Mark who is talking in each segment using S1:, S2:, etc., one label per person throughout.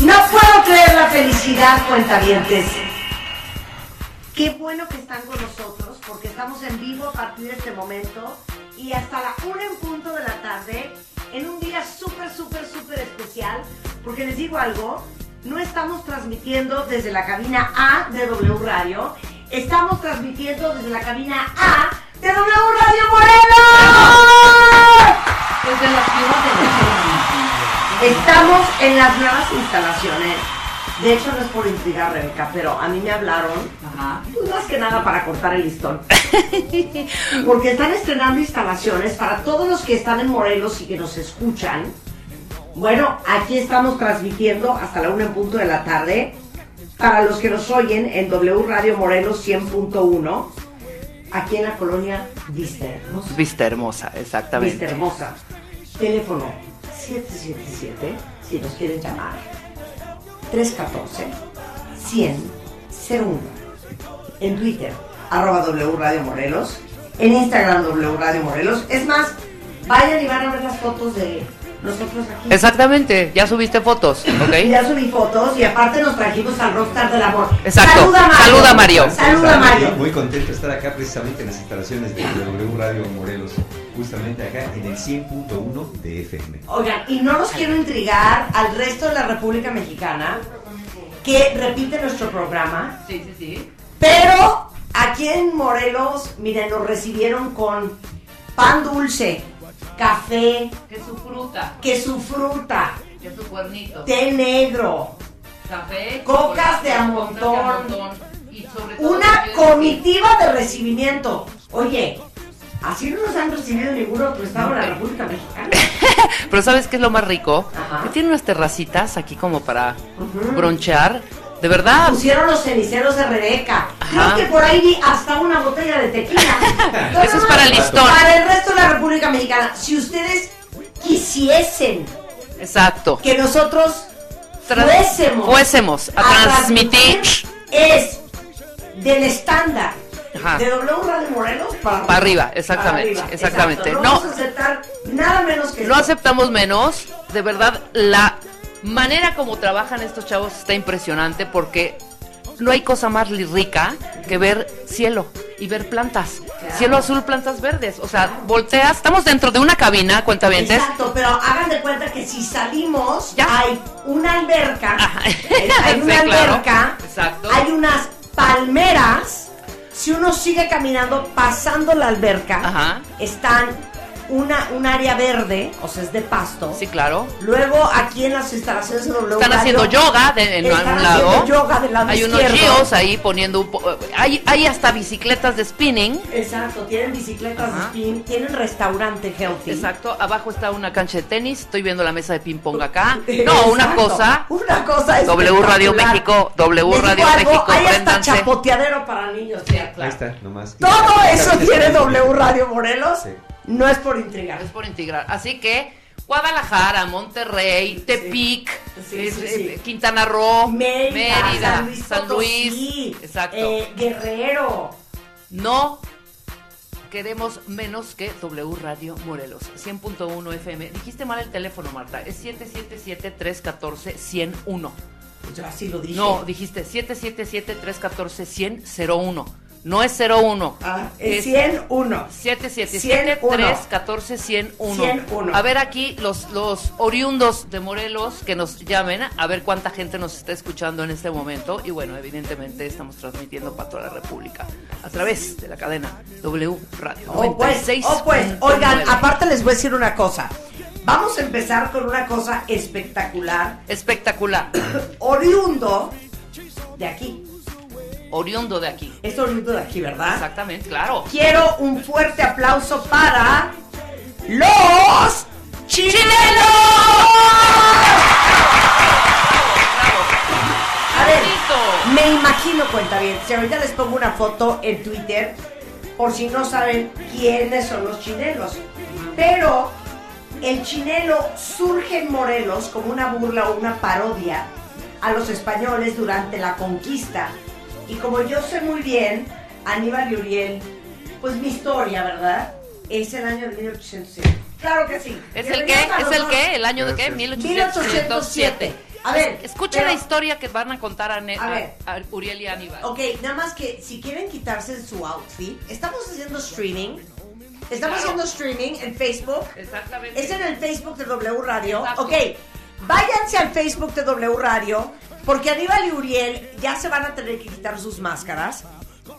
S1: No puedo creer la felicidad, cuentavientes. Qué bueno que están con nosotros porque estamos en vivo a partir de este momento y hasta la una en punto de la tarde en un día súper, súper, súper especial porque les digo algo, no estamos transmitiendo desde la cabina A de W Radio, estamos transmitiendo desde la cabina A de W Radio Morelos.
S2: Desde la ciudad de
S1: Estamos en las nuevas instalaciones. De hecho, no es por intrigar, Rebeca, pero a mí me hablaron,
S2: Ajá.
S1: pues más que nada para cortar el listón. Porque están estrenando instalaciones para todos los que están en Morelos y que nos escuchan. Bueno, aquí estamos transmitiendo hasta la una en punto de la tarde. Para los que nos oyen en W Radio Morelos 100.1, aquí en la colonia Vista Hermosa.
S2: Vista hermosa, exactamente.
S1: Vista Hermosa. Teléfono 777, si nos quieren llamar. 314 100 01. En Twitter, arroba W Radio Morelos. En Instagram, W Radio Morelos. Es más, vayan y van a ver las fotos de nosotros aquí.
S2: Exactamente, ya subiste fotos, ¿ok?
S1: Ya subí fotos y aparte nos trajimos al Rockstar del Amor.
S2: Exacto.
S1: Saluda Mario.
S2: Saluda, Mario.
S1: Saluda Mario.
S3: Muy contento de estar acá precisamente en las instalaciones de W Radio Morelos, justamente acá en el 100.1 de FM.
S1: Oigan, y no los quiero intrigar al resto de la República Mexicana que repite nuestro programa,
S2: Sí, sí, sí.
S1: pero aquí en Morelos, miren, nos recibieron con pan dulce, café,
S2: Que su fruta,
S1: que su fruta,
S2: que su cuernito,
S1: té negro,
S2: café,
S1: Cocas de a montón. una comitiva de recibimiento. Oye, así no nos han recibido en ningún otro estado de la República Mexicana.
S2: Pero ¿sabes qué es lo más rico?
S1: Ajá.
S2: Que tiene unas terracitas aquí como para
S1: Ujú.
S2: bronchear. De verdad.
S1: Pusieron los ceniceros de Rebeca.
S2: Ajá.
S1: Creo que por ahí vi hasta una botella de tequila.
S2: Eso es para el listón.
S1: Para el resto de la República Mexicana. Si ustedes quisiesen
S2: Exacto.
S1: que nosotros fuésemos,
S2: fuésemos a transmitir
S1: es del estándar
S2: Ajá.
S1: de W Radio Morelos para,
S2: Para arriba, exactamente,
S1: Para arriba,
S2: exactamente.
S1: exacto.
S2: No.
S1: vamos a aceptar nada menos que
S2: No aceptamos menos. De verdad, la manera como trabajan estos chavos está impresionante porque no hay cosa más rica que ver cielo y ver plantas. Cielo azul, plantas verdes. O sea, volteas, estamos dentro de una cabina, cuentavientes.
S1: Exacto, pero hagan de cuenta que si salimos
S2: Ya.
S1: hay una alberca,
S2: Ajá.
S1: hay
S2: Sí,
S1: una
S2: claro.
S1: alberca,
S2: Exacto.
S1: hay unas palmeras. Si uno sigue caminando pasando la alberca,
S2: Ajá.
S1: están una, un área verde, o sea, es de pasto.
S2: Sí, claro.
S1: Luego aquí en las instalaciones de W
S2: Están
S1: Radio,
S2: haciendo yoga de, en,
S1: están
S2: un lado.
S1: yoga del lado
S2: hay unos geos ahí poniendo un po- hay, hay hasta bicicletas de spinning.
S1: Exacto, tienen bicicletas de
S2: Ajá.
S1: spin, tienen restaurante healthy.
S2: Exacto, abajo está una cancha de tenis, estoy viendo la mesa de ping pong acá. No, una cosa.
S1: Una cosa
S2: W Radio. México, W
S1: Les
S2: Radio
S1: algo,
S2: México,
S1: Hay hasta
S2: préndanse.
S1: chapoteadero para niños. sí,
S3: Ahí
S1: claro.
S3: está, nomás.
S1: Todo eso tiene
S3: está-
S1: W Radio Morelos.
S3: Sí.
S1: No es por intrigar.
S2: Es por integrar. Así que Guadalajara, Monterrey, Tepic,
S1: Sí,
S2: es-
S1: sí, sí.
S2: Quintana Roo,
S1: Mérida, San Luis,
S2: San Luis.
S1: Potosí,
S2: Exacto.
S1: eh, Guerrero.
S2: No queremos menos que W Radio Morelos, 100.1 FM. Dijiste mal el teléfono, Marta. Es 777-314-101.
S1: Yo así lo dije.
S2: No, dijiste 777-314-100-01. No es 01.
S1: Ah, es 101.
S2: 777-314-101.
S1: 101.
S2: A ver aquí los, los oriundos de Morelos que nos llamen, a ver cuánta gente nos está escuchando en este momento. Y bueno, evidentemente estamos transmitiendo para toda la República a través de la cadena W Radio.
S1: Oh, pues,
S2: 96.9.
S1: oh, pues, oigan, aparte les voy a decir una cosa. Vamos a empezar con una cosa espectacular.
S2: Espectacular.
S1: Oriundo de aquí.
S2: Oriundo de aquí.
S1: Es oriundo de aquí, ¿verdad?
S2: Exactamente, claro.
S1: Quiero un fuerte aplauso para los chilenos. A ver. Me imagino, cuenta bien. Si ahorita les pongo una foto en Twitter, por si no saben quiénes son los chinelos. Pero el chinelo surge en Morelos como una burla o una parodia a los españoles durante la conquista. Y como yo sé muy bien, Aníbal y Uriel, pues mi historia, ¿verdad? Es el año de 1807. Claro que sí.
S2: ¿Es el qué? ¿Es el qué? ¿El año de qué? 1807.
S1: A ver,
S2: Escucha
S1: pero-
S2: la historia que van a contar a, Ne-
S1: A
S2: a-
S1: ver.
S2: a Uriel y Aníbal.
S1: Ok, nada más que si quieren quitarse su outfit, estamos haciendo streaming. Estamos
S2: Claro.
S1: haciendo streaming en Facebook.
S2: Exactamente.
S1: Es en el Facebook de W Radio.
S2: Exacto.
S1: Ok, váyanse al Facebook de W Radio, porque Aníbal y Uriel ya se van a tener que quitar sus máscaras,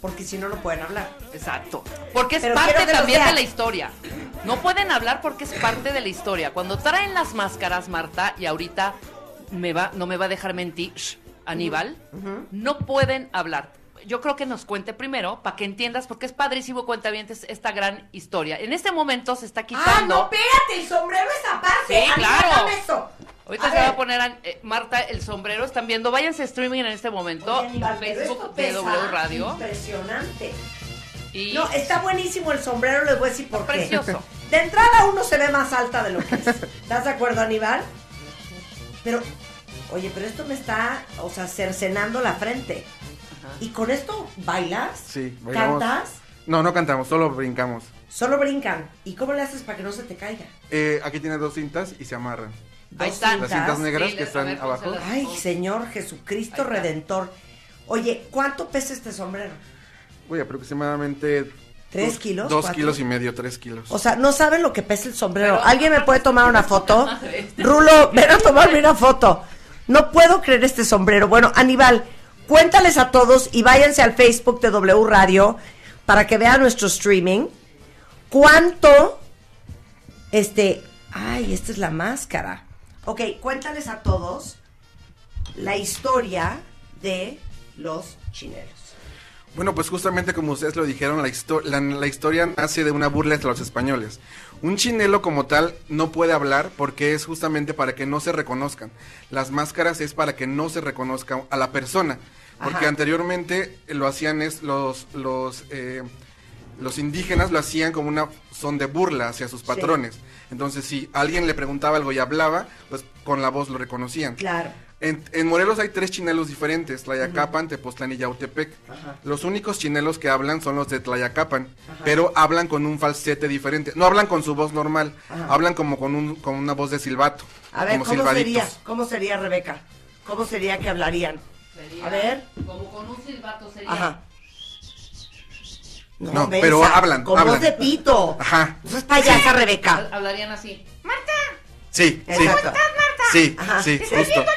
S1: porque si no, no pueden hablar.
S2: Exacto. Porque es
S1: Pero
S2: parte
S1: quiero que lo
S2: también de
S1: vean.
S2: la historia. No pueden hablar porque es parte de la historia. Cuando traen las máscaras, Marta, y ahorita me va, no me va a dejar mentir, shh, Aníbal, no pueden hablar. Yo creo que nos cuente primero para que entiendas, porque es padrísimo cuenta bien esta gran historia. En este momento se está
S1: Ah,
S2: quitando.
S1: no, espérate, el sombrero es aparte.
S2: Sí,
S1: Aníbal,
S2: claro.
S1: dame eso.
S2: Ahorita
S1: A
S2: se
S1: ver.
S2: va a poner a- eh, Marta el sombrero. Están viendo, váyanse a streaming en este momento.
S1: Oye,
S2: Facebook
S1: esto
S2: de
S1: pesa
S2: W Radio.
S1: Impresionante.
S2: Y
S1: No, está buenísimo el sombrero, les voy a decir por qué.
S2: Precioso.
S1: De entrada uno se ve más alta de lo que es. ¿Estás de acuerdo, Aníbal? Pero, oye, pero esto me está, o sea, cercenando la frente. ¿Y con esto bailas?
S4: Sí, bailamos.
S1: ¿Cantas?
S4: No, no cantamos, solo brincamos.
S1: Solo brincan. ¿Y cómo le haces para que no se te caiga?
S4: Eh, aquí tiene dos cintas y se amarran.
S2: Ahí
S1: Dos
S2: están.
S4: Las cintas negras
S2: Sí,
S4: que están abajo.
S1: Ay, Señor Jesucristo. Redentor. Oye, ¿cuánto pesa este sombrero?
S4: Uy, aproximadamente...
S1: ¿Tres
S4: dos-
S1: kilos?
S4: Dos
S1: ¿Cuatro?
S4: kilos y medio, tres kilos.
S1: O sea, no saben lo que pesa el sombrero.
S2: Pero-
S1: ¿Alguien me puede tomar una foto? Rulo, ven a tomarme una foto. No puedo creer este sombrero. Bueno, Aníbal, cuéntales a todos y váyanse al Facebook de W Radio para que vean nuestro streaming. ¿Cuánto? Este. Ay, esta es la máscara. Ok, cuéntales a todos la historia de los chineros.
S4: Bueno, pues justamente como ustedes lo dijeron, la, histo- la, la historia nace de una burla entre los españoles. Un chinelo como tal no puede hablar porque es justamente para que no se reconozcan. Las máscaras es para que no se reconozca a la persona. Porque
S1: Ajá.
S4: anteriormente lo hacían es los, los, eh, los indígenas lo hacían como una son de burla hacia sus patrones. Entonces, si alguien le preguntaba algo y hablaba, pues con la voz lo reconocían.
S1: Claro.
S4: En, en Morelos hay tres chinelos diferentes, Tlayacapan, Tepoztlán y Yautepec. Los únicos chinelos que hablan son los de Tlayacapan, pero hablan con un falsete diferente. No hablan con su voz normal, hablan como con, un, con una voz de silbato,
S1: A ver,
S4: como
S1: ¿cómo
S4: silbaditos.
S1: sería? ¿Cómo sería, Rebeca? ¿Cómo sería que hablarían?
S2: Sería
S1: A ver.
S2: Como con un silbato sería.
S1: Ajá.
S4: No, pero hablan,
S1: Con
S4: hablan.
S1: voz de pito.
S4: Ajá.
S1: No es payasa, Rebeca.
S2: Hablarían así.
S4: Sí, sí.
S1: Exacto.
S4: Sí,
S1: Ajá.
S4: sí,
S1: Estoy
S4: justo.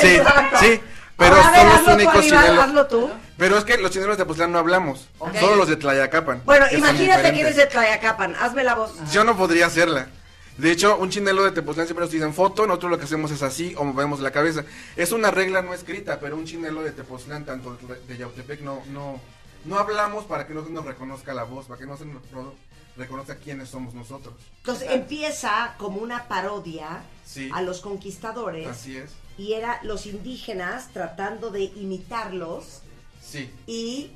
S4: Sí,
S1: Exacto.
S4: sí. Pero
S1: Ahora, a ver,
S4: son los únicos chinelos.
S1: hazlo tú.
S4: Pero es que los chinelos de Tepoztlán no hablamos,
S2: Ok.
S4: solo los de Tlayacapan.
S1: Bueno,
S4: que son
S1: imagínate que eres de Tlayacapan. Hazme la voz.
S4: Yo no podría hacerla. De hecho, un chinelo de Tepoztlán siempre nos dicen foto, nosotros lo que hacemos es así o movemos la cabeza. Es una regla no escrita, pero un chinelo de Tepoztlán, tanto de Yautepec, no, no, no hablamos para que no se nos reconozca la voz, para que no se nos no reconozca quiénes somos nosotros.
S1: Entonces empieza como una parodia
S4: Sí.
S1: a los conquistadores.
S4: Así es.
S1: Y era los indígenas tratando de imitarlos
S4: Sí.
S1: y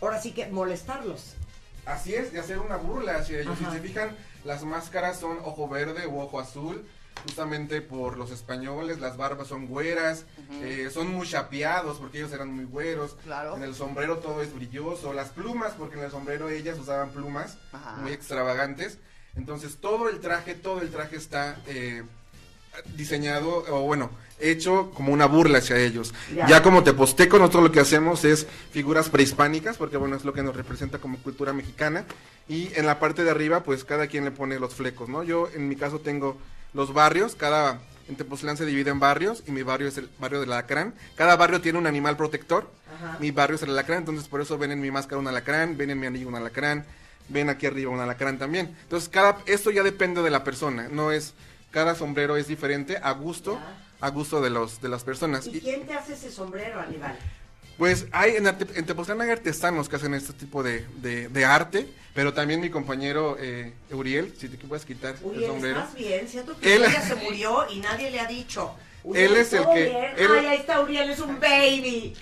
S1: ahora sí que molestarlos.
S4: Así es, de hacer una burla hacia ellos.
S1: Ajá.
S4: Si se fijan, las máscaras son ojo verde u ojo azul, justamente por los españoles, las barbas son güeras, eh, son muy chapeados porque ellos eran muy güeros.
S2: Claro.
S4: En el sombrero todo es brilloso, las plumas, porque en el sombrero ellas usaban plumas
S2: Ajá.
S4: muy extravagantes. Entonces todo el traje, todo el traje está eh, diseñado, o bueno, hecho como una burla hacia ellos.
S1: Ya.
S4: Ya, como teposteco, nosotros lo que hacemos es figuras prehispánicas, porque bueno, es lo que nos representa como cultura mexicana. Y en la parte de arriba, pues cada quien le pone los flecos, ¿no? Yo en mi caso tengo los barrios, cada... En Tepoztlán se divide en barrios y mi barrio es el barrio del alacrán. Cada barrio tiene un animal protector.
S1: Ajá.
S4: Mi barrio es el alacrán, entonces por eso ven en mi máscara un alacrán, ven en mi anillo un alacrán, ven aquí arriba un alacrán también. Entonces cada esto ya depende de la persona, no es cada sombrero es diferente a gusto, a gusto de los de las personas.
S1: ¿Y
S4: Y,
S1: quién te hace ese sombrero, Aníbal?
S4: Pues hay en, Arte- en Tepoztlán hay artesanos que hacen este tipo de, de- de arte, pero también mi compañero eh, Uriel, si te puedes quitar el
S1: Uriel,
S4: sombrero.
S1: ¿estás bien? Siento que
S4: Él-
S1: ella se murió y nadie le ha dicho.
S4: Él es el
S1: ¿todo
S4: que- él-
S1: Ay, ahí está Uriel, es un baby.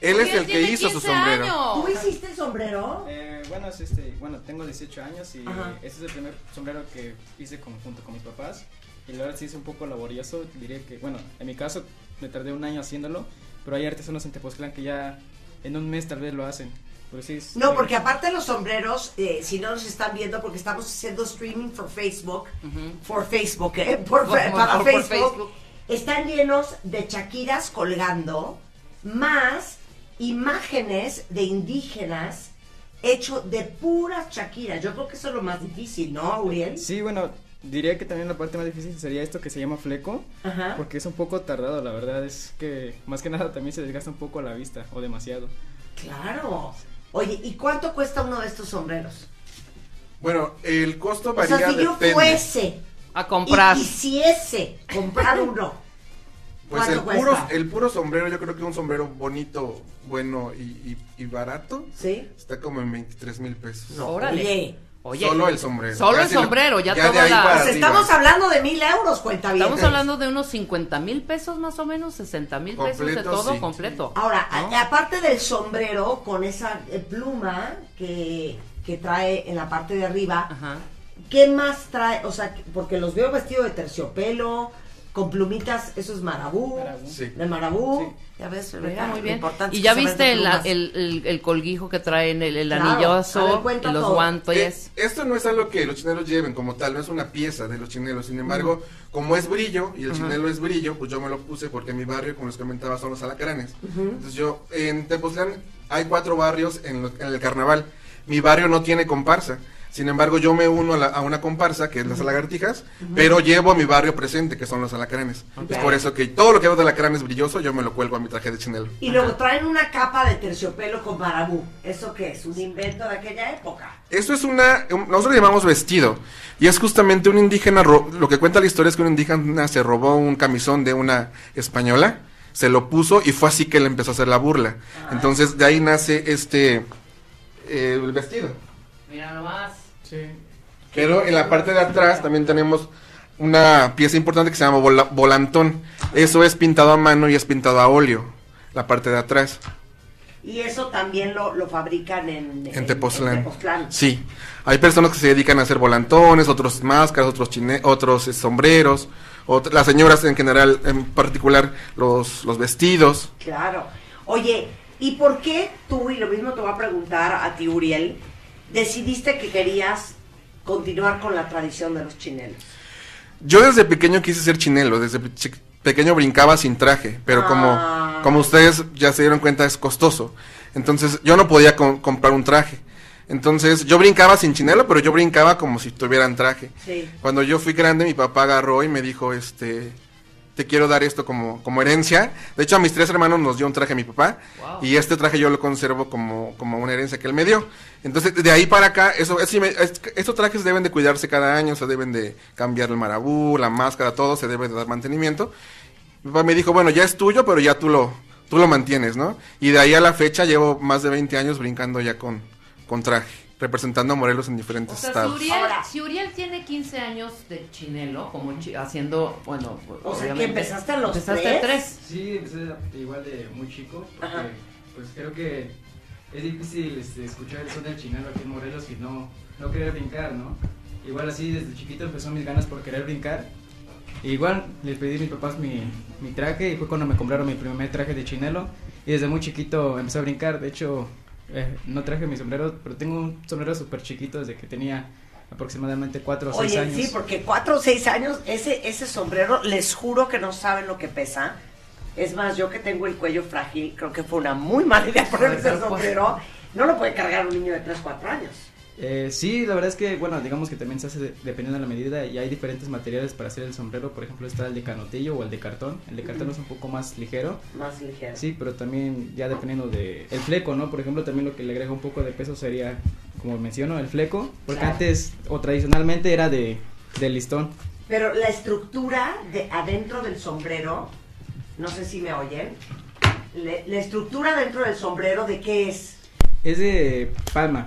S4: Él es
S2: Uriel
S4: el que hizo su
S2: 15
S4: sombrero.
S2: años.
S1: ¿Tú hiciste el sombrero?
S5: Eh, bueno, es este, bueno, tengo 18 años y
S1: Ajá.
S5: este es el primer sombrero que hice con- junto con mis papás. Y la verdad sí es un poco laborioso, diría que, bueno, en mi caso me tardé un año haciéndolo, pero hay artesanos en Tepoztlán que ya en un mes tal vez lo hacen. Pero sí es-
S1: No, porque aparte de los sombreros, eh, si no nos están viendo, porque estamos haciendo streaming por Facebook, por Facebook, ¿eh? Por,
S2: Por-
S1: para
S2: por- por
S1: Facebook,
S2: Facebook.
S1: están llenos de chaquiras colgando, más imágenes de indígenas hecho de puras chaquiras. Yo creo que eso es lo más difícil, ¿no, Uriel?
S5: Sí, bueno, diría que también la parte más difícil sería esto que se llama fleco,
S1: Ajá.
S5: porque es un poco tardado, la verdad es que más que nada también se desgasta un poco la vista, o demasiado.
S1: Claro. Oye, ¿y cuánto cuesta uno de estos sombreros?
S4: Bueno, el costo
S1: O
S4: varía
S1: sea, si yo
S4: depende.
S1: fuese
S2: A comprar.
S1: y quisiese comprar uno,
S4: Pues
S1: ¿Cuánto
S4: el puro, el puro sombrero, yo creo que un sombrero bonito, bueno y, y- y barato,
S1: ¿sí?
S4: está como en 23 mil pesos.
S1: No,
S2: Órale.
S1: oye.
S2: Oye,
S4: Solo el sombrero.
S2: Solo
S4: Ya
S2: el
S4: si
S2: sombrero, ya, toda
S4: ahí
S2: la-
S1: Pues estamos hablando de mil euros, cuenta bien.
S2: Estamos hablando de unos 50 mil pesos más o menos, 60 mil pesos de
S4: Completo,
S2: todo
S4: sí.
S2: completo.
S1: Ahora, aparte del sombrero con esa eh, pluma que, que trae en la parte de arriba,
S2: Ajá.
S1: ¿qué más trae? O sea, porque los veo vestidos de terciopelo, con plumitas, eso es marabú.
S4: Sí.
S1: de marabú.
S2: Sí.
S1: Ya ves,
S2: Mira, muy bien.
S1: importante
S2: Y ya viste el, el, el- el colguijo que traen, el, el
S1: Claro. Ver,
S2: los
S1: todo.
S2: guantes.
S4: Eh, esto no es algo que los chinelos lleven como tal, no es una pieza de los chinelos. Sin embargo, como es brillo y el chinelo es brillo, pues yo me lo puse porque en mi barrio, como les comentaba, son los alacranes. Entonces yo, en Tepoztlán hay cuatro barrios en, lo- en el carnaval. Mi barrio no tiene comparsa. Sin embargo, yo me uno a, la- a una comparsa, que es las lagartijas, pero llevo a mi barrio presente, que son los alacranes. Es por eso que todo lo que veo de alacrán es brilloso, yo me lo cuelgo a mi traje de chinelo.
S1: Y luego traen una capa de terciopelo con marabú. ¿Eso qué es? ¿Un invento de aquella época?
S4: Esto es una, un- nosotros le llamamos vestido, y es justamente un indígena, ro- lo que cuenta la historia es que un indígena se robó un camisón de una española, se lo puso y fue así que él empezó a hacer la burla. Entonces de ahí nace este, eh, el vestido.
S2: Mira nomás.
S5: Sí.
S4: Pero en la parte de atrás también tenemos una pieza importante que se llama vola- volantón. Eso es pintado a mano y es pintado a óleo, la parte de atrás.
S1: Y eso también lo, lo fabrican en,
S4: En Tepoztlán.
S1: en Tepoztlán.
S4: Sí, hay personas que se dedican a hacer volantones, otros máscaras, otros chine otros eh, sombreros, las señoras en general, en particular los, los vestidos.
S1: Claro. Oye, ¿y por qué tú, y lo mismo te voy a preguntar a ti, Uriel, decidiste que querías continuar con la tradición de los chinelos?
S4: Yo desde pequeño quise ser chinelo, desde pequeño brincaba sin traje, pero
S1: Ah.
S4: como, como ustedes ya se dieron cuenta es costoso. Entonces yo no podía com- comprar un traje. Entonces yo brincaba sin chinelo, pero yo brincaba como si tuvieran traje.
S1: Sí.
S4: Cuando yo fui grande, mi papá agarró y me dijo, este, te quiero dar esto como, como herencia. De hecho, a mis tres hermanos nos dio un traje a mi papá.
S2: Wow.
S4: Y este traje yo lo conservo como, como una herencia que él me dio. Entonces, de ahí para acá, eso, es- es- estos trajes deben de cuidarse cada año, se deben de cambiar el marabú, la máscara, todo, se debe de dar mantenimiento. Mi papá me dijo, bueno, ya es tuyo, pero ya tú lo, tú lo mantienes, ¿no? Y de ahí a la fecha llevo más de 20 años brincando ya con, con traje, representando a Morelos en diferentes
S2: O sea, si
S4: estados.
S2: Uriel,
S1: Ahora-
S2: si Uriel tiene 15 años de chinelo, como chi- haciendo, bueno,
S1: O sea, que empezaste a los
S2: empezaste
S1: tres.
S5: Sí, empecé igual de muy chico, porque
S1: Ajá.
S5: pues creo que es difícil este, escuchar el son del chinelo aquí en Morelos y no, no querer brincar, ¿no? Igual así desde chiquito empezó mis ganas por querer brincar. Y igual le pedí a mis papás mi, mi traje y fue cuando me compraron mi primer traje de chinelo. Y desde muy chiquito empecé a brincar. De hecho, eh, no traje mi sombrero, pero tengo un sombrero súper chiquito desde que tenía aproximadamente 4 o 6
S1: Oye,
S5: años.
S1: sí, porque cuatro o seis años, ese, ese sombrero, les juro que no saben lo que pesa. Es más, yo que tengo el cuello frágil, creo que fue una muy mala idea ponerme ese sombrero. No lo puede cargar un niño de 3, 4 años.
S5: Eh, sí, la verdad es que, bueno, digamos que también se hace de- dependiendo de la medida y hay diferentes materiales para hacer el sombrero. Por ejemplo, está el de canotillo o el de cartón. El de cartón es un poco más ligero,
S1: Más ligero.
S5: sí, pero también ya dependiendo de el fleco, ¿no? Por ejemplo, también lo que le agrega un poco de peso sería, como menciono, el fleco, porque
S1: Claro.
S5: antes o tradicionalmente era de, de listón.
S1: Pero la estructura de adentro del sombrero, no sé si me oyen, le- la estructura dentro del sombrero de qué es?
S5: Es de palma,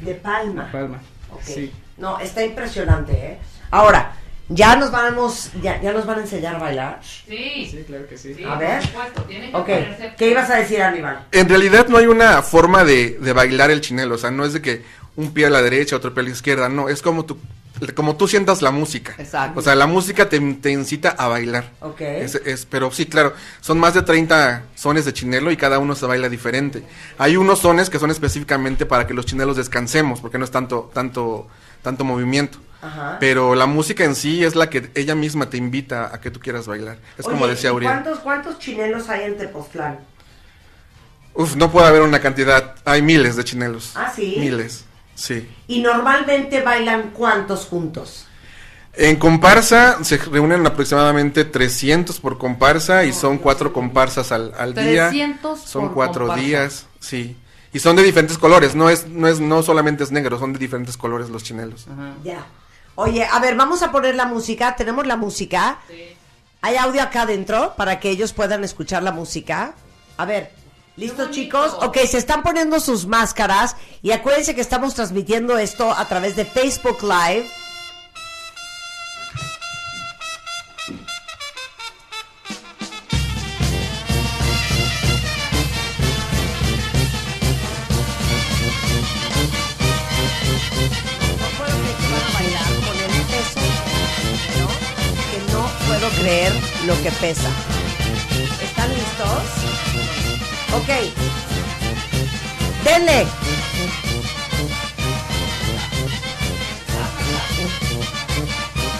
S1: De palma.
S5: palma.
S1: Ok.
S5: Sí.
S1: No, está impresionante, ¿eh? Ahora, ya nos vamos, ya, ya nos van a enseñar a bailar.
S2: Sí.
S5: Sí, claro que sí.
S2: Sí,
S1: A ver.
S2: por supuesto, tienen que
S1: Ok,
S2: ponerse-
S1: ¿qué ibas a decir, Aníbal?
S4: En realidad no hay una forma de, de bailar el chinelo, o sea, no es de que un pie a la derecha, otro pie a la izquierda, no, es como tú, como tú sientas la música.
S2: Exacto.
S4: O sea, la música te, te incita a bailar.
S1: Ok.
S4: Es, es- pero sí, claro, son más de 30 sones de chinelo y cada uno se baila diferente. Hay unos sones que son específicamente para que los chinelos descansemos, porque no es tanto, tanto, tanto movimiento.
S1: Ajá.
S4: Pero la música en sí es la que ella misma te invita a que tú quieras bailar. Es como decía
S1: ¿y
S4: Uriel.
S1: ¿Cuántos, ¿Cuántos chinelos hay en Tepoztlán?
S4: Uf, no puede haber una cantidad. Hay miles de chinelos.
S1: Ah, ¿sí?
S4: Miles, sí.
S1: Y normalmente bailan cuántos juntos.
S4: En comparsa se reúnen aproximadamente 300 por comparsa y son cuatro comparsas al, al día.
S2: 300
S4: Son
S2: por
S4: cuatro
S2: comparsa.
S4: días, sí. Y son de diferentes colores, no es, no es, no solamente es negro, son de diferentes colores los chinelos.
S2: Ajá.
S1: Ya. Oye, a ver, vamos a poner la música. Tenemos la música. Hay audio acá adentro para que ellos puedan escuchar la música. A ver, ¿listos chicos? Ok, se están poniendo sus máscaras y acuérdense que estamos transmitiendo esto a través de Facebook Live. No puedo creer Ok. Denle.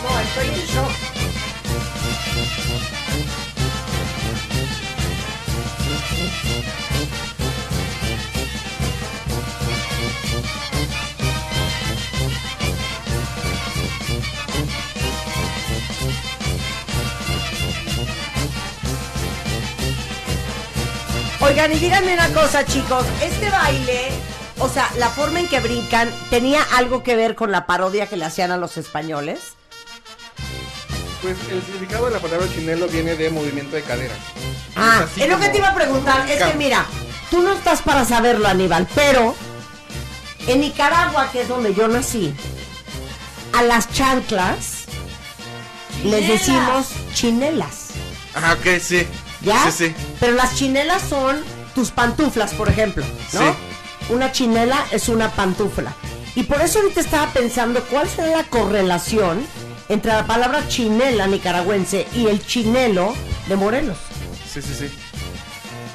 S1: No, estoy en shock. Oigan, y díganme una cosa, chicos. Este baile, o sea, la forma en que brincan, ¿tenía algo que ver con la parodia que le hacían a los españoles?
S4: Pues el significado de la palabra chinelo viene de movimiento de cadera.
S1: Ah,
S4: así
S1: es lo que te iba a preguntar. Es que mira, tú no estás para saberlo, Aníbal, pero en Nicaragua, que es donde yo nací, a las chanclas les decimos chinelas.
S4: Ah, ok, sí.
S1: ¿Ya?
S4: Sí, sí.
S1: Pero las chinelas son tus pantuflas, por ejemplo, ¿no?
S4: Sí.
S1: Una chinela es una pantufla. Y por eso ahorita estaba pensando cuál será la correlación entre la palabra chinela nicaragüense y el chinelo de Morelos.
S4: Sí, sí, sí.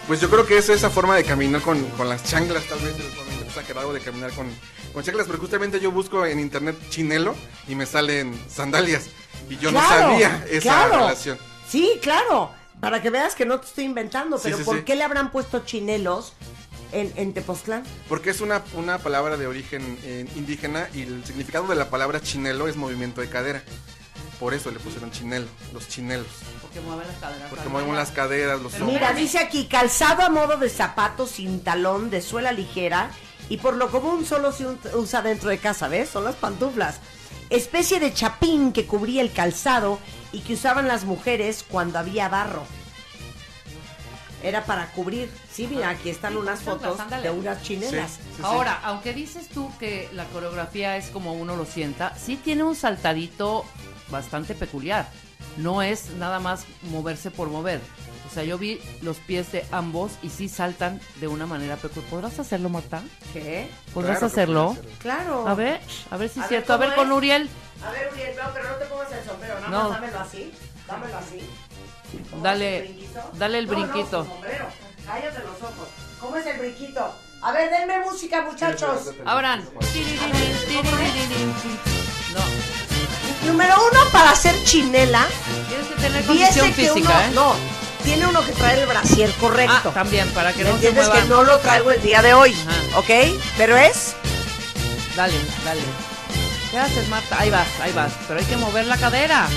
S4: Pues yo creo que es esa forma de caminar con, con las chanclas, tal vez, momento exagerado de caminar con, con chanclas, pero justamente yo busco en internet chinelo y me salen sandalias. Y yo no sabía esa
S1: claro.
S4: relación.
S1: Sí, claro. Para que veas que no te estoy inventando, pero
S4: sí,
S1: ¿por
S4: sí.
S1: qué le habrán puesto chinelos en, en Tepoztlán?
S4: Porque es una, una palabra de origen eh, indígena y el significado de la palabra chinelo es movimiento de cadera. Por eso le pusieron chinelo, los chinelos.
S2: Porque mueven las caderas.
S4: Porque
S2: bailar.
S4: las caderas, los hombros.
S1: Mira, dice aquí, calzado a modo de zapato sin talón, de suela ligera, y por lo común solo se usa dentro de casa, ¿ves? Son las pantuflas. Especie de chapín que cubría el calzado y que usaban las mujeres cuando había barro. Era para cubrir. Sí, mira, aquí están unas fotos de unas chinelas.
S4: Sí, sí.
S2: Ahora, aunque dices tú que la coreografía es como uno lo sienta, sí tiene un saltadito bastante peculiar. No es nada más moverse por mover. O sea, yo vi los pies de ambos y sí saltan de una manera peculiar. ¿Podrás hacerlo, Marta?
S1: ¿Qué?
S2: ¿Podrás
S4: Claro
S2: hacerlo?
S1: Claro.
S2: A ver, a ver si
S1: A
S2: es
S1: ver,
S2: cierto. A ver
S1: ¿cómo
S2: con? Uriel.
S1: A ver, Uriel, no, pero no te pongas el sombrero, nada
S2: No.
S1: más dámelo así. Dámelo así. ¿Cómo
S2: Dale-
S1: es el brinquito?
S2: dale el
S1: No, no,
S2: brinquito.
S1: tu sombrero. Cállate los ojos. ¿Cómo es el brinquito? A ver, denme música, muchachos.
S2: Abran. No,
S1: Número uno, para hacer chinela,
S2: tienes que tener condición
S1: que
S2: física,
S1: uno,
S2: ¿eh?
S1: no, tiene uno que traer el brasier correcto.
S2: Ah, también, para que
S1: ¿Me
S2: no se mueva.
S1: que no lo traigo el día de hoy?
S2: Ajá.
S1: ¿Ok? Pero es
S2: Dale, dale. ¿Qué haces, Marta? Ahí vas, ahí vas. Pero hay que mover la cadera.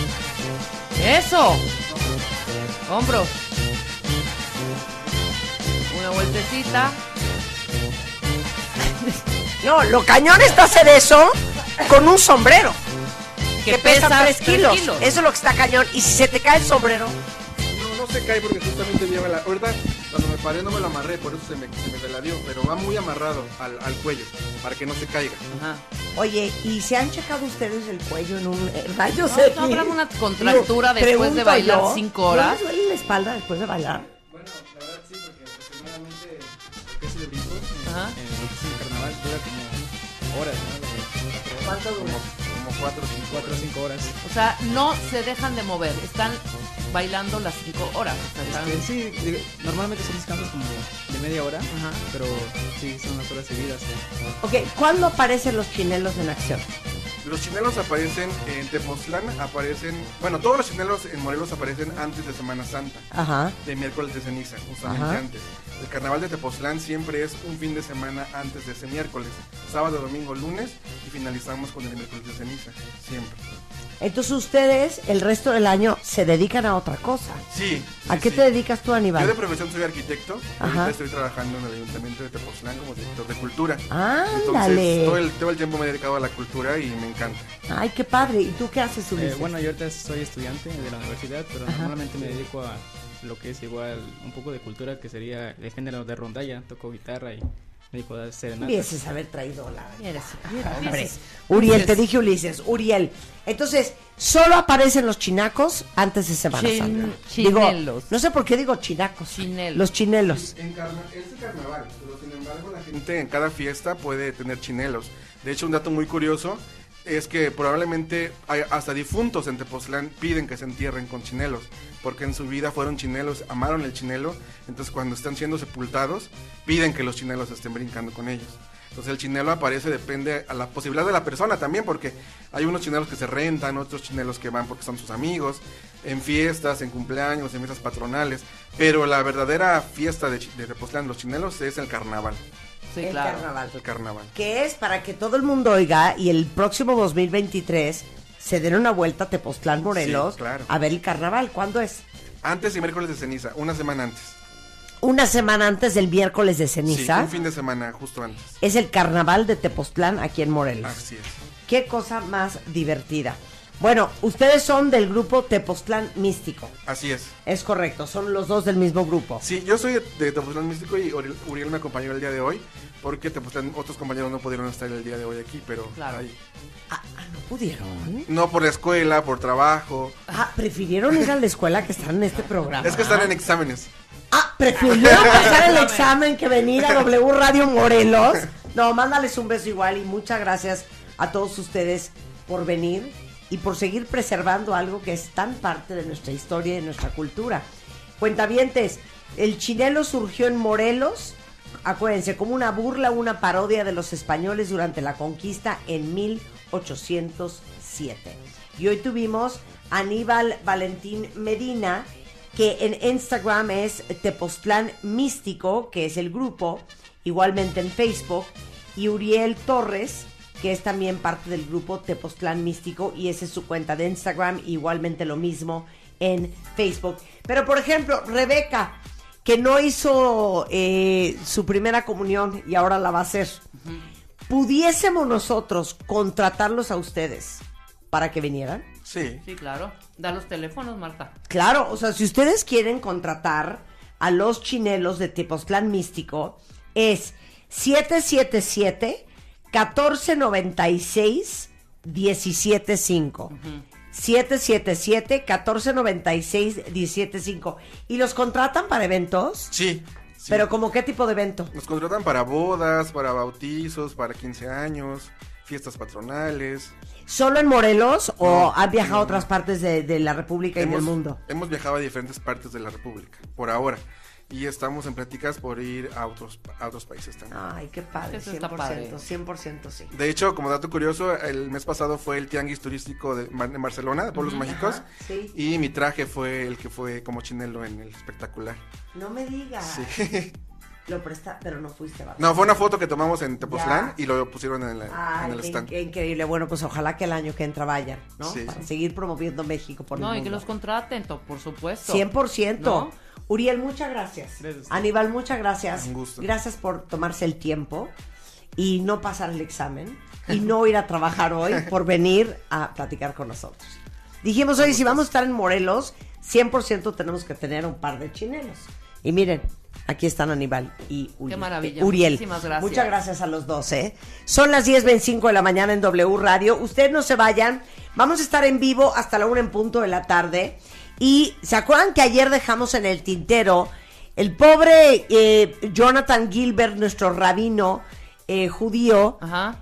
S2: Eso. Hombros. Una vueltecita.
S1: No, lo cañón está hacer eso con un sombrero que, pesa 3
S2: tres
S1: kilos. Eso es lo que está cañón. Y si se te cae el sombrero,
S4: se cae porque justamente lleva la. Ahorita, cuando me separé, no me lo amarré, por eso se me, se me reladió, pero va muy amarrado al, al cuello, para que no se caiga.
S2: Ajá.
S1: Oye, ¿y se han checado ustedes el cuello en un eh, rayo
S2: ¿No,
S1: X?
S2: no habrá una contractura
S1: Digo,
S2: después de bailar
S1: yo,
S2: cinco horas?
S1: ¿No les duele la espalda después de bailar?
S5: Bueno, la verdad sí, porque aproximadamente lo que es el brinco, en,
S2: Ajá.
S5: en lo que es el carnaval, dura como horas, ¿no?
S1: ¿Cuánto dura?
S4: Como cuatro o cinco.
S5: Cuatro cinco horas.
S2: O sea, no se dejan de mover, están bailando las cinco horas. están-
S5: Este, sí, digo, normalmente son descansos como de media hora,
S2: Ajá.
S5: pero sí, son las horas seguidas.
S1: Ok, ¿cuándo aparecen los chinelos en acción?
S4: Los chinelos aparecen en Tepoztlán, aparecen, bueno, todos los chinelos en Morelos aparecen antes de Semana Santa,
S1: Ajá.
S4: de miércoles de ceniza, justamente
S1: Ajá.
S4: antes. El carnaval de Tepoztlán siempre es un fin de semana antes de ese miércoles, sábado, domingo, lunes y finalizamos con el miércoles de ceniza, siempre.
S1: Entonces ustedes el resto del año se dedican a otra cosa.
S4: Sí.
S1: ¿A
S4: sí,
S1: qué
S4: sí.
S1: te dedicas tú,
S4: Yo de
S1: Aníbal?
S4: profesión soy arquitecto,
S1: Ajá.
S4: ahorita estoy trabajando en el ayuntamiento de Tepoztlán como director de cultura.
S1: Ándale.
S4: Entonces, todo el, todo el tiempo me he dedicado a la cultura y me encanta.
S1: Ay, qué padre. ¿Y tú qué haces,
S5: Eh,
S1: Ulises?
S5: bueno, yo ahorita soy estudiante de la universidad, pero
S1: Ajá.
S5: normalmente me dedico a lo que es igual un poco de cultura, que sería el género de rondalla. Toco guitarra y me dedico a serenatas.
S1: Hubieses haber traído la...
S2: Eres-
S1: Hombre. Uriel, te dije Ulises, Uriel. Entonces, solo aparecen los chinacos antes de Semana
S2: Chin-
S1: Santa. Digo,
S2: chinelos.
S1: no sé por qué digo chinacos.
S2: Chinelos.
S1: Los chinelos.
S4: En carna es el carnaval, pero sin embargo la gente en cada fiesta puede tener chinelos. De hecho, un dato muy curioso es que probablemente hay hasta difuntos en Tepoztlán piden que se entierren con chinelos, porque en su vida fueron chinelos, amaron el chinelo, entonces cuando están siendo sepultados piden que los chinelos estén brincando con ellos. Entonces el chinelo aparece, depende a la posibilidad de la persona también, porque hay unos chinelos que se rentan, otros chinelos que van porque son sus amigos, en fiestas, en cumpleaños, en fiestas patronales, pero la verdadera fiesta de, de Tepoztlán, los chinelos, es el carnaval,
S2: Sí,
S1: el
S2: claro.
S1: carnaval.
S4: el carnaval.
S1: Que es para que todo el mundo oiga y el próximo 2023 se den una vuelta a Tepoztlán, Morelos,
S4: Sí, claro.
S1: a ver el carnaval. ¿Cuándo es?
S4: Antes y miércoles de ceniza, una semana antes.
S1: Una semana antes del miércoles de
S4: Sí,
S1: ceniza.
S4: un fin de semana justo antes.
S1: Es el carnaval de Tepoztlán aquí en Morelos.
S4: Así es.
S1: Qué cosa más divertida. Bueno, ustedes son del grupo Tepoztlán Místico.
S4: Así es.
S1: Es correcto, son los dos del mismo grupo.
S4: Sí, yo soy de, Tepoztlán Místico y Uriel, Uriel me acompañó el día de hoy, porque Tepoztlán, otros compañeros no pudieron estar el día de hoy aquí, pero
S2: Claro.
S4: ahí-
S1: Ah, ah, ¿no pudieron?
S4: no por la escuela, por trabajo.
S1: Ah, prefirieron ir a la escuela que están en este programa.
S4: Es que están en exámenes.
S1: Ah, prefirieron pasar el examen que venir a W Radio Morelos. No, mándales un beso igual y muchas gracias a todos ustedes por venir y por seguir preservando algo que es tan parte de nuestra historia y de nuestra cultura. Cuentavientes, el chinelo surgió en Morelos, acuérdense, como una burla, una parodia de los españoles durante la conquista en 1807. Y hoy tuvimos a Aníbal Valentín Medina, que en Instagram es Tepoztlán Místico, que es el grupo, igualmente en Facebook, y Uriel Torres, que es también parte del grupo Tepoztlán Místico, y esa es su cuenta de Instagram, igualmente lo mismo en Facebook. Pero por ejemplo, Rebeca, que no hizo eh, su primera comunión y ahora la va a hacer, pudiésemos nosotros contratarlos a ustedes para que vinieran.
S4: Sí.
S2: Sí, claro. Da los teléfonos, Marta.
S1: Claro, o sea, si ustedes quieren contratar a los chinelos de Tepoztlán Místico, es 777 1496 175. 777 1496 175. ¿Y los contratan para eventos?
S4: Sí. sí.
S1: Pero como qué tipo de evento?
S4: Nos contratan para bodas, para bautizos, para 15 años, fiestas patronales.
S1: ¿Solo en Morelos o han viajado a otras partes de, de la República y del mundo?
S4: hemos viajado a diferentes partes de la República, por ahora. Y estamos en pláticas por ir a otros, a otros países también.
S1: Ay, qué padre,
S2: Eso
S1: 100%,
S2: está padre.
S1: 100% sí.
S4: De hecho, como dato curioso, el mes pasado fue el tianguis turístico de, en Barcelona, de Pueblos Mágicos.
S1: Ajá, sí.
S4: Y mi traje fue el que fue como chinelo en el espectacular.
S1: No me digas.
S4: Sí.
S1: Lo presta, pero no fuiste, ¿verdad?
S4: No, fue una foto que tomamos en Tepoztlán
S1: Ya.
S4: y lo pusieron en, la-
S1: Ay,
S4: en el
S1: qué,
S4: stand.
S1: qué increíble. Bueno, pues ojalá que el año que entra vayan, ¿no?
S4: Sí.
S1: Para seguir promoviendo México por
S2: No,
S1: el
S2: y que los contraten, to- por supuesto.
S1: 100%.
S2: ¿No?
S1: Uriel, muchas gracias.
S5: Gracias.
S1: Aníbal, muchas gracias.
S4: Un gusto.
S1: Gracias por tomarse el tiempo y no pasar el examen y no ir a trabajar hoy por venir a platicar con nosotros. Dijimos, oye, si vamos a estar en Morelos, 100% tenemos que tener un par de chinelos. Y miren, Aquí están Aníbal y Uri-
S2: Qué maravilla.
S1: Uriel.
S2: Muchísimas gracias.
S1: Muchas gracias a los dos, ¿eh? Son las 10.25 de la mañana en W Radio. Ustedes no se vayan. Vamos a estar en vivo hasta la una en punto de la tarde. Y ¿se acuerdan que ayer dejamos en el tintero el pobre eh, Jonathan Gilbert, nuestro rabino eh, judío?
S2: Ajá.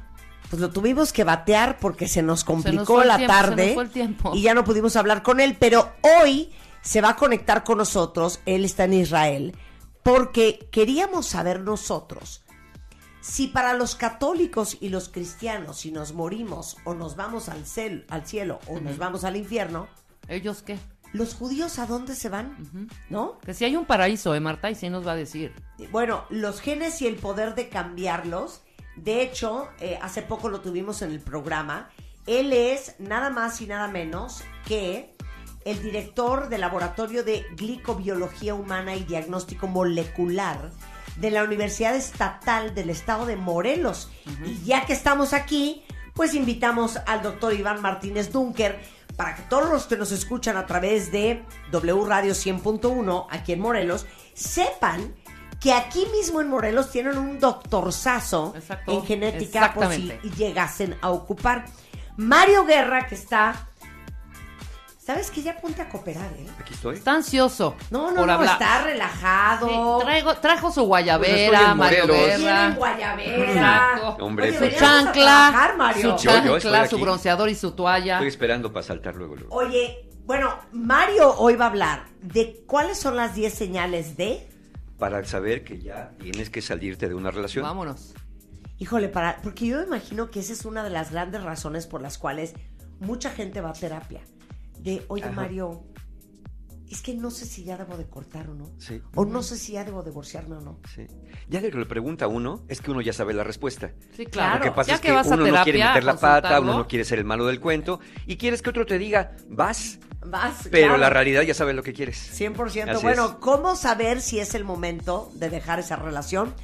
S1: Pues lo tuvimos que batear porque se nos complicó
S2: el
S1: la
S2: tiempo, se nos
S1: tarde
S2: fue el tiempo.
S1: y ya no pudimos hablar con él, pero hoy se va a conectar con nosotros, él está en Israel, porque queríamos saber nosotros si para los católicos y los cristianos, si nos morimos o nos vamos al, cel- al cielo o nos vamos al infierno,
S2: ¿Ellos qué?
S1: Los judíos a dónde se van, ¿no?
S2: Que si hay un paraíso, ¿eh, Marta? Y sí nos va a decir.
S1: Bueno, los genes y el poder de cambiarlos. De hecho, eh, hace poco lo tuvimos en el programa. Él es nada más y nada menos que el director del Laboratorio de Glicobiología Humana y Diagnóstico Molecular de la Universidad Estatal del Estado de Morelos. Y ya que estamos aquí, pues invitamos al doctor Iván Martínez Dunker para que todos los que nos escuchan a través de W Radio 100.1 aquí en Morelos sepan que aquí mismo en Morelos tienen un doctorzazo
S2: Exacto,
S1: en genética por si llegasen a ocupar. Mario Guerra, que está... ¿Sabes que Ya ponte a cooperar, ¿eh?
S3: Aquí estoy.
S2: Está ansioso.
S1: No, no,
S2: por
S1: no,
S2: hablar.
S1: está relajado.
S2: Sí, traigo, trajo su
S3: Pues
S2: guayabera,
S3: en
S2: Mario Guerra.
S1: guayabera.
S2: Exacto.
S3: Hombre,
S1: Oye,
S3: su
S2: chancla,
S1: trabajar, Mario.
S2: su
S3: Yo- yo estoy
S2: chancla, su bronceador y su toalla.
S3: Estoy esperando para saltar luego. luego.
S1: Oye, bueno, Mario hoy va a hablar de cuáles son las 10 señales de...
S3: Para saber que ya tienes que salirte de una relación.
S2: Vámonos.
S1: Híjole, para, porque yo me imagino que esa es una de las grandes razones por las cuales mucha gente va a terapia. De, oye
S3: Ajá.
S1: Mario, es que no sé si ya debo de cortar o no.
S3: Sí.
S1: O no sé si ya debo divorciarme o no.
S3: Sí. Ya de que le pregunta a uno, es que uno ya sabe la respuesta.
S2: Sí,
S1: Claro.
S3: Lo que pasa
S2: ya
S3: es
S2: que,
S3: que,
S2: vas a
S3: uno
S2: terapia,
S3: no quiere meter la pata, uno no quiere ser el malo del cuento y quieres que otro te diga, vas,
S1: Vas,
S3: pero
S1: claro.
S3: la realidad ya sabe lo que quieres.
S1: 100%.
S3: Así
S1: bueno,
S3: es.
S1: ¿cómo saber si es el momento de dejar esa relación?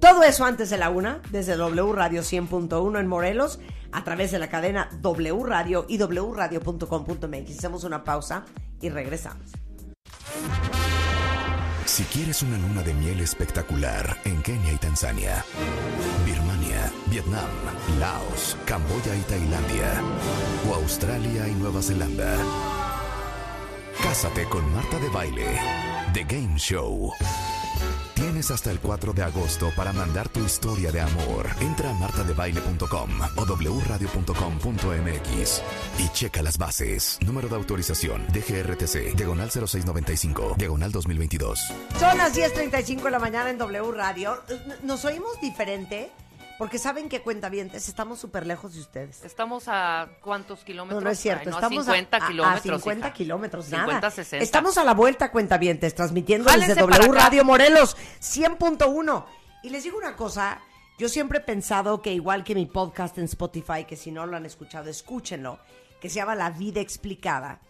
S1: Todo eso antes de la una, desde W Radio 100.1 en Morelos, a través de la cadena W Radio y wradio.com.mx. Hacemos una pausa y regresamos.
S6: Si quieres una luna de miel espectacular en Kenia y Tanzania, Birmania, Vietnam, Laos, Camboya y Tailandia, o Australia y Nueva Zelanda, cásate con Marta de Baile, The Game Show. Tienes hasta el 4 de agosto para mandar tu historia de amor. Entra a martadebaile.com o wradio.com.mx y checa las bases. Número de autorización DGRTC, diagonal 0695, diagonal 2022.
S1: Son las 10.35 de la mañana en W Radio. Nos oímos diferente porque saben que cuentavientes estamos súper lejos de ustedes.
S2: Estamos a cuántos
S1: No,
S2: kilómetros?
S1: no es cierto.
S2: Ay, no, a
S1: estamos
S2: 50
S1: a, a-
S2: kilómetros.
S1: A 50
S2: hija.
S1: kilómetros,
S2: 50,
S1: nada.
S2: 60.
S1: Estamos a la vuelta, cuentavientes, transmitiendo
S2: Jálense
S1: desde W. Radio Morelos 100.1. Y les digo una cosa, yo siempre he pensado que igual que mi podcast en Spotify, que si no lo han escuchado, escúchenlo, que se llama La Vida Explicada.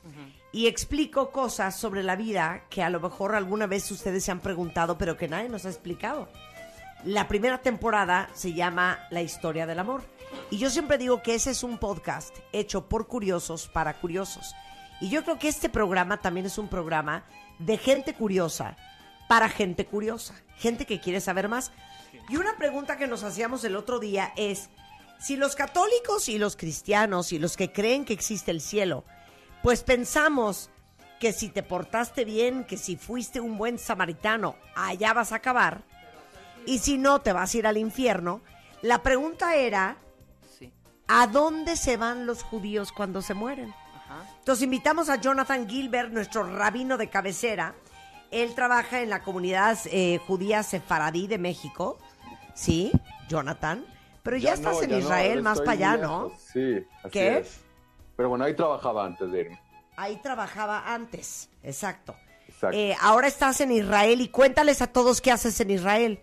S1: Y explico cosas sobre la vida que a lo mejor alguna vez ustedes se han preguntado, pero que nadie nos ha explicado. La primera temporada se llama La historia del amor. Y yo siempre digo que ese es un podcast hecho por curiosos para curiosos. Y yo creo que este programa también es un programa de gente curiosa para gente curiosa, gente que quiere saber más. Y una pregunta que nos hacíamos el otro día es, si los católicos y los cristianos y los que creen que existe el cielo, pues pensamos que si te portaste bien, que si fuiste un buen samaritano, allá vas a acabar, y si no, te vas a ir al infierno. La pregunta era,
S2: Sí.
S1: ¿a dónde se van los judíos cuando se mueren?
S2: Ajá.
S1: Entonces invitamos a Jonathan Gilbert, nuestro rabino de cabecera. Él trabaja en la comunidad eh, judía sefaradí de México. Sí, Jonathan. Pero ya, estás
S7: no,
S1: en
S7: ya
S1: Israel, más para allá, ¿no?
S7: Sí, así
S1: ¿Qué?
S7: es. Pero bueno, ahí trabajaba antes de irme.
S1: Ahí trabajaba antes, exacto.
S7: Exacto.
S1: Eh, ahora estás en Israel y cuéntales a todos qué haces en Israel.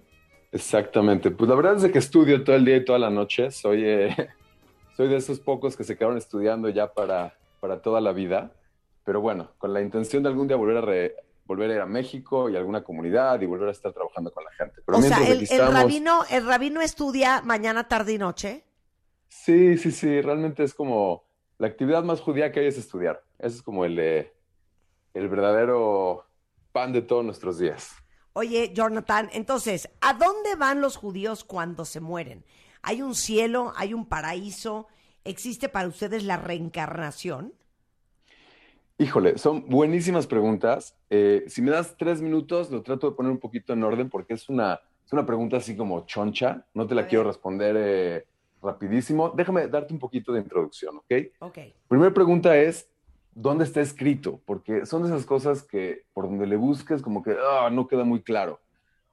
S7: Exactamente. Pues la verdad es de que estudio todo el día y toda la noche. Soy, eh, soy de esos pocos que se quedaron estudiando ya para, para toda la vida. Pero bueno, con la intención de algún día volver a, re- volver a ir a México y a alguna comunidad y volver a estar trabajando con la gente. Pero
S1: o sea, el, el rabino, el rabino estudia mañana, tarde y noche.
S7: Sí, sí, sí. Realmente es como la actividad más judía que hay es estudiar. Ese es como el, eh, el verdadero pan de todos nuestros días.
S1: Oye, Jonathan, entonces, ¿a dónde van los judíos cuando se mueren? ¿Hay un cielo? ¿Hay un paraíso? ¿Existe para ustedes la reencarnación?
S7: Híjole, son buenísimas preguntas. Eh, si me das tres minutos, lo trato de poner un poquito en orden porque es una, es una pregunta así como choncha. No te la quiero responder eh, rapidísimo. Déjame darte un poquito de introducción, ¿ok?
S1: Ok.
S7: Primera pregunta es, ¿dónde está escrito? Porque son de esas cosas que por donde le busques como que ah, no queda muy claro.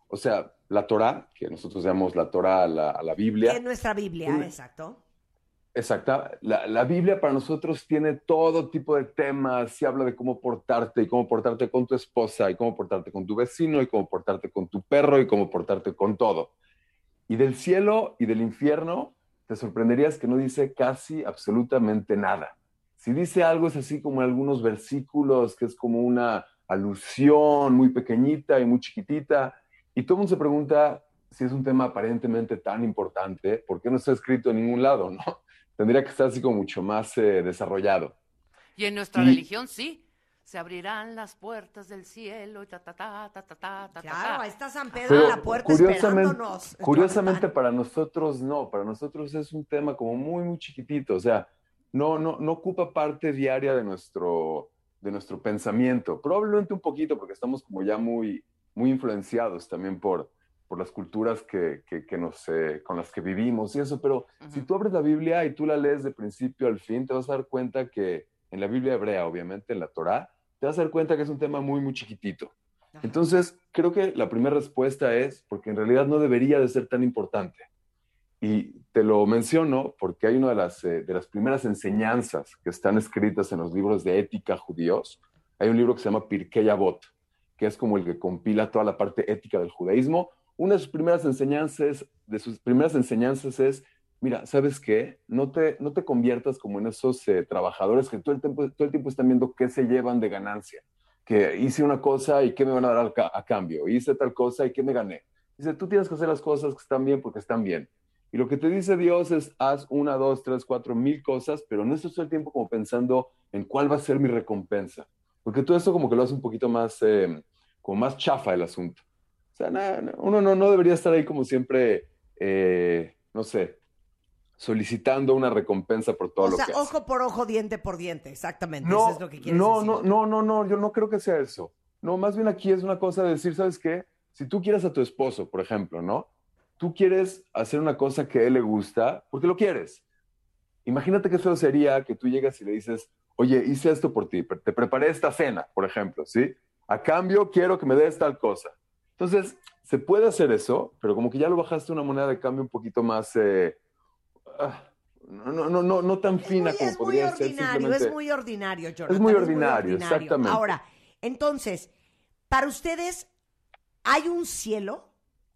S7: O sea, la Torah, que nosotros llamamos la Torah a la, a la Biblia.
S1: En nuestra Biblia,
S7: Una-
S1: exacto.
S7: Exacta. La, la Biblia para nosotros tiene todo tipo de temas. Se habla de cómo portarte y cómo portarte con tu esposa y cómo portarte con tu vecino y cómo portarte con tu perro y cómo portarte con todo. Y del cielo y del infierno te sorprenderías que no dice casi absolutamente nada. Si dice algo es así como en algunos versículos, que es como una alusión muy pequeñita y muy chiquitita. Y todo el mundo se pregunta si es un tema aparentemente tan importante, ¿por qué no está escrito en ningún lado? ¿no? Tendría que estar así como mucho más eh, desarrollado.
S2: Y en nuestra
S7: Y-
S2: religión sí. Se abrirán las puertas del cielo y ta ta ta ta ta ta ta.
S1: Claro, ahí está San Pedro
S7: Pero
S1: en la puerta
S7: curiosamente,
S1: esperándonos.
S7: curiosamente para nosotros no, para nosotros es un tema como muy, muy chiquitito, o sea, no, no, no ocupa parte diaria de nuestro, de nuestro pensamiento, probablemente un poquito porque estamos como ya muy, muy influenciados también por, por las culturas que, que, que nos, eh, con las que vivimos y eso, pero si tú abres la Biblia y tú la lees de principio al fin, te vas a dar cuenta que en la Biblia hebrea, obviamente, en la Torá, te vas a dar cuenta que es un tema muy, muy chiquitito. Entonces, creo que la primera respuesta es porque en realidad no debería de ser tan importante. Y te lo menciono porque hay una de las, eh, de las primeras enseñanzas que están escritas en los libros de ética judíos. Hay un libro que se llama Pirkei Avot, que es como el que compila toda la parte ética del judaísmo. Una de sus primeras enseñanzas, de sus primeras enseñanzas es, mira, ¿sabes qué? No te, no te conviertas como en esos eh, trabajadores que todo el, tiempo, todo el tiempo están viendo qué se llevan de ganancia que hice una cosa y qué me van a dar ca- a, cambio, hice tal cosa y qué me gané. Dice, tú tienes que hacer las cosas que están bien porque están bien. Y lo que te dice Dios es, haz una, dos, tres, cuatro, mil cosas, pero no estés todo el tiempo como pensando en cuál va a ser mi recompensa. Porque todo eso como que lo hace un poquito más, eh, como más chafa el asunto. O sea, na- uno no, no debería estar ahí como siempre, eh, no sé, solicitando una recompensa por todo
S1: O
S7: lo
S1: sea,
S7: que hace.
S1: ojo por ojo, diente por diente, exactamente.
S7: No,
S1: Eso es lo que quieres
S7: no,
S1: decir.
S7: no, no, no, no, yo no creo que sea eso. No, más bien aquí es una cosa de decir, ¿sabes qué? Si tú quieres a tu esposo, por ejemplo, ¿no? Tú quieres hacer una cosa que a él le gusta, porque lo quieres. Imagínate qué feo sería que tú llegas y le dices, oye, hice esto por ti, te preparé esta cena, por ejemplo, ¿sí? A cambio, quiero que me des tal cosa. Entonces, se puede hacer eso, pero como que ya lo bajaste una moneda de cambio un poquito más, eh, ah, no, no, no, no, tan fina como
S1: es muy
S7: podría ser.
S1: ordinario,
S7: simplemente-
S1: es muy ordinario, Jonathan.
S7: Es muy ordinario, exactamente.
S1: Ahora, entonces, para ustedes, ¿hay un cielo?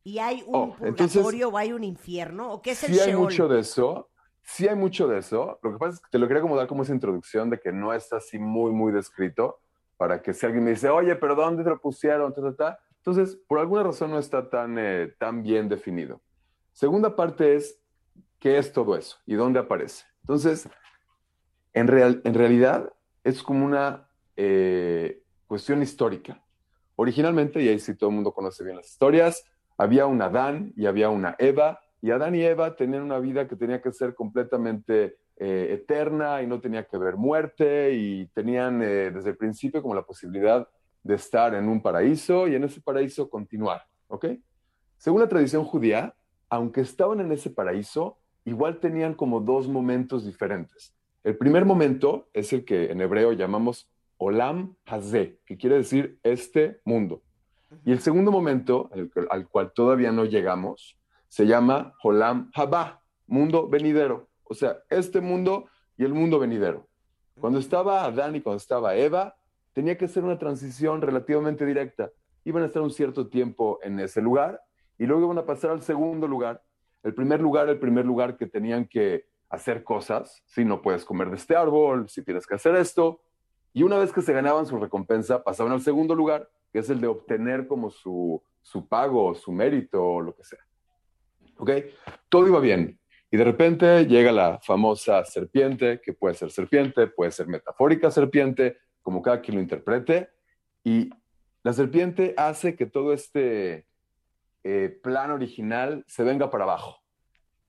S1: ¿Y hay un
S7: Oh,
S1: purgatorio o hay un infierno? ¿O qué es el
S7: Sí hay
S1: Sheol?
S7: mucho de eso, sí hay mucho de eso. Lo que pasa es que te lo quería como dar como esa introducción de que no está así muy, muy descrito, para que si alguien me dice, oye, pero ¿dónde te lo pusieron? Ta, ta, ta. Entonces, por alguna razón no está tan, eh, tan bien definido. Segunda parte es, ¿qué es todo eso? ¿Y dónde aparece? Entonces, en, real, en realidad es como una eh, cuestión histórica. Originalmente, y ahí sí todo el mundo conoce bien las historias, había un Adán y había una Eva, y Adán y Eva tenían una vida que tenía que ser completamente eh, eterna y no tenía que haber muerte, y tenían eh, desde el principio como la posibilidad de estar en un paraíso y en ese paraíso continuar, ¿ok? Según la tradición judía, aunque estaban en ese paraíso, igual tenían como dos momentos diferentes. El primer momento es el que en hebreo llamamos Olam Hazé, que quiere decir este mundo. Y el segundo momento, al cual todavía no llegamos, se llama Olam Haba, mundo venidero. O sea, este mundo y el mundo venidero. Cuando estaba Adán y cuando estaba Eva, tenía que ser una transición relativamente directa. Iban a estar un cierto tiempo en ese lugar y luego iban a pasar al segundo lugar. El primer lugar, el primer lugar que tenían que hacer cosas, si no puedes comer de este árbol, si tienes que hacer esto. Y una vez que se ganaban su recompensa, pasaban al segundo lugar, que es el de obtener como su, su pago, su mérito o lo que sea. ¿Ok? Todo iba bien. Y de repente llega la famosa serpiente, que puede ser serpiente, puede ser metafórica serpiente, como cada quien lo interprete, y La serpiente hace que todo este eh, plan original se venga para abajo.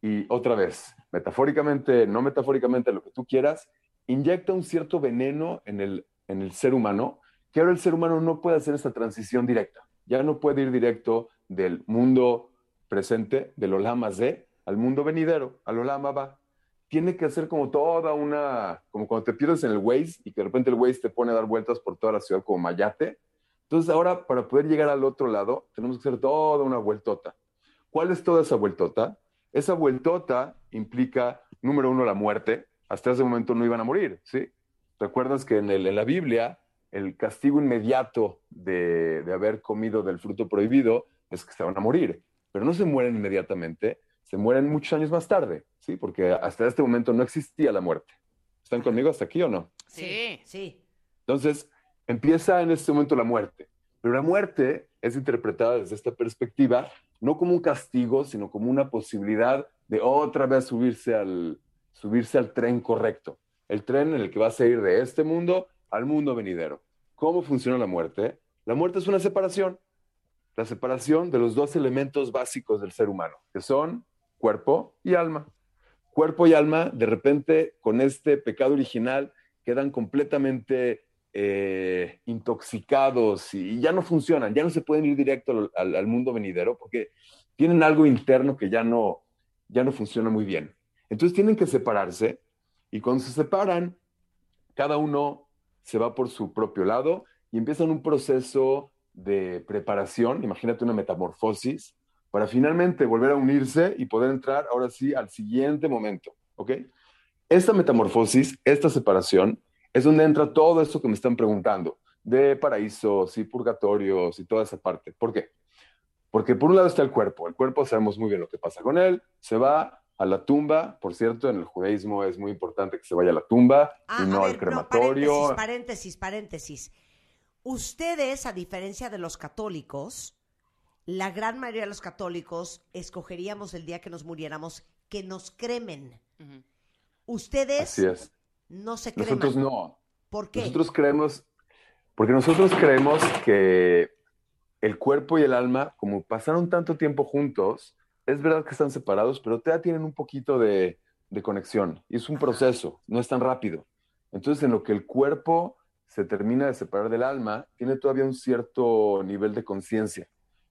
S7: Y otra vez, metafóricamente, no metafóricamente, lo que tú quieras, inyecta un cierto veneno en el, en el ser humano, que ahora el ser humano no puede hacer esta transición directa. Ya no puede ir directo del mundo presente, del Olama Z, al mundo venidero, al Olama va. Tiene que hacer como toda una, como cuando te pierdes en el Waze y que de repente el Waze te pone a dar vueltas por toda la ciudad como mayate. Entonces ahora para poder llegar al otro lado tenemos que hacer toda una vueltota. ¿Cuál es toda esa vueltota? Esa vueltota implica, número uno, la muerte. Hasta ese momento no iban a morir, ¿sí? ¿Recuerdas que en la Biblia el castigo inmediato de, de haber comido del fruto prohibido es que se van a morir? Pero no se mueren inmediatamente, se mueren muchos años más tarde, ¿sí? Porque hasta este momento no existía la muerte. ¿Están conmigo hasta aquí o no?
S2: Sí.
S1: Sí.
S7: Entonces, empieza en este momento la muerte. Pero la muerte es interpretada desde esta perspectiva no como un castigo, sino como una posibilidad de otra vez subirse al, subirse al tren correcto. El tren en el que vas a ir de este mundo al mundo venidero. ¿Cómo funciona la muerte? La muerte es una separación. La separación de los dos elementos básicos del ser humano, que son cuerpo y alma. Cuerpo y alma, de repente, con este pecado original, quedan completamente eh, intoxicados y, ya no funcionan, ya no se pueden ir directo al, al, mundo venidero porque tienen algo interno que ya no, ya no funciona muy bien. Entonces tienen que separarse y cuando se separan, cada uno se va por su propio lado y empiezan un proceso de preparación, imagínate una metamorfosis, para finalmente volver a unirse y poder entrar ahora sí al siguiente momento, ¿ok? Esta metamorfosis, esta separación, es donde entra todo esto que me están preguntando, de paraísos y purgatorios y toda esa parte. ¿Por qué? Porque por un lado está el cuerpo. El cuerpo sabemos muy bien lo que pasa con él. Se va a la tumba. Por cierto, en el judaísmo es muy importante que se vaya a la tumba
S1: Ah,
S7: y no al crematorio.
S1: paréntesis, paréntesis, paréntesis. Ustedes, a diferencia de los católicos, la gran mayoría de los católicos escogeríamos el día que nos muriéramos que nos cremen. Ustedes
S7: Así es.
S1: no se creman.
S7: Nosotros no.
S1: ¿Por qué?
S7: Nosotros creemos, porque nosotros creemos que el cuerpo y el alma, como pasaron tanto tiempo juntos, es verdad que están separados, pero todavía tienen un poquito de, de conexión. Y es un proceso, no es tan rápido. Entonces, en lo que el cuerpo se termina de separar del alma, tiene todavía un cierto nivel de conciencia.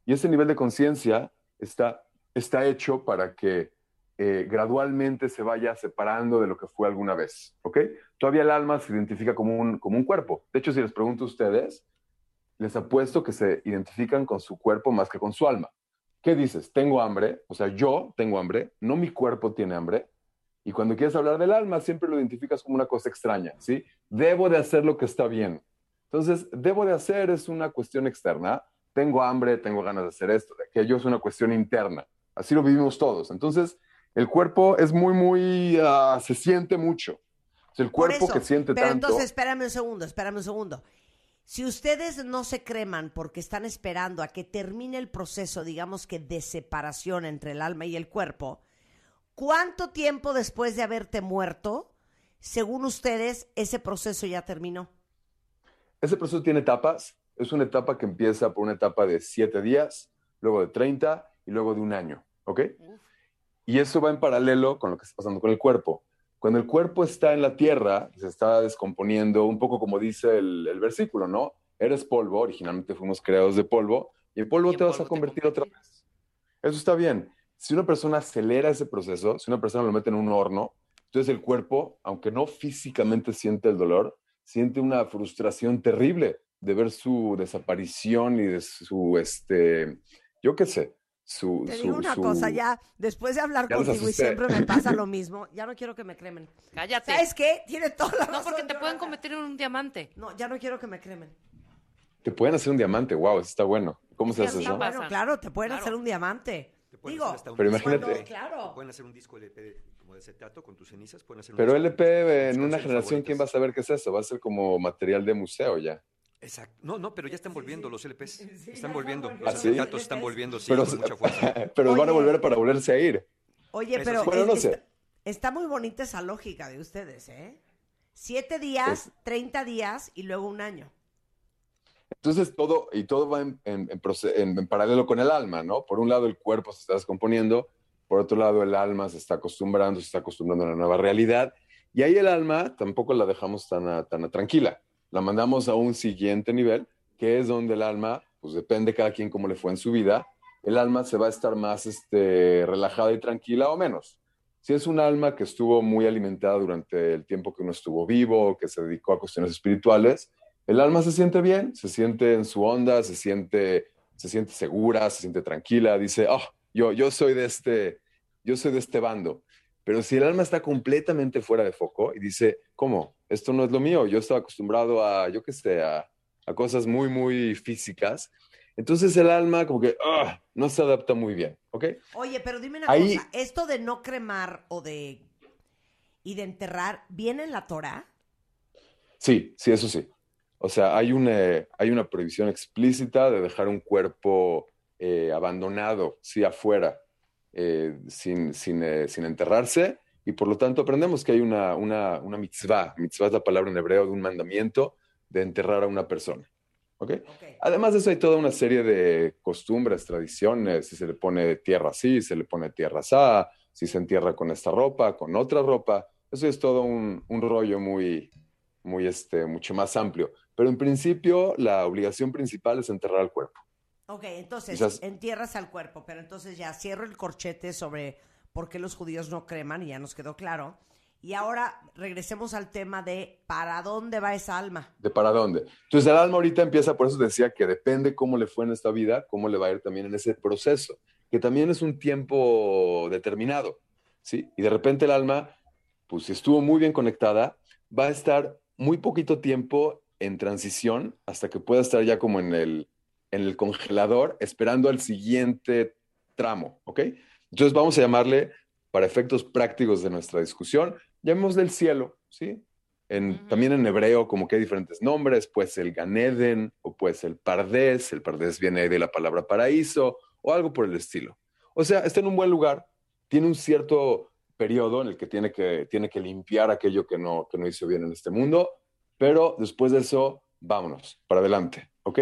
S7: Y ese nivel de conciencia está, está hecho para que eh, gradualmente se vaya separando de lo que fue alguna vez, ¿ok? Todavía el alma se identifica como un, como un cuerpo. De hecho, si les pregunto a ustedes, les apuesto que se identifican con su cuerpo más que con su alma. ¿Qué dices? Tengo hambre, o sea, yo tengo hambre, no mi cuerpo tiene hambre. Y cuando quieres hablar del alma, siempre lo identificas como una cosa extraña, ¿sí? Debo de hacer lo que está bien. Entonces, debo de hacer es una cuestión externa. Tengo hambre, tengo ganas de hacer esto, de aquello es una cuestión interna. Así lo vivimos todos. Entonces, el cuerpo es muy, muy, ah, se siente mucho. Sea, el cuerpo
S1: eso.
S7: que siente
S1: Pero
S7: tanto.
S1: entonces, espérame un segundo, espérame un segundo. Si ustedes no se creman porque están esperando a que termine el proceso, digamos que de separación entre el alma y el cuerpo, ¿cuánto tiempo después de haberte muerto, según ustedes, ese proceso ya terminó?
S7: Ese proceso tiene etapas. Es una etapa que empieza por una etapa de siete días, luego de 30 y luego de un año, ¿ok? Y eso va en paralelo con lo que está pasando con el cuerpo. Cuando el cuerpo está en la tierra, se está descomponiendo, un poco como dice el, el versículo, ¿no? Eres polvo, originalmente fuimos creados de polvo, y en polvo
S2: Y en
S7: te vas
S2: polvo
S7: a
S2: te
S7: convertir otra vez. Eso está bien. Si una persona acelera ese proceso, si una persona lo mete en un horno, entonces el cuerpo, aunque no físicamente siente el dolor, siente una frustración terrible de ver su desaparición y de su, este, yo qué sé, su...
S1: Te
S7: su-
S1: digo una
S7: su-
S1: cosa, ya, después de hablar
S7: Ya
S1: contigo y siempre me pasa lo mismo, ya no quiero que me cremen.
S2: Cállate.
S1: ¿Sabes qué? Tiene toda la
S2: No,
S1: razón,
S2: porque te pueden convertir en un diamante.
S1: No, ya no quiero que me cremen.
S7: Te pueden hacer un diamante, wow, eso está bueno. ¿Cómo se hace eso?
S1: Bueno, claro, te pueden
S2: Claro.
S1: hacer un diamante.
S8: Te pueden
S1: Digo,
S8: hacer hasta un
S7: Pero
S8: disco
S7: imagínate.
S1: Claro.
S8: te pueden hacer un disco LP de- como de acetato con tus cenizas. Pueden hacer un
S7: Pero
S8: disco
S7: LP en una generación, ¿quién va a saber qué es eso? Va a ser como material de museo ya.
S8: Exacto. No, no, pero ya están volviendo los LPs.
S1: Sí,
S8: están volviendo. Los
S7: ¿Ah, sí?
S8: acetatos están volviendo, sí,
S7: Pero,
S8: con mucha fuerza.
S7: pero van a volver para volverse a ir.
S1: Oye,
S8: Eso
S1: pero.
S7: Bueno, no
S1: es-
S7: sé.
S1: está, está muy bonita esa lógica de ustedes, ¿eh? Siete días, 30 días y luego un año.
S7: Entonces todo, y todo va en, en- en proce- en- en paralelo con el alma, ¿no? Por un lado el cuerpo se está descomponiendo, por otro lado el alma se está acostumbrando, se está acostumbrando a una nueva realidad, y ahí el alma tampoco la dejamos tan, a- tan a tranquila, la mandamos a un siguiente nivel, que es donde el alma, pues depende cada quien cómo le fue en su vida, el alma se va a estar más este, relajada y tranquila o menos. Si es un alma que estuvo muy alimentada durante el tiempo que uno estuvo vivo, que se dedicó a cuestiones espirituales, el alma se siente bien, se siente en su onda, se siente, se siente segura, se siente tranquila, dice, oh, yo, yo soy de este, yo soy de este bando. Pero si el alma está completamente fuera de foco y dice, ¿cómo? Esto no es lo mío, yo estaba acostumbrado a, yo qué sé, a, a cosas muy, muy físicas. Entonces el alma como que ah, no se adapta muy bien, ¿ok?
S1: Oye, pero dime una
S7: Ahí-
S1: cosa, esto de no cremar o de y de enterrar, ¿viene en la Torah?
S7: Sí, sí, eso sí. O sea, hay una, hay una prohibición explícita de dejar un cuerpo eh, abandonado, sí, afuera, eh, sin, sin, eh, sin enterrarse, y por lo tanto aprendemos que hay una, una, una mitzvah. Mitzvah es la palabra en hebreo de un mandamiento de enterrar a una persona. ¿Ok?
S1: Ok.
S7: Además de eso, hay toda una serie de costumbres, tradiciones, si se le pone tierra así, se le pone tierra así, si se entierra con esta ropa, con otra ropa. Eso es todo un, un rollo muy, muy, este, mucho más amplio. Pero en principio, la obligación principal es enterrar al cuerpo.
S1: Ok, entonces
S7: Quizás-
S1: entierras al cuerpo, pero entonces ya cierro el corchete sobre por qué los judíos no creman y ya nos quedó claro. Y ahora regresemos al tema de para dónde va esa alma.
S7: ¿De para dónde? Entonces, el alma ahorita empieza, por eso decía que depende cómo le fue en esta vida, cómo le va a ir también en ese proceso, que también es un tiempo determinado, ¿sí? Y de repente el alma, pues si estuvo muy bien conectada, va a estar muy poquito tiempo en transición hasta que pueda estar ya como en el, en el congelador esperando al siguiente tramo, ¿ok? Entonces vamos a llamarle, para efectos prácticos de nuestra discusión, llamémosle el cielo, ¿sí? En, También en hebreo como que hay diferentes nombres, pues el Ganeden o pues el Pardés, el Pardés viene de la palabra paraíso o algo por el estilo. O sea, está en un buen lugar, tiene un cierto periodo en el que tiene que, tiene que limpiar aquello que no, que no hizo bien en este mundo, pero después de eso, vámonos, para adelante, ¿ok?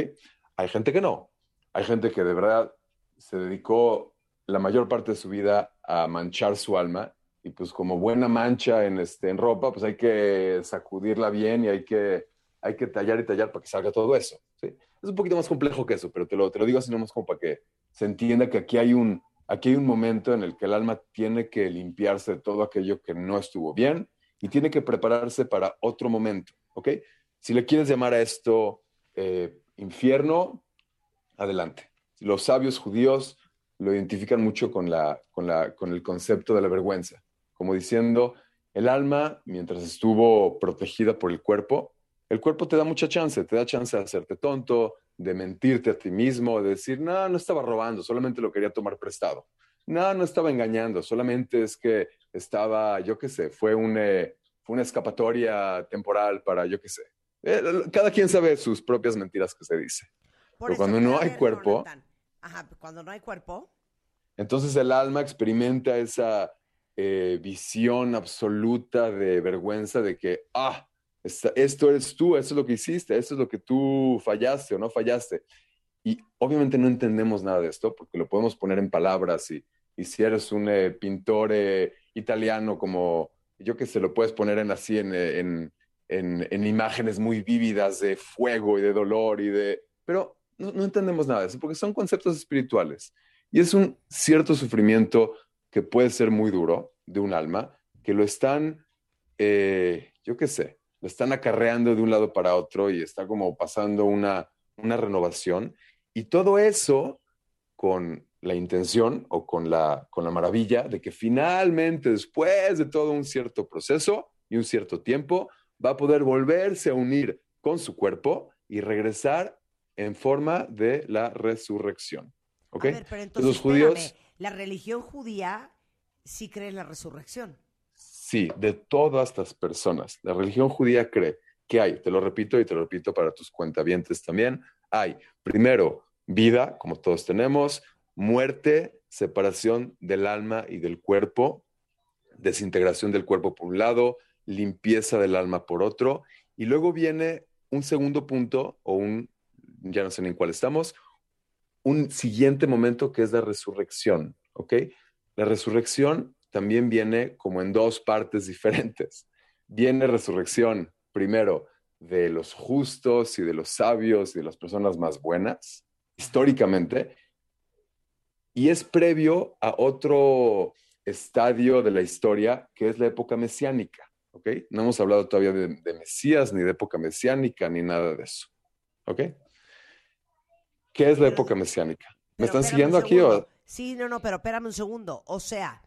S7: Hay gente que no, hay gente que de verdad se dedicó la mayor parte de su vida a manchar su alma y pues como buena mancha en, este, en ropa, pues hay que sacudirla bien y hay que, hay que tallar y tallar para que salga todo eso, ¿sí? Es un poquito más complejo que eso, pero te lo, te lo digo así nomás como para que se entienda que aquí hay, un, aquí hay un momento en el que el alma tiene que limpiarse de todo aquello que no estuvo bien y tiene que prepararse para otro momento, ¿ok? Si le quieres llamar a esto eh, infierno, adelante. Los sabios judíos lo identifican mucho con, el concepto de la vergüenza, como diciendo, el alma, mientras estuvo protegida por el cuerpo, el cuerpo te da mucha chance, te da chance de hacerte tonto, de mentirte a ti mismo, de decir, no, no estaba robando, solamente lo quería tomar prestado. No, no estaba engañando, solamente es que estaba, yo qué sé, fue, eh, fue una escapatoria temporal para, yo qué sé. Eh, cada quien sabe sus propias mentiras que se dice.
S1: Por
S7: Pero
S1: eso,
S7: cuando no hay cuerpo-
S1: Ajá, cuando no hay cuerpo,
S7: Entonces el alma experimenta esa eh, visión absoluta de vergüenza de que, ah, esta- esto eres tú, esto es lo que hiciste, esto es lo que tú fallaste o no fallaste. Y obviamente no entendemos nada de esto porque lo podemos poner en palabras y, y si eres un eh, pintor eh, italiano como yo que se lo puedes poner en así en, en, en- en imágenes muy vívidas de fuego y de dolor y de... Pero no, no entendemos nada de eso porque son conceptos espirituales. Y es un cierto sufrimiento que puede ser muy duro de un alma, que lo están, eh, yo qué sé, lo están acarreando de un lado para otro y está como pasando una, una renovación. Y todo eso con la intención o con la, con la maravilla de que finalmente, después de todo un cierto proceso y un cierto tiempo, va a poder volverse a unir con su cuerpo y regresar en forma de la resurrección. ¿Ok?
S1: a ver, pero entonces
S7: los judíos,
S1: espérame, la religión judía sí cree en la resurrección.
S7: sí, de todas estas personas, la religión judía cree que hay, te lo repito y te lo repito para tus cuentavientes también, hay primero vida, como todos tenemos, muerte, separación del alma y del cuerpo, desintegración del cuerpo por un lado, limpieza del alma por otro, y luego viene un segundo punto o un, ya no sé en cuál estamos, un siguiente momento que es la resurrección, ¿ok? La resurrección también viene como en dos partes diferentes. Viene resurrección primero de los justos y de los sabios y de las personas más buenas, históricamente, y es previo a otro estadio de la historia que es la época mesiánica, ¿ok? No hemos hablado todavía de, de Mesías, ni de época mesiánica, ni nada de eso, ¿ok? ¿Qué es la época mesiánica? ¿Me están siguiendo aquí o...?
S1: Sí, no, no, pero espérame un segundo. O sea,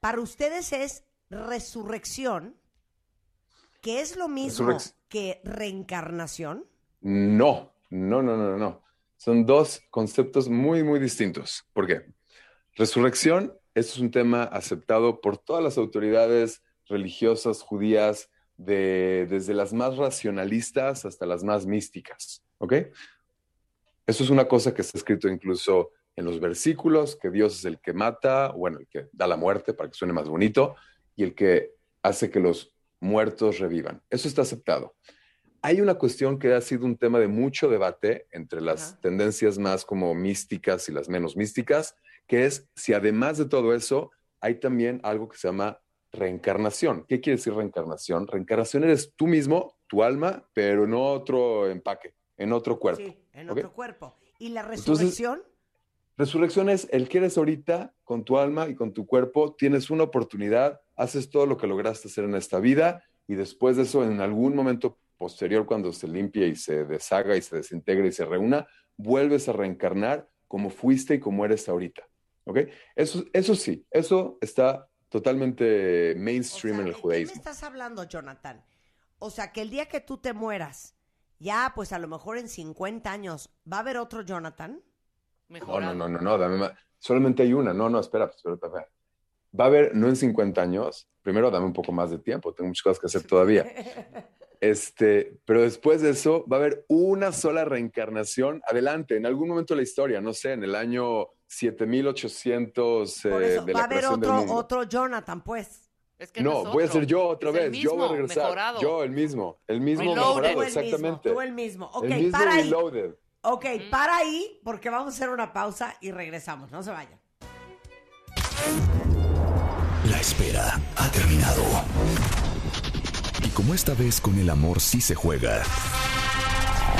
S1: para ustedes es resurrección, que es lo mismo
S7: Resurrec-
S1: que reencarnación.
S7: No, no, no, no, no. Son dos conceptos muy, muy distintos. ¿Por qué? Resurrección es un tema aceptado por todas las autoridades religiosas judías, de, desde las más racionalistas hasta las más místicas. ¿Ok? Eso es una cosa que está escrito incluso en los versículos, que Dios es el que mata, bueno, el que da la muerte para que suene más bonito, y el que hace que los muertos revivan. Eso está aceptado. Hay una cuestión que ha sido un tema de mucho debate entre las tendencias más como místicas y las menos místicas, que es si además de todo eso hay también algo que se llama reencarnación. ¿Qué quiere decir reencarnación? Reencarnación eres tú mismo, tu alma, pero en otro empaque, en otro cuerpo.
S1: Sí, en otro cuerpo. ¿Y la
S7: Entonces-
S1: resurrección?
S7: Resurrección es el que eres ahorita con tu alma y con tu cuerpo, tienes una oportunidad, haces todo lo que lograste hacer en esta vida y después de eso, en algún momento posterior, cuando se limpie y se deshaga y se desintegre y se reúna, vuelves a reencarnar como fuiste y como eres ahorita. ¿Ok? Eso, eso sí, eso está totalmente
S1: O
S7: mainstream
S1: sea,
S7: en el
S1: ¿de
S7: judaísmo.
S1: ¿Qué me estás hablando, Jonathan? O sea, que el día que tú te mueras, ya pues a lo mejor en 50 años, ¿va a haber otro Jonathan?
S7: No,
S2: Mejorado.
S7: no, no, no, no, dame más. Solamente hay una. No, no, espera, pues, espera, espera. Va a haber, no en 50 años, primero dame un poco más de tiempo, tengo muchas cosas que hacer todavía. Este, pero después de eso va a haber una sola reencarnación adelante, en algún momento de la historia, no sé, en el año 7800
S1: Por
S7: eh, de
S1: va a
S7: la
S1: haber otro, Jonathan, pues.
S2: Es que
S7: no,
S2: es
S7: voy a ser yo otra
S2: Es el
S7: vez, yo voy a regresar.
S2: mejorado.
S7: Yo, el mismo, el mismo
S2: Reloaded.
S7: mejorado,
S1: Tú el mismo,
S7: exactamente.
S1: tú el mismo. Ok,
S7: el mismo
S1: para ahí.
S7: reloaded.
S1: Ok, para ahí, porque vamos a hacer una pausa y regresamos. No se vayan.
S6: La espera ha terminado. Y como esta vez con el amor sí se juega.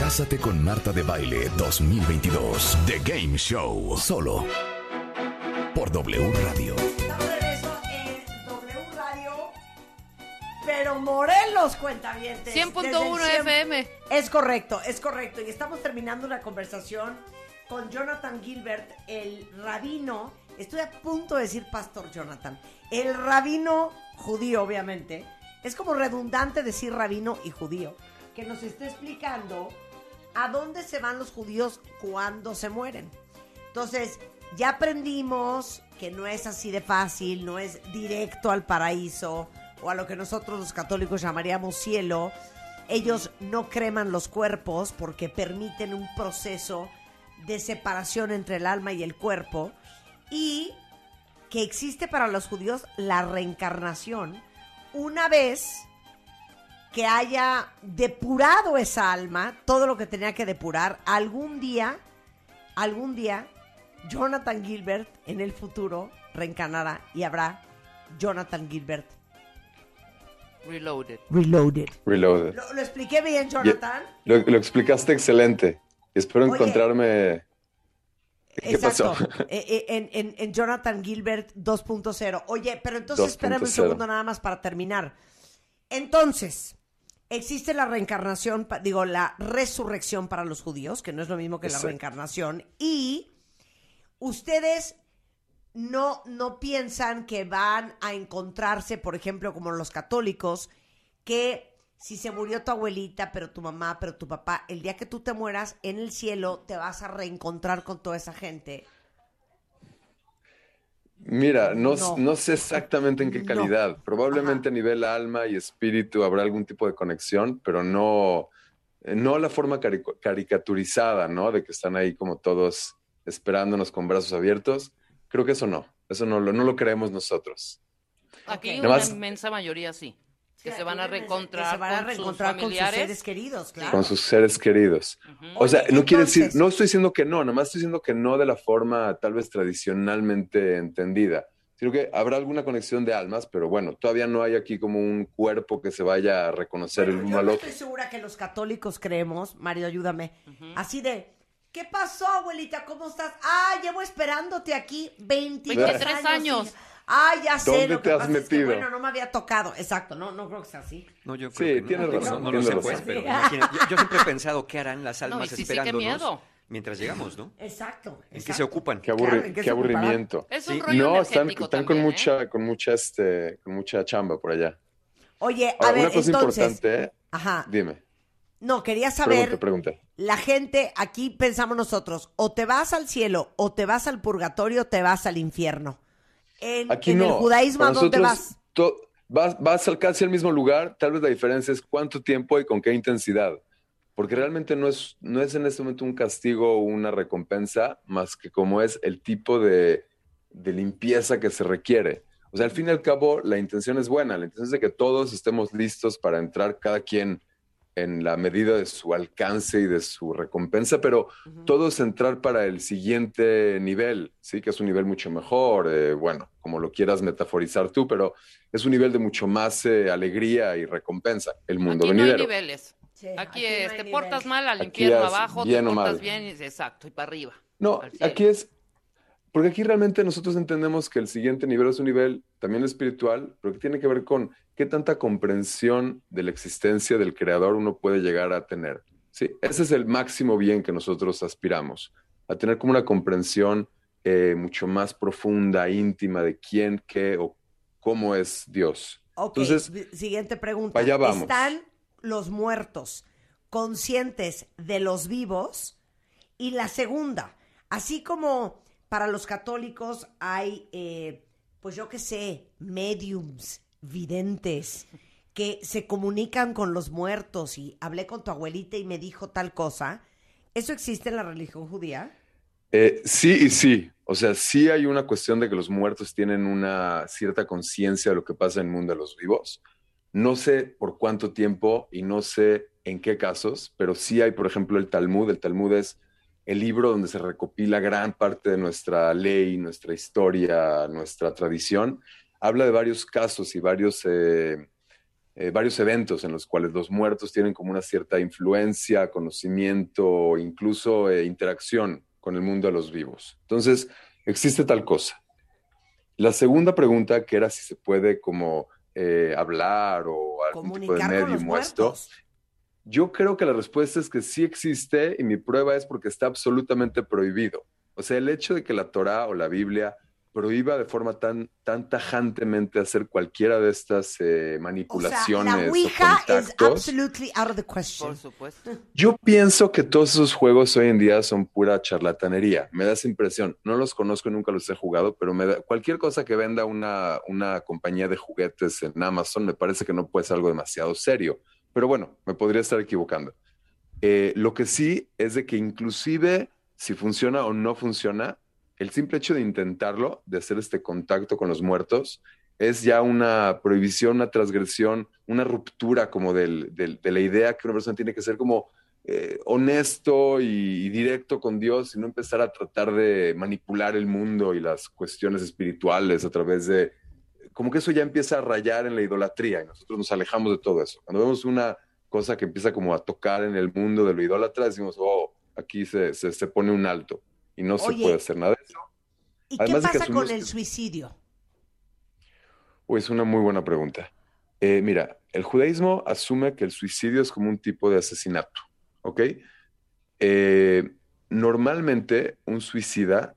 S6: Cásate con Marta de Baile 2022. The Game Show. Solo por W Radio.
S1: Estamos de regreso en W Radio. Pero Morelos, cuentavientes.
S2: 100.1
S1: desde el 100.
S2: FM.
S1: Es correcto, es correcto. Y estamos terminando una conversación con Jonathan Gilbert, el rabino. Estoy a punto de decir pastor Jonathan. El rabino judío, obviamente. Es como redundante decir rabino y judío. Que nos está explicando a dónde se van los judíos cuando se mueren. Entonces, ya aprendimos que no es así de fácil, no es directo al paraíso o a lo que nosotros los católicos llamaríamos cielo. Ellos no creman los cuerpos porque permiten un proceso de separación entre el alma y el cuerpo y que existe para los judíos la reencarnación una vez que haya depurado esa alma, todo lo que tenía que depurar, algún día, algún día, Jonathan Gilbert en el futuro reencarnará y habrá Jonathan Gilbert
S2: Reloaded.
S1: Reloaded.
S7: Reloaded.
S1: ¿Lo, lo expliqué bien, Jonathan?
S7: Lo, lo explicaste excelente. Espero
S1: Oye.
S7: encontrarme. ¿Qué
S1: Exacto.
S7: pasó?
S1: Eh, eh, en, en- en Jonathan Gilbert 2.0. Oye, pero entonces espérame un
S7: 2.0.
S1: segundo nada más para terminar. Entonces, existe la reencarnación, digo, la resurrección para los judíos, que no es lo mismo que la reencarnación, y ustedes no, no piensan que van a encontrarse, por ejemplo, como los católicos, que si se murió tu abuelita, pero tu mamá, pero tu papá, el día que tú te mueras en el cielo te vas a reencontrar con toda esa gente.
S7: Mira, no,
S1: No.
S7: no sé exactamente en qué
S1: No.
S7: calidad. Probablemente
S1: Ajá.
S7: a nivel alma y espíritu habrá algún tipo de conexión, pero no, eh, no la forma cari- caricaturizada, ¿no? De que están ahí como todos esperándonos con brazos abiertos. Creo que eso no, eso no, lo- no lo creemos nosotros.
S2: Aquí una
S7: más-
S2: inmensa mayoría sí. Que se van a
S1: que
S2: reencontrar,
S1: se van a
S2: con, sus
S1: con sus
S2: familiares.
S1: seres queridos, claro.
S7: Con sus seres queridos. O sea, no quiere decir, no estoy diciendo que no, nomás estoy diciendo que no de la forma tal vez tradicionalmente entendida. Sino que habrá alguna conexión de almas, pero bueno, todavía no hay aquí como un cuerpo que se vaya a reconocer el uno
S1: yo
S7: al otro.
S1: estoy segura que los católicos creemos, Mario, ayúdame, así de, ¿qué pasó, abuelita? ¿Cómo estás? Ah, llevo esperándote aquí 23,
S2: 23 años.
S1: y- Ah, ya sé.
S7: ¿Dónde
S1: lo que
S7: te has
S1: pasa es que,
S7: metido?
S1: bueno, no me había tocado. Exacto, no, no creo que sea así.
S8: No, yo
S7: Sí,
S8: creo que no.
S7: tienes razón,
S8: No, no lo
S7: tienes
S8: sé,
S7: razón.
S8: pues, pero
S1: Sí.
S8: imagina- yo, yo siempre he pensado qué harán las
S2: No,
S8: almas
S2: sí, sí, qué
S8: esperándonos
S2: miedo.
S8: mientras llegamos, ¿no?
S1: Exacto.
S8: ¿En qué
S1: exacto.
S8: se ocupan?
S7: Qué, aburri-
S1: Claro, ¿en qué
S7: qué
S1: se ocuparán?
S7: aburrimiento.
S2: Es un
S8: Sí.
S2: rollo
S7: No, están, con
S2: ¿eh?
S7: mucha, con mucha, este, con mucha chamba por allá.
S1: Oye, a
S7: Ahora,
S1: ver,
S7: una cosa
S1: entonces,
S7: importante, ¿eh?
S1: ajá,
S7: dime,
S1: no, quería saber,
S7: pregunta, pregunta.
S1: la gente, aquí pensamos nosotros, o te vas al cielo, o te vas al purgatorio, o te vas al infierno. En,
S7: Aquí
S1: en
S7: no.
S1: el judaísmo, ¿a dónde vas?
S7: vas, vas al casi al mismo lugar, tal vez la diferencia es cuánto tiempo y con qué intensidad. Porque realmente no es, no es en este momento un castigo o una recompensa, más que como es el tipo de, de limpieza que se requiere. O sea, al fin y al cabo, la intención es buena, la intención es de que todos estemos listos para entrar cada quien en la medida de su alcance y de su recompensa, pero todos entrar para el siguiente nivel, ¿sí? Que es un nivel mucho mejor, eh, bueno, como lo quieras metaforizar tú, pero es un nivel de mucho más eh, alegría y recompensa, el mundo
S2: Aquí no hay
S7: venidero.
S2: niveles.
S1: Sí,
S2: Aquí,
S1: no hay
S2: es, te
S1: nivel.
S2: portas mal al
S7: Aquí
S2: infierno
S7: es
S2: abajo,
S7: bien
S2: te portas
S7: mal.
S2: bien, y- exacto, y para arriba.
S7: No, aquí es, porque aquí realmente nosotros entendemos que el siguiente nivel es un nivel también espiritual, pero que tiene que ver con qué tanta comprensión de la existencia del creador uno puede llegar a tener. ¿sí? Ese es el máximo bien que nosotros aspiramos, a tener como una comprensión eh, mucho más profunda, íntima de quién, qué o cómo es Dios.
S1: Ok,
S7: Entonces,
S1: siguiente pregunta.
S7: allá vamos.
S1: ¿Están los muertos conscientes de los vivos? Y la segunda, así como para los católicos hay, eh, pues yo qué sé, mediums, videntes, que se comunican con los muertos y hablé con tu abuelita y me dijo tal cosa, ¿eso existe en la religión judía?
S7: Eh, sí y sí. O sea, sí hay una cuestión de que los muertos tienen una cierta conciencia de lo que pasa en el mundo de los vivos. No sé por cuánto tiempo y no sé en qué casos, pero sí hay, por ejemplo, el Talmud. El Talmud es el libro donde se recopila gran parte de nuestra ley, nuestra historia, nuestra tradición. Habla de varios casos y varios, eh, eh, varios eventos en los cuales los muertos tienen como una cierta influencia, conocimiento, incluso eh, interacción con el mundo de los vivos. Entonces, existe tal cosa. La segunda pregunta, que era si se puede como hablar o algún tipo de medium o esto, yo creo que la respuesta es que sí existe y mi prueba es porque está absolutamente prohibido. O sea, el hecho de que la Torá o la Biblia prohíba de forma tan, tan tajantemente hacer cualquiera de estas eh,
S1: O sea,
S7: manipulaciones
S1: la
S7: o
S1: Ouija absolutely out of the question.
S2: Por supuesto.
S7: Yo pienso que todos esos juegos hoy en día son pura charlatanería. Me da esa impresión. No los conozco, nunca los he jugado, pero me da, cualquier cosa que venda una, una compañía de juguetes en Amazon me parece que no puede ser algo demasiado serio. Pero bueno, me podría estar equivocando. Eh, lo que sí es de que inclusive si funciona o no funciona, el simple hecho de intentarlo, de hacer este contacto con los muertos, es ya una prohibición, una transgresión, una ruptura como del- del- de la idea que una persona tiene que ser como eh, honesto y, y directo con Dios y no empezar a tratar de manipular el mundo y las cuestiones espirituales a través de... Como que eso ya empieza a rayar en la idolatría y nosotros nos alejamos de todo eso. Cuando vemos una cosa que empieza como a tocar en el mundo de lo idólatra, decimos, oh, aquí se, se, se pone un alto y no se puede hacer nada de eso.
S1: ¿Y qué
S7: Además de que
S1: pasa con el suicidio?
S7: Uy, es una muy buena pregunta. Eh, mira, el judaísmo asume que el suicidio es como un tipo de asesinato, ¿ok? Eh, normalmente un suicida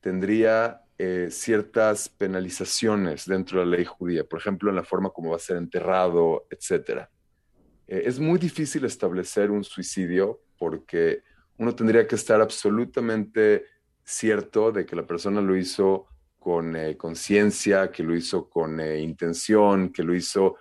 S7: tendría eh, ciertas penalizaciones dentro de la ley judía, por ejemplo, en la forma como va a ser enterrado. Eh, es muy difícil establecer un suicidio porque uno tendría que estar absolutamente cierto de que la persona lo hizo con eh, conciencia, que lo hizo con eh, intención, que lo hizo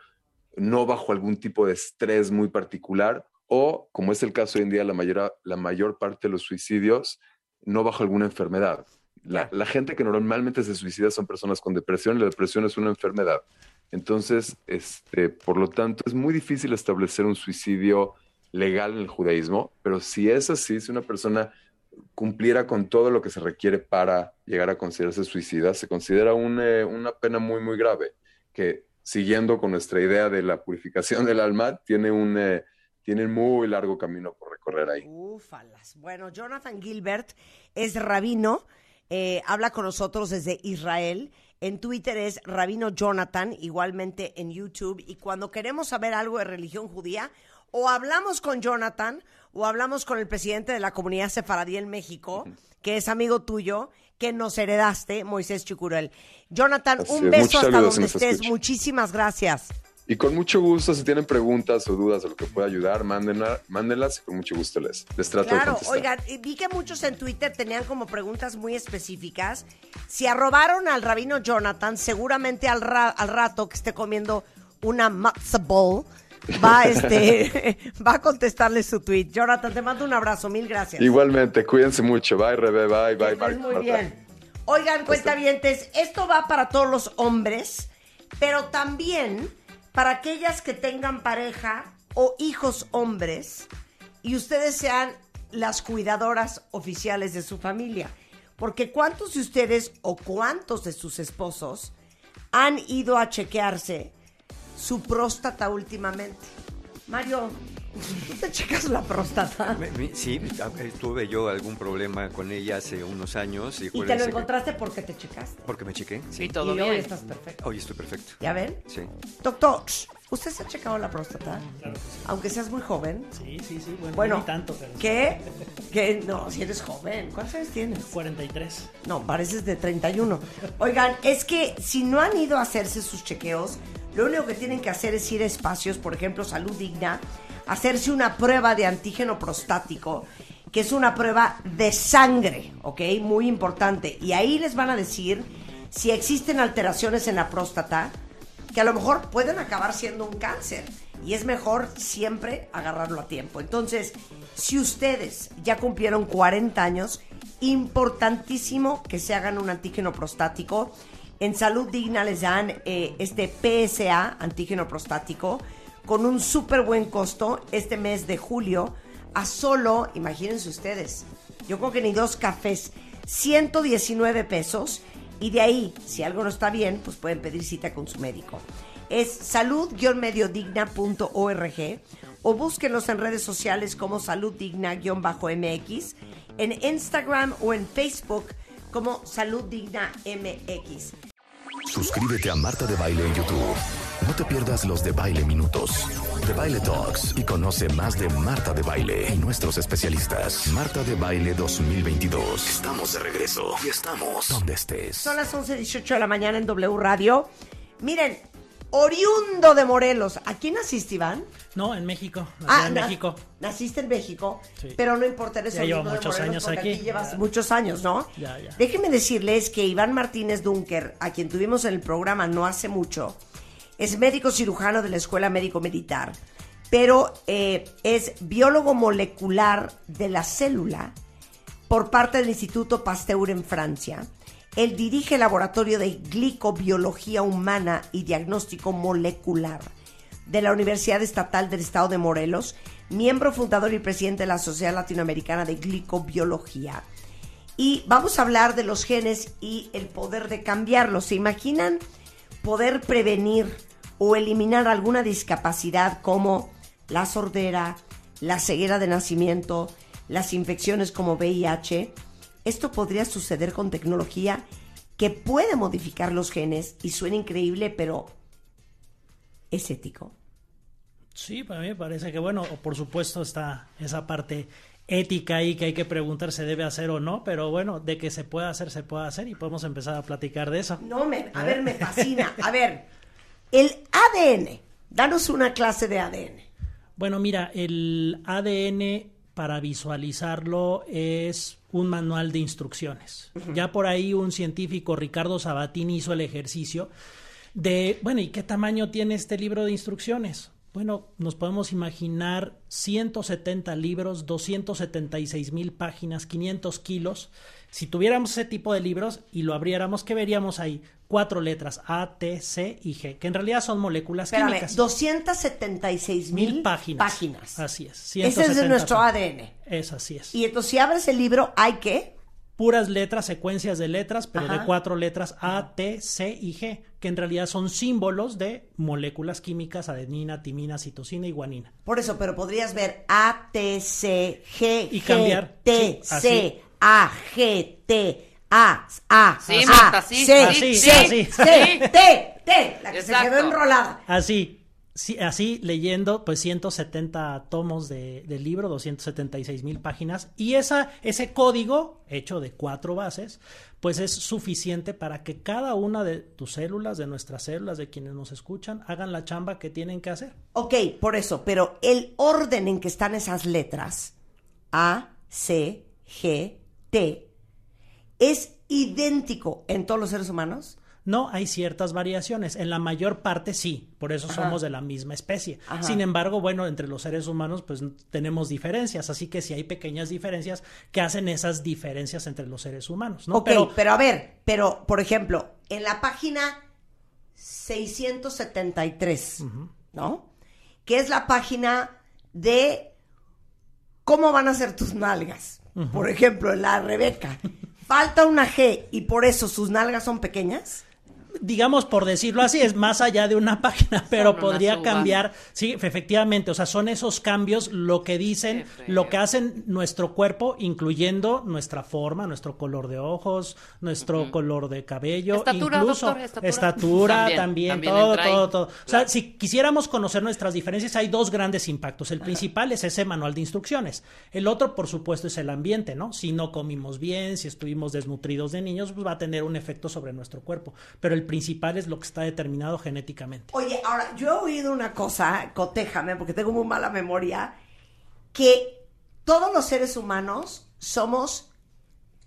S7: no bajo algún tipo de estrés muy particular o, como es el caso hoy en día, la mayor, la mayor parte de los suicidios, no bajo alguna enfermedad. La, la, gente que normalmente se suicida son personas con depresión y la depresión es una enfermedad. Entonces, este, por lo tanto, es muy difícil establecer un suicidio legal en el judaísmo, pero si es así, si una persona cumpliera con todo lo que se requiere para llegar a considerarse suicida, se considera eh, una pena muy, muy grave, que siguiendo con nuestra idea de la purificación del alma, tiene un, eh, muy largo camino por recorrer ahí.
S1: Ufalas. Bueno, Jonathan Gilbert es rabino, eh, habla con nosotros desde Israel. En Twitter es Rabino Jonathan, igualmente en YouTube. Y cuando queremos saber algo de religión judía, o hablamos con Jonathan o hablamos con el presidente de la comunidad sefaradí en México, que es amigo tuyo, que nos heredaste, Moisés Chucurel. Jonathan, un beso hasta donde estés. Muchísimas gracias.
S7: Y con mucho gusto, si tienen preguntas o dudas de lo que pueda ayudar, mándenla, mándenlas y con mucho gusto les, les trato
S1: claro,
S7: de contestar.
S1: oigan, vi que muchos en Twitter tenían como preguntas muy específicas. Si arrobaron al rabino Jonathan, seguramente al, al rato que esté comiendo una matzo ball, va, este, va a contestarle su tweet. Jonathan, te mando un abrazo, mil gracias.
S7: Igualmente, cuídense mucho. Bye, Rebe, bye, bye, bye.
S1: Muy bien. Oigan, cuentavientes, esto va para todos los hombres, pero también para aquellas que tengan pareja o hijos hombres y ustedes sean las cuidadoras oficiales de su familia. Porque ¿cuántos de ustedes o cuántos de sus esposos han ido a chequearse su próstata últimamente. Mario, ¿tú te checas la próstata?
S8: sí, tuve yo algún problema con ella hace unos años.
S1: ¿Y, te lo encontraste porque te checaste?
S8: Porque me chequé.
S2: Sí, todo
S1: y
S2: bien.
S1: hoy estás perfecto.
S8: Hoy estoy perfecto.
S1: ¿Ya ven?
S8: Sí.
S1: Doctor, ¿usted se ha checado la próstata? Claro que sí. Aunque seas muy joven.
S9: Sí, sí, sí. Bueno,
S1: bueno
S9: no tanto, pero...
S1: ¿Qué? ¿Qué? No, si eres joven. ¿Cuántos años tienes?
S9: 43.
S1: No, pareces de 31. Oigan, es que si no han ido a hacerse sus chequeos, lo único que tienen que hacer es ir a espacios, por ejemplo, Salud Digna, hacerse una prueba de antígeno prostático, que es una prueba de sangre, ¿ok? Muy importante. Y ahí les van a decir si existen alteraciones en la próstata, que a lo mejor pueden acabar siendo un cáncer. Y es mejor siempre agarrarlo a tiempo. Entonces, si ustedes ya cumplieron 40 años, importantísimo que se hagan un antígeno prostático en Salud Digna les dan eh, este PSA, antígeno prostático, con un súper buen costo este mes de julio, a solo, imagínense ustedes, yo creo que ni dos cafés, 119 pesos. Y de ahí, si algo no está bien, pues pueden pedir cita con su médico. Es salud-mediodigna.org o búsquenlos en redes sociales como saluddigna-mx, en Instagram o en Facebook como Salud Digna MX.
S6: Suscríbete a Marta de Baile en YouTube. No te pierdas los de Baile Minutos, de Baile Talks y conoce más de Marta de Baile y nuestros especialistas. Marta de Baile 2022. Estamos de regreso y estamos donde estés.
S1: Son las 11.18 de la mañana en W Radio. Miren, oriundo de Morelos. ¿A quién naciste, Iván?
S9: No, en México. Nací en México.
S1: Naciste en México, pero no importa, eres
S9: ya
S1: oriundo
S9: muchos
S1: de
S9: años aquí
S1: llevas muchos años, ¿no?
S9: Ya, ya.
S1: Déjenme decirles que Iván Martínez Dunker, a quien tuvimos en el programa no hace mucho, es médico cirujano de la Escuela Médico Militar, pero eh, es biólogo molecular de la célula por parte del Instituto Pasteur en Francia. Él dirige el laboratorio de glicobiología humana y diagnóstico molecular de la Universidad Estatal del Estado de Morelos, miembro fundador y presidente de la Sociedad Latinoamericana de Glicobiología. Y vamos a hablar de los genes y el poder de cambiarlos. ¿Se imaginan poder prevenir o eliminar alguna discapacidad como la sordera, la ceguera de nacimiento, las infecciones como VIH? Esto podría suceder con tecnología que puede modificar los genes y suena increíble, pero es ético.
S9: Sí, para mí me parece que, bueno, por supuesto está esa parte ética ahí que hay que preguntar si debe hacer o no, pero bueno, de que se puede hacer, se puede hacer y podemos empezar a platicar de eso.
S1: No, me, a ver, me fascina. A ver, el ADN, danos una clase de ADN.
S9: Bueno, mira, el ADN para visualizarlo es un manual de instrucciones. Ya por ahí un científico, Ricardo Sabatini, hizo el ejercicio de, bueno, ¿y qué tamaño tiene este libro de instrucciones? Bueno, nos podemos imaginar 170 libros, 276 mil páginas, 500 kilos. Si tuviéramos ese tipo de libros y lo abriéramos, ¿qué veríamos ahí? Cuatro letras, A, T, C y G, que en realidad son moléculas
S1: Espérame,
S9: químicas.
S1: 276 mil
S9: páginas.
S1: páginas.
S9: Así es.
S1: Ese es de
S9: 170
S1: nuestro
S9: son.
S1: ADN.
S9: Es así es.
S1: Y entonces, si abres el libro, ¿hay qué?
S9: Puras letras, secuencias de letras, pero
S1: Ajá.
S9: de cuatro letras A, T, C y G, que en realidad son símbolos de moléculas químicas, adenina, timina, citosina y guanina.
S1: Por eso, pero podrías ver A, T, C, G,
S9: Y
S1: G,
S9: cambiar.
S1: T,
S9: Sí, así.
S1: C, A, G, T, A, A,
S2: Sí,
S1: A,
S2: Marta, sí,
S1: C,
S9: sí,
S1: C,
S9: sí,
S1: C,
S9: sí.
S1: T, T, la que se
S2: Exacto.
S1: quedó enrolada.
S9: Así, sí, así leyendo pues 170 tomos de, del libro, 276 mil páginas, y esa, ese código, hecho de cuatro bases, pues es suficiente para que cada una de tus células, de nuestras células, de quienes nos escuchan, hagan la chamba que tienen que hacer.
S1: Ok, por eso, pero el orden en que están esas letras, A, C, G, T, es idéntico en todos los seres humanos.
S9: No, hay ciertas variaciones. En la mayor parte sí, por eso somos de la misma especie.
S1: Ajá.
S9: Sin embargo, bueno, entre los seres humanos pues tenemos diferencias, así que sí hay pequeñas diferencias que hacen esas diferencias entre los seres humanos, ¿no?
S1: ok, pero, a ver, pero por ejemplo, en la página 673, ¿no? Que es la página de cómo van a ser tus nalgas. Por ejemplo, en la Rebeca. Falta una G y por eso sus nalgas son pequeñas.
S9: Digamos por decirlo así, es más allá de una página, pero podría cambiar, sí, efectivamente, o sea, son esos cambios lo que dicen, lo que hacen nuestro cuerpo, incluyendo nuestra forma, nuestro color de ojos, nuestro color de cabello,
S2: Estatura,
S9: incluso
S2: doctor, estatura.
S9: estatura,
S2: También,
S9: también,
S2: también
S9: todo, todo, todo. O sea, si quisiéramos conocer nuestras diferencias, hay dos grandes impactos. El principal es ese manual de instrucciones. El otro, por supuesto, es el ambiente, ¿no? Si no comimos bien, si estuvimos desnutridos de niños, pues va a tener un efecto sobre nuestro cuerpo. Pero el principal es lo que está determinado genéticamente.
S1: Oye, ahora, yo he oído una cosa, cotéjame, porque tengo muy mala memoria, que todos los seres humanos somos,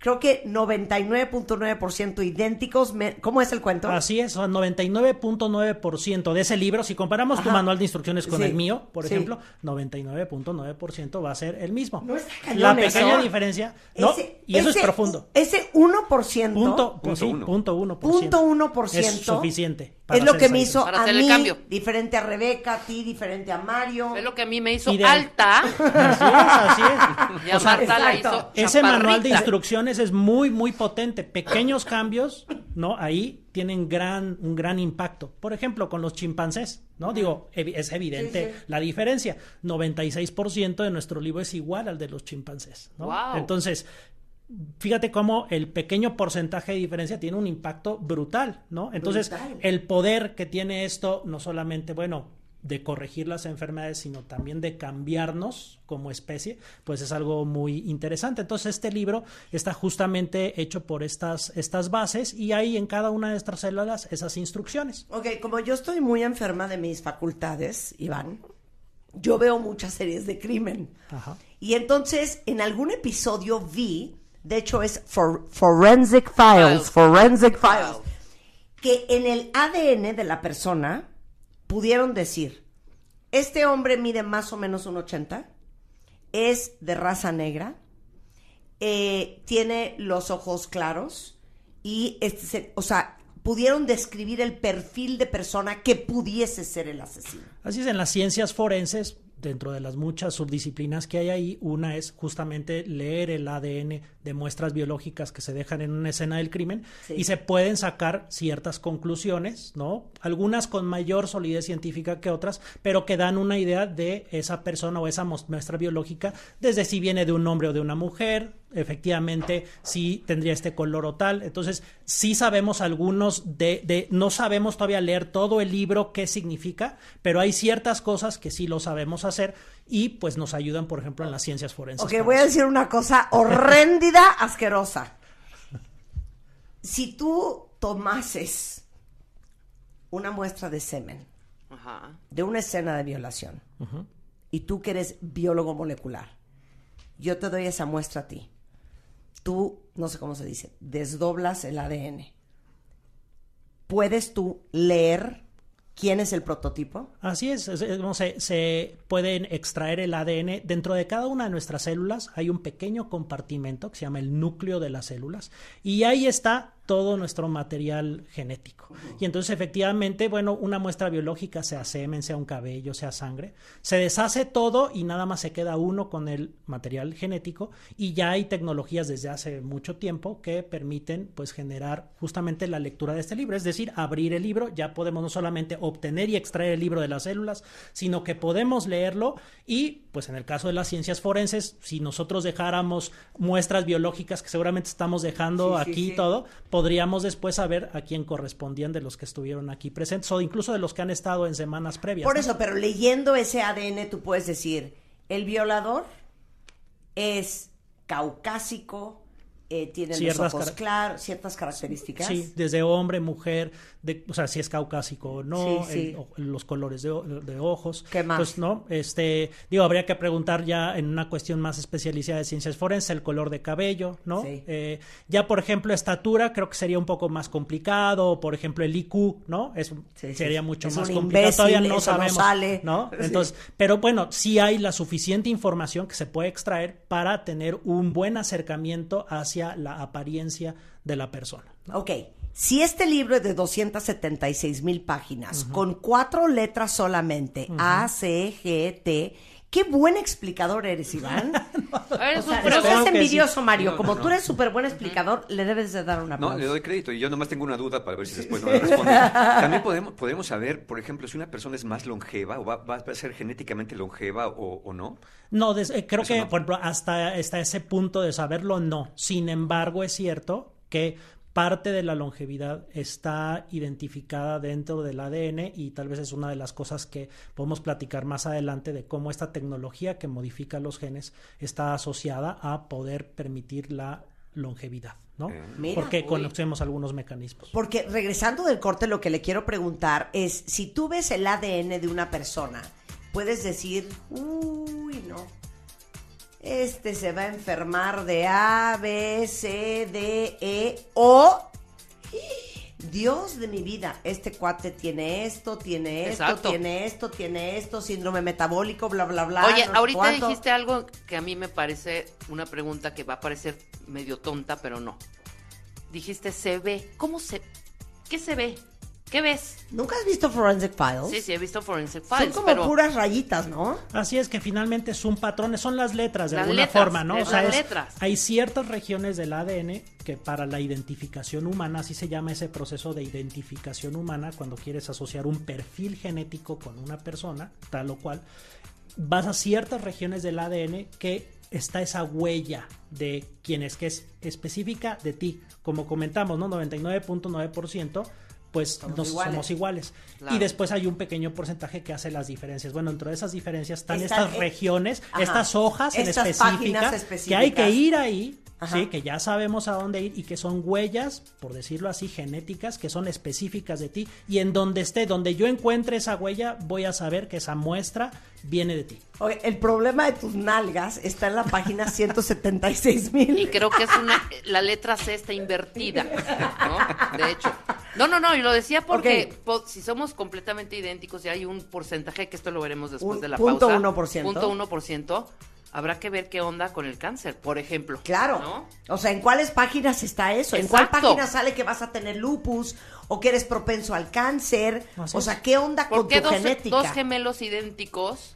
S1: creo que 99.9% idénticos. me- ¿Cómo es el cuento?
S9: Así es, son 99.9% de ese libro, si comparamos tu manual de instrucciones con
S1: Sí,
S9: el mío, por
S1: sí.
S9: ejemplo, 99.9% va a ser el mismo.
S1: No está cañón
S9: La pequeña
S1: eso.
S9: diferencia, ¿no?
S1: Ese-
S9: y eso
S1: ese-
S9: es profundo.
S1: Ese 1%,
S9: Punto,
S8: Punto
S9: sí,
S8: uno.
S9: punto uno por
S1: punto
S9: ciento.
S1: 1%
S9: Es suficiente.
S1: Es lo que me hizo
S2: Para
S1: a mí
S2: cambio.
S1: diferente a Rebeca, a ti diferente a Mario.
S2: Es lo que a mí me hizo
S9: de-
S2: alta
S9: Así es, así es.
S2: y a
S9: O sea,
S2: Marta la
S1: exacto.
S2: hizo
S9: Ese manual de instrucciones es muy, muy potente. Pequeños cambios, ¿no? Ahí tienen gran, un gran impacto. Por ejemplo, con los chimpancés, ¿no? Digo, es evidente
S1: Sí, sí.
S9: la diferencia. 96% de nuestro libro es igual al de los chimpancés, ¿no?
S2: Wow.
S9: Entonces, fíjate cómo el pequeño porcentaje de diferencia tiene un impacto brutal, ¿no? Entonces,
S1: Brutal.
S9: el poder que tiene esto, no solamente, bueno, de corregir las enfermedades, sino también de cambiarnos como especie, pues es algo muy interesante. Entonces, este libro está justamente hecho por estas, estas bases y hay en cada una de estas células esas instrucciones.
S1: Ok, como yo estoy muy enferma de mis facultades, Iván, yo veo muchas series de crimen.
S9: Ajá.
S1: Y entonces, en algún episodio vi, de hecho es for- Forensic Files. Forensic Files, que en el ADN de la persona pudieron decir, este hombre mide más o menos un 80, es de raza negra, eh, tiene los ojos claros y, este, se- o sea, pudieron describir el perfil de persona que pudiese ser el asesino.
S9: Así es, en las ciencias forenses, dentro de las muchas subdisciplinas que hay ahí, una es justamente leer el ADN de muestras biológicas que se dejan en una escena del crimen
S1: Sí.
S9: y se pueden sacar ciertas conclusiones, ¿no? Algunas con mayor solidez científica que otras, pero que dan una idea de esa persona o esa muestra biológica, desde si viene de un hombre o de una mujer, efectivamente si tendría este color o tal. Entonces, sí sabemos algunos de, de, no sabemos todavía leer todo el libro qué significa, pero hay ciertas cosas que sí lo sabemos hacer y pues nos ayudan, por ejemplo, en las ciencias forenses.
S1: Ok, voy a decir una cosa horrenda, asquerosa. Si tú tomases una muestra de semen
S2: Ajá.
S1: de una escena de violación y tú que eres biólogo molecular, yo te doy esa muestra a ti. Tú, no sé cómo se dice, desdoblas el ADN. ¿Puedes tú leer quién es el prototipo?
S9: Así es, no sé, se pueden extraer el ADN. Dentro de cada una de nuestras células hay un pequeño compartimento que se llama el núcleo de las células y ahí está todo nuestro material genético. Y entonces efectivamente, bueno, una muestra biológica, sea semen, sea un cabello, sea sangre, se deshace todo y nada más se queda uno con el material genético. Y ya hay tecnologías desde hace mucho tiempo que permiten pues generar justamente la lectura de este libro, es decir, abrir el libro, ya podemos no solamente obtener y extraer el libro de las células, sino que podemos leerlo. Y pues en el caso de las ciencias forenses, si nosotros dejáramos muestras biológicas que seguramente estamos dejando
S1: Sí, sí,
S9: aquí
S1: sí.
S9: todo, podríamos después saber a quién correspondían de los que estuvieron aquí presentes o incluso de los que han estado en semanas previas.
S1: Por
S9: ¿no?
S1: eso, pero leyendo ese ADN tú puedes decir, el violador es caucásico, eh, tiene
S9: Ciertas
S1: los ojos claros, ciertas características.
S9: Sí, desde hombre, mujer, de, o sea, si es caucásico o no,
S1: Sí, sí.
S9: el- o- los colores de, de ojos.
S1: ¿Qué más?
S9: Pues no, este, digo, habría que preguntar ya en una cuestión más especializada de ciencias forenses, el color de cabello, ¿no?
S1: Sí.
S9: Eh, ya, por ejemplo, estatura, creo que sería un poco más complicado, por ejemplo, el IQ, ¿no? Es, sería mucho
S1: Es
S9: más
S1: un
S9: complicado.
S1: imbécil,
S9: Todavía no
S1: eso no
S9: sabemos,
S1: sale.
S9: ¿no? Entonces, pero bueno, sí hay la suficiente información que se puede extraer para tener un buen acercamiento hacia la apariencia de la persona.
S1: Ok, si este libro es de 276 mil páginas, con cuatro letras solamente, A, C, G, T, qué buen explicador eres, Iván. O sea, no seas
S9: sí.
S1: envidioso, Mario.
S8: No,
S1: Como
S8: no,
S1: tú
S8: no.
S1: eres súper buen explicador, le debes de dar un aplauso.
S8: No, le doy crédito y yo nomás tengo una duda para ver si después no le responde. También podemos, podemos saber, por ejemplo, si una persona es más longeva o va, va a ser genéticamente longeva o, o no.
S9: No, des- eh, creo
S8: Eso
S9: que,
S8: no.
S9: por ejemplo, hasta, hasta ese punto de saberlo, no. Sin embargo, es cierto que parte de la longevidad está identificada dentro del ADN y tal vez es una de las cosas que podemos platicar más adelante de cómo esta tecnología que modifica los genes está asociada a poder permitir la longevidad, ¿no?
S8: Eh.
S1: Mira,
S9: Porque
S1: uy.
S9: conocemos algunos mecanismos.
S1: Porque regresando del corte, lo que le quiero preguntar es, si tú ves el ADN de una persona, puedes decir, uy, no, este se va a enfermar de A, B, C, D, E, o... Dios de mi vida, este cuate tiene esto, tiene esto,
S2: Exacto.
S1: tiene esto, tiene esto, síndrome metabólico, bla, bla, bla.
S2: Oye,
S1: no
S2: ahorita
S1: cuánto.
S2: dijiste algo que a mí me parece una pregunta que va a parecer medio tonta, pero no. Dijiste se ve. ¿Cómo se ¿Qué se ve? ¿Qué ves?
S1: ¿Nunca has visto Forensic Files?
S2: Sí, sí, he visto Forensic
S1: Son
S2: Files,
S1: como
S2: pero
S1: puras rayitas, ¿no?
S9: Así es que finalmente es un patrón, son las letras de
S2: Las
S9: alguna
S2: letras,
S9: forma, ¿no?
S2: es
S9: O sea,
S2: las
S9: es-
S2: letras.
S9: hay ciertas regiones del ADN que para la identificación humana, así se llama ese proceso de identificación humana, cuando quieres asociar un perfil genético con una persona, tal o cual, vas a ciertas regiones del ADN que está esa huella de quién es, que es específica de ti. Como comentamos, ¿no? 99.9%. Pues
S1: Somos
S9: nos-
S1: iguales.
S9: somos iguales.
S2: Claro.
S9: Y después hay un pequeño porcentaje que hace las diferencias. Bueno, dentro de esas diferencias están estas
S1: eh,
S9: regiones,
S1: ajá.
S9: estas hojas en
S1: Estas páginas
S9: específica, que hay que
S1: específicas.
S9: ir ahí, sí, que ya sabemos a dónde ir y que son huellas, por decirlo así, genéticas, que son específicas de ti. Y en donde esté, donde yo encuentre esa huella, voy a saber que esa muestra viene de ti.
S1: Oye, el problema de tus nalgas está en la página 176
S2: y
S1: mil.
S2: creo que es una la letra C está invertida, ¿no? De hecho. No, no, no, y lo decía porque po- si somos completamente idénticos y hay un porcentaje que esto lo veremos después
S1: Un
S2: de la
S1: punto
S2: pausa.
S1: uno por ciento.
S2: Punto uno por ciento. Habrá que ver qué onda con el cáncer, por ejemplo.
S1: Claro.
S2: ¿no?
S1: O sea, ¿en cuáles páginas está eso? ¿En cuál página sale que vas a tener lupus o que eres propenso al cáncer? O sea, ¿qué onda con
S2: ¿Por qué
S1: tu
S2: dos,
S1: genética?
S2: dos gemelos idénticos,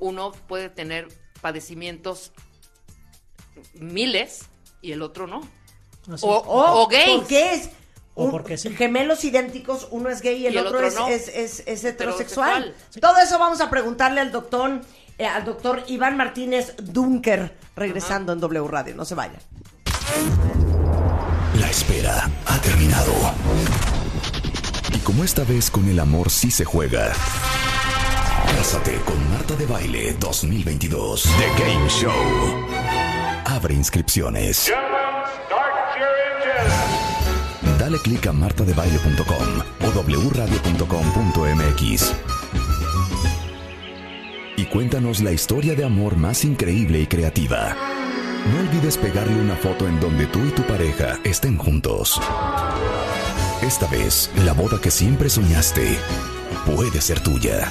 S2: uno puede tener padecimientos miles y el otro no? O,
S1: o,
S2: o gays.
S1: ¿Por qué es?
S9: O
S1: un-
S9: porque sí.
S1: Gemelos idénticos, uno es gay y el,
S2: Y el
S1: otro,
S2: otro
S1: es,
S2: no.
S1: es, es- es heterosexual.
S2: Heterosexual.
S1: Todo eso vamos a preguntarle al doctor, eh, al doctor Iván Martínez Dunker, regresando en W Radio. No se vayan.
S6: La espera ha terminado. Y como esta vez con el amor sí se juega. Cásate con Marta de Baile 2022. The Game Show. Abre inscripciones. Dale clic a martadebaile.com o wradio.com.mx. Cuéntanos la historia de amor más increíble y creativa. No olvides pegarle una foto en donde tú y tu pareja estén juntos. Esta vez, la boda que siempre soñaste puede ser tuya.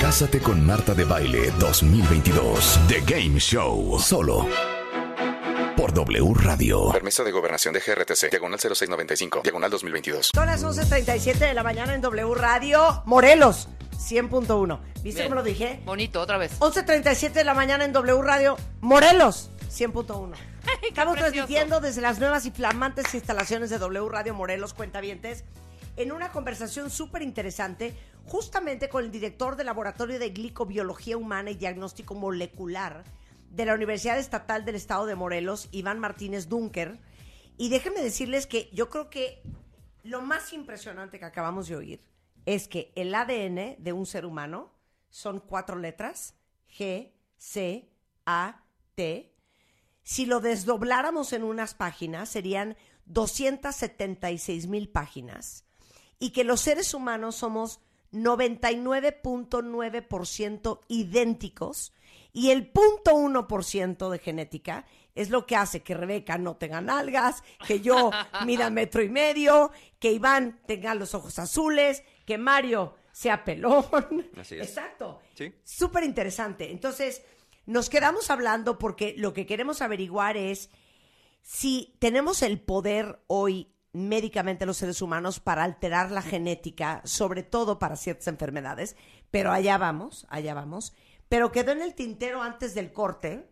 S6: Cásate con Marta de Baile 2022. The Game Show. Solo por W Radio.
S10: Permiso de gobernación de GRTC. Diagonal 0695. Diagonal 2022.
S1: Son las 11.37 de la mañana en W Radio Morelos 100.1. ¿Viste
S2: Bien.
S1: cómo lo dije?
S2: Bonito, otra vez.
S1: 11.37 de la mañana en W Radio Morelos 100.1. Estamos transmitiendo desde las nuevas y flamantes instalaciones de W Radio Morelos Cuentavientes en una conversación súper interesante justamente con el director del Laboratorio de Glicobiología Humana y Diagnóstico Molecular de la Universidad Estatal del Estado de Morelos, Iván Martínez Dunker. Y déjenme decirles que yo creo que lo más impresionante que acabamos de oír es que el ADN de un ser humano son cuatro letras, G, C, A, T. Si lo desdobláramos en unas páginas, serían 276 mil páginas. Y que los seres humanos somos 99.9% idénticos y el 0.1% de genética es lo que hace que Rebeca no tenga nalgas, que yo mida metro y medio, que Iván tenga los ojos azules, que Mario sea pelón.
S8: Así es.
S1: Exacto.
S8: Sí.
S1: Súper interesante. Entonces, nos quedamos hablando porque lo que queremos averiguar es si tenemos el poder hoy médicamente los seres humanos para alterar la genética, sobre todo para ciertas enfermedades, pero allá vamos, allá vamos. Pero quedó en el tintero antes del corte.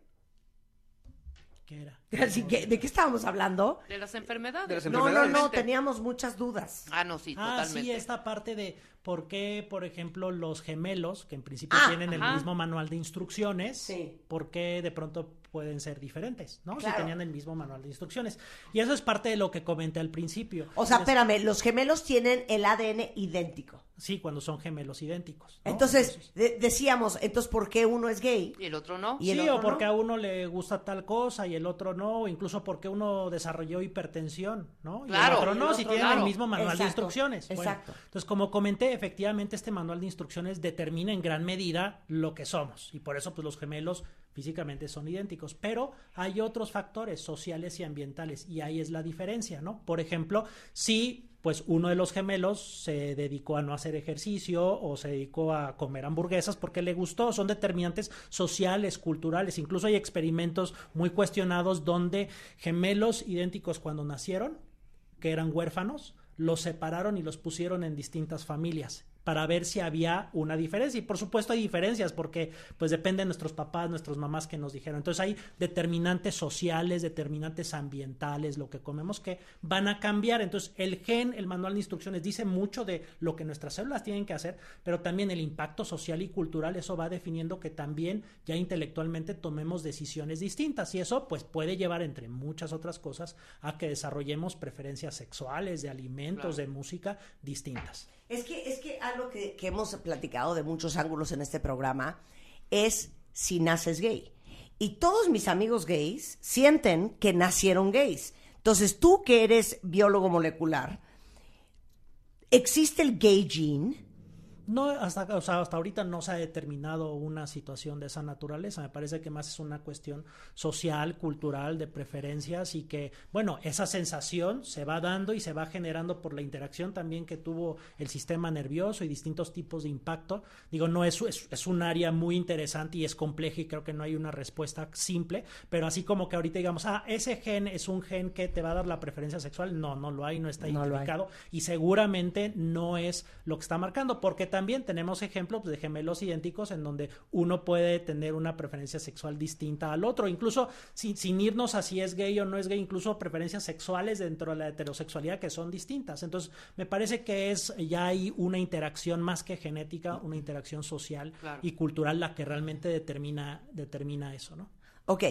S9: ¿Qué era?
S1: Así que, ¿de qué estábamos hablando?
S2: De las enfermedades.
S8: De las
S1: No, no, no, teníamos muchas dudas.
S2: Ah, no, sí,
S9: Ah,
S2: totalmente.
S9: sí, esta parte de por qué, por ejemplo, los gemelos, que en principio
S1: Ah,
S9: tienen el mismo manual de instrucciones,
S1: Sí.
S9: por qué de pronto pueden ser diferentes, ¿no?
S1: Claro.
S9: Si tenían el mismo manual de instrucciones. Y eso es parte de lo que comenté al principio.
S1: O sea,
S9: Es-
S1: espérame, los gemelos tienen el ADN idéntico.
S9: Sí, cuando son gemelos idénticos. ¿no?
S1: Entonces, de- decíamos, entonces, ¿por qué uno es gay?
S2: Y el otro no.
S1: Y el
S9: sí, o porque
S1: no.
S9: a uno le gusta tal cosa y el otro no, o incluso porque uno desarrolló hipertensión, ¿no? Y
S2: Claro,
S9: el otro
S2: el
S9: no, si
S2: otro
S9: tienen
S2: claro.
S9: el mismo manual de
S1: Exacto,
S9: instrucciones. Bueno,
S1: exacto.
S9: entonces, como comenté, efectivamente este manual de instrucciones determina en gran medida lo que somos y por eso pues los gemelos físicamente son idénticos, pero hay otros factores sociales y ambientales y ahí es la diferencia, ¿no? Por ejemplo, si pues uno de los gemelos se dedicó a no hacer ejercicio o se dedicó a comer hamburguesas porque le gustó, son determinantes sociales, culturales, incluso hay experimentos muy cuestionados donde gemelos idénticos cuando nacieron, que eran huérfanos, los separaron y los pusieron en distintas familias para ver si había una diferencia. Y por supuesto hay diferencias porque pues depende de nuestros papás, nuestras mamás que nos dijeron. Entonces hay determinantes sociales, determinantes ambientales, lo que comemos que van a cambiar. Entonces el gen, el manual de instrucciones dice mucho de lo que nuestras células tienen que hacer, pero también el impacto social y cultural, eso va definiendo que también ya intelectualmente tomemos decisiones distintas. Y eso pues puede llevar entre muchas otras cosas a que desarrollemos preferencias sexuales, de alimentos, de música distintas.
S1: Es que, es que algo que, que hemos platicado de muchos ángulos en este programa es si naces gay. Y todos mis amigos gays sienten que nacieron gays. Entonces, tú que eres biólogo molecular, ¿existe el gay gene?
S9: No, hasta, o sea, hasta ahorita no se ha determinado una situación de esa naturaleza. Me parece que más es una cuestión social, cultural, de preferencias y que, bueno, esa sensación se va dando y se va generando por la interacción también que tuvo el sistema nervioso y distintos tipos de impacto. Digo, no es, es, es un área muy interesante y es compleja y creo que no hay una respuesta simple, pero así como que ahorita digamos, ah, ese gen es un gen que te va a dar la preferencia sexual, no, no lo hay, no está
S1: No
S9: identificado y seguramente no es lo que está marcando, porque también tenemos ejemplos de gemelos idénticos en donde uno puede tener una preferencia sexual distinta al otro, incluso sin, sin irnos a si es gay o no es gay, incluso preferencias sexuales dentro de la heterosexualidad que son distintas. Entonces, me parece que es ya hay una interacción más que genética, una interacción social
S2: Claro.
S9: y cultural la que realmente determina, determina eso, ¿no?
S1: Ok,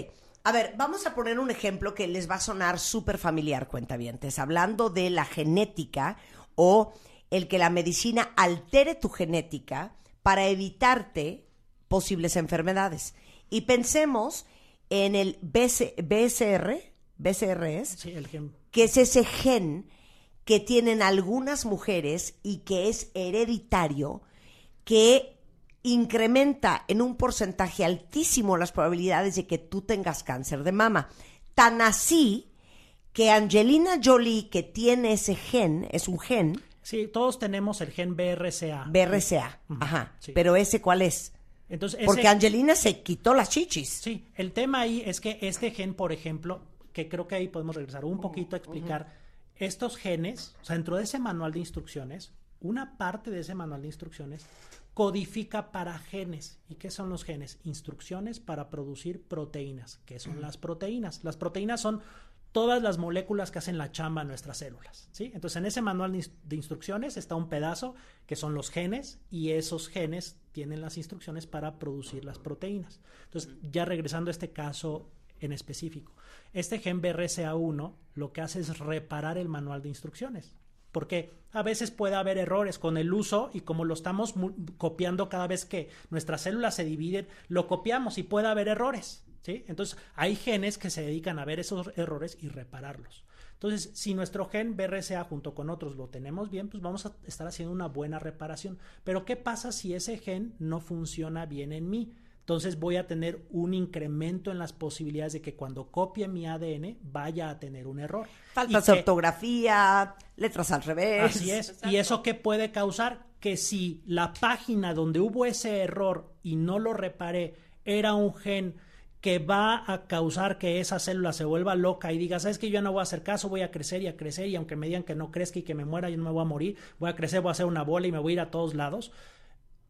S1: a ver, vamos a poner un ejemplo que les va a sonar súper familiar, cuentavientes, hablando de la genética o el que la medicina altere tu genética para evitarte posibles enfermedades. Y pensemos en el BC BSR, BCR es,
S9: Sí, el gen.
S1: que es ese gen que tienen algunas mujeres y que es hereditario, que incrementa en un porcentaje altísimo las probabilidades de que tú tengas cáncer de mama. Tan así que Angelina Jolie, que tiene ese gen, es un gen,
S9: Sí, todos tenemos el gen BRCA.
S1: BRCA, ajá,
S9: sí.
S1: pero ese cuál es?
S9: Entonces,
S1: Porque Angelina se quitó las chichis.
S9: Sí, el tema ahí es que este gen, por ejemplo, que creo que ahí podemos regresar un poquito a explicar estos genes, o sea, dentro de ese manual de instrucciones, una parte de ese manual de instrucciones codifica para genes. ¿Y qué son los genes? Instrucciones para producir proteínas. ¿Qué son las proteínas? Las proteínas son todas las moléculas que hacen la chamba en nuestras células, ¿sí? Entonces, en ese manual de ins- de instrucciones está un pedazo que son los genes y esos genes tienen las instrucciones para producir las proteínas. Entonces, ya regresando a este caso en específico, este gen BRCA1 lo que hace es reparar el manual de instrucciones. Porque a veces puede haber errores con el uso y como lo estamos copiando cada vez que nuestras células se dividen, lo copiamos y puede haber errores. ¿Sí? Entonces hay genes que se dedican a ver esos errores y repararlos. Entonces, si nuestro gen BRCA junto con otros lo tenemos bien, pues vamos a estar haciendo una buena reparación. Pero ¿qué pasa si ese gen no funciona bien en mí? Entonces voy a tener un incremento en las posibilidades de que cuando copie mi ADN vaya a tener un error.
S1: Faltas de ortografía, letras al revés.
S9: Así es. ¿Y eso qué puede causar? Que si la página donde hubo ese error y no lo reparé era un gen que va a causar que esa célula se vuelva loca y diga, sabes que yo no voy a hacer caso, voy a crecer y a crecer y aunque me digan que no crezca y que me muera, yo no me voy a morir, voy a crecer, voy a hacer una bola y me voy a ir a todos lados.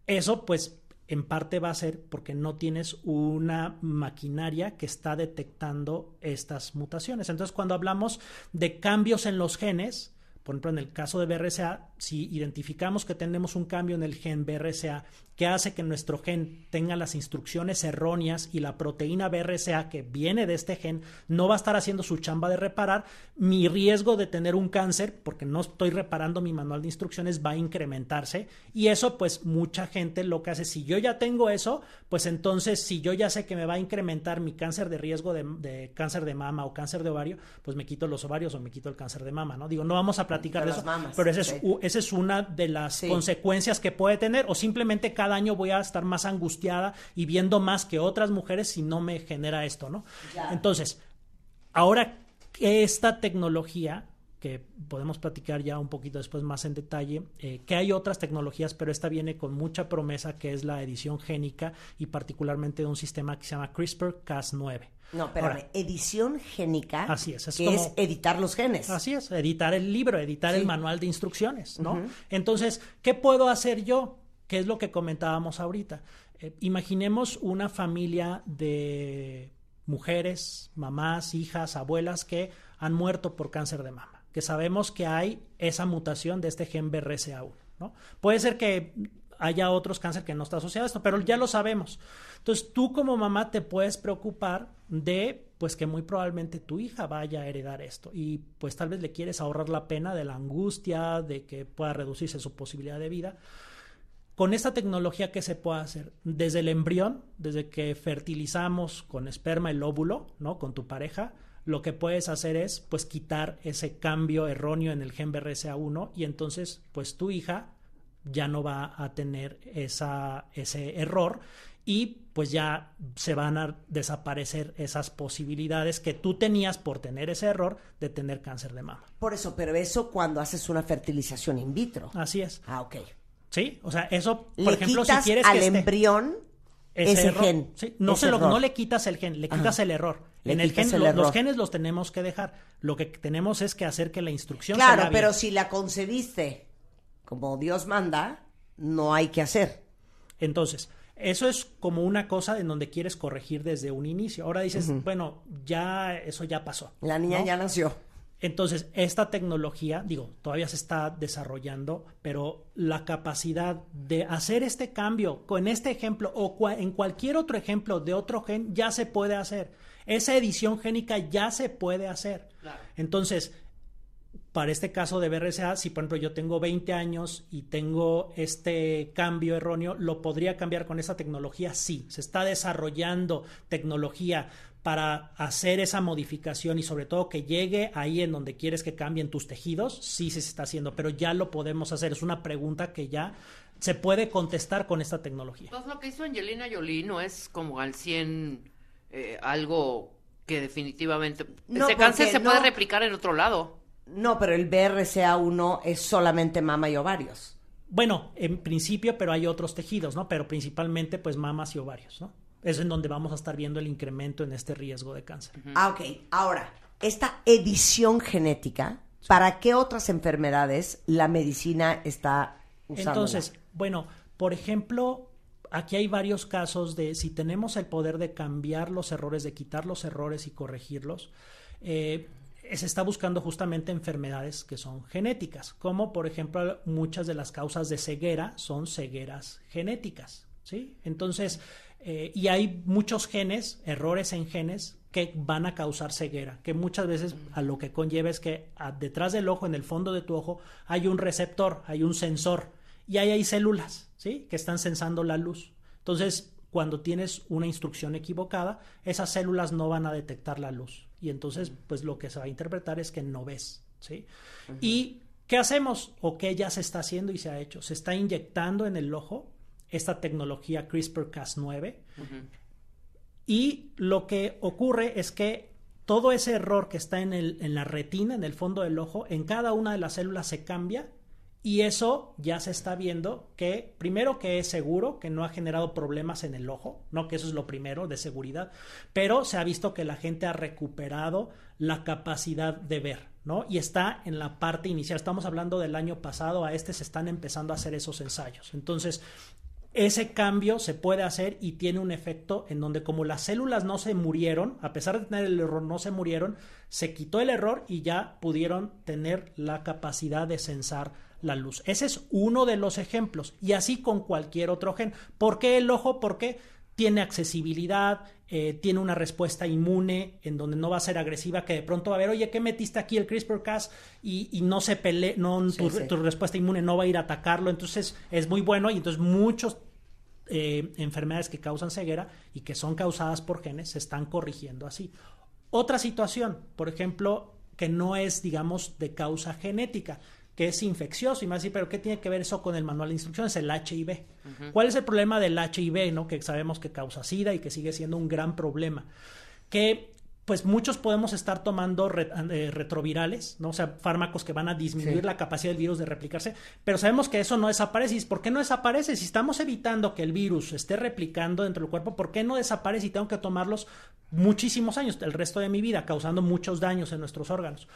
S9: Eso pues en parte va a ser porque no tienes una maquinaria que está detectando estas mutaciones. Entonces, cuando hablamos de cambios en los genes, por ejemplo, en el caso de BRCA, si identificamos que tenemos un cambio en el gen BRCA que hace que nuestro gen tenga las instrucciones erróneas y la proteína BRCA que viene de este gen no va a estar haciendo su chamba de reparar, mi riesgo de tener un cáncer, porque no estoy reparando mi manual de instrucciones, va a incrementarse. Y eso, pues, mucha gente lo que hace, si yo ya tengo eso, pues entonces, si yo ya sé que me va a incrementar mi cáncer de riesgo de, de cáncer de mama o cáncer de ovario, pues me quito los ovarios o me quito el cáncer de mama, ¿no? Digo, no vamos a platicar
S1: De
S9: eso,
S1: mamas,
S9: pero esa es,
S1: sí.
S9: Esa es una de las
S1: Sí.
S9: consecuencias que puede tener, o simplemente cada año voy a estar más angustiada y viendo más que otras mujeres si no me genera esto, ¿no? Entonces, ahora que esta tecnología, que podemos platicar ya un poquito después más en detalle, eh, que hay otras tecnologías, pero esta viene con mucha promesa, que es la edición génica y particularmente de un sistema que se llama CRISPR-Cas9.
S1: No,
S9: Ahora,
S1: edición génica.
S9: Así es, es
S1: que
S9: como-
S1: es editar los genes.
S9: Así es, editar el libro, editar
S1: Sí.
S9: el manual de instrucciones, ¿no? Entonces, ¿qué puedo hacer yo? ¿Qué es lo que comentábamos ahorita? Eh, imaginemos una familia de mujeres, mamás, hijas, abuelas que han muerto por cáncer de mama, que sabemos que hay esa mutación de este gen BRCA1, ¿no? Puede ser que haya otros cáncer que no está asociado a esto, pero ya lo sabemos. Entonces, tú como mamá te puedes preocupar de pues que muy probablemente tu hija vaya a heredar esto y pues tal vez le quieres ahorrar la pena de la angustia, de que pueda reducirse su posibilidad de vida. Con esta tecnología, ¿qué se puede hacer? Desde el embrión, desde que fertilizamos con esperma el óvulo, ¿no? Con tu pareja, lo que puedes hacer es, pues, quitar ese cambio erróneo en el gen BRCA1 y entonces, pues, tu hija ya no va a tener esa, ese error y pues ya se van a desaparecer esas posibilidades que tú tenías por tener ese error de tener cáncer de mama.
S1: Por eso, pero eso cuando haces una fertilización in vitro.
S9: Así es.
S1: Ah, ok.
S9: Sí, o sea, eso, por
S1: Le
S9: ejemplo,
S1: quitas
S9: si quieres
S1: al
S9: que esté-
S1: embrión ese
S9: error.
S1: gen.
S9: Sí, no,
S1: ese
S9: se lo, no le quitas el gen, le
S1: Ajá.
S9: quitas el error.
S1: Le
S9: en el gen,
S1: el
S9: lo- los genes los tenemos que dejar. Lo que tenemos es que hacer que la instrucción
S1: Claro, pero
S9: bien.
S1: si la concebiste como Dios manda, no hay que hacer.
S9: Entonces, eso es como una cosa en donde quieres corregir desde un inicio. Ahora dices, bueno, ya eso ya pasó.
S1: La niña
S9: ¿no?
S1: ya nació.
S9: Entonces, esta tecnología, digo, todavía se está desarrollando, pero la capacidad de hacer este cambio con este ejemplo o cua- en cualquier otro ejemplo de otro gen ya se puede hacer. Esa edición génica ya se puede hacer. Entonces, para este caso de BRCA, si por ejemplo yo tengo 20 años y tengo este cambio erróneo, ¿lo podría cambiar con esta tecnología? Sí, se está desarrollando tecnología para hacer esa modificación y sobre todo que llegue ahí en donde quieres que cambien tus tejidos, sí se está haciendo, pero ya lo podemos hacer. Es una pregunta que ya se puede contestar con esta tecnología.
S2: Pues lo que hizo Angelina Jolie no es como al 100 eh, algo que definitivamente...
S1: No,
S2: ese cáncer
S1: porque
S2: se puede replicar en otro lado.
S1: No, pero el BRCA1 es solamente mama y ovarios.
S9: Bueno, en principio, pero hay otros tejidos, ¿no? Pero principalmente, pues, mamas y ovarios, ¿no? Es en donde vamos a estar viendo el incremento en este riesgo de cáncer.
S1: Ah, ok. Ahora, esta edición genética, ¿para qué otras enfermedades la medicina está usando?
S9: Entonces, bueno, por ejemplo, aquí hay varios casos de si tenemos el poder de cambiar los errores, de quitar los errores y corregirlos, eh, se está buscando justamente enfermedades que son genéticas, como por ejemplo muchas de las causas de ceguera son cegueras genéticas, ¿sí? Entonces, eh, y hay muchos genes, errores en genes que van a causar ceguera, que muchas veces a lo que conlleva es que detrás del ojo, en el fondo de tu ojo, hay un receptor, hay un sensor y ahí hay células, ¿sí? Que están sensando la luz. Entonces, cuando tienes una instrucción equivocada, esas células no van a detectar la luz y entonces, pues lo que se va a interpretar es que no ves, ¿sí? Y ¿qué hacemos? O qué ya se está haciendo y se ha hecho. Se está inyectando en el ojo esta tecnología CRISPR-Cas9 y lo que ocurre es que todo ese error que está en, el, en la retina, en el fondo del ojo, en cada una de las células se cambia y eso ya se está viendo que, primero que es seguro, que no ha generado problemas en el ojo, no que eso es lo primero de seguridad, pero se ha visto que la gente ha recuperado la capacidad de ver, ¿no? Y está en la parte inicial. Estamos hablando del año pasado, a este se están empezando a hacer esos ensayos. Entonces, ese cambio se puede hacer y tiene un efecto en donde como las células no se murieron, a pesar de tener el error, no se murieron, se quitó el error y ya pudieron tener la capacidad de sensar la luz. Ese es uno de los ejemplos y así con cualquier otro gen. ¿Por qué el ojo? Porque tiene accesibilidad, eh, tiene una respuesta inmune en donde no va a ser agresiva, que de pronto va a ver, oye, ¿qué metiste aquí el CRISPR-Cas? Y, y no se pelee, no,
S1: Sí,
S9: tu,
S1: sí.
S9: tu respuesta inmune no va a ir a atacarlo, entonces es muy bueno y entonces muchos eh, enfermedades que causan ceguera y que son causadas por genes se están corrigiendo así. Otra situación, por ejemplo, que no es, digamos, de causa genética, que es infeccioso y más así, pero ¿qué tiene que ver eso con el manual de instrucciones? El HIV. ¿Cuál es el problema del HIV, no? Que sabemos que causa SIDA y que sigue siendo un gran problema. Que pues muchos podemos estar tomando re- eh, retrovirales, ¿no? O sea, fármacos que van a disminuir
S1: Sí.
S9: la capacidad del virus de replicarse, pero sabemos que eso no desaparece. ¿Y por qué no desaparece? Si estamos evitando que el virus esté replicando dentro del cuerpo, ¿por qué no desaparece y tengo que tomarlos muchísimos años, el resto de mi vida, causando muchos daños en nuestros órganos?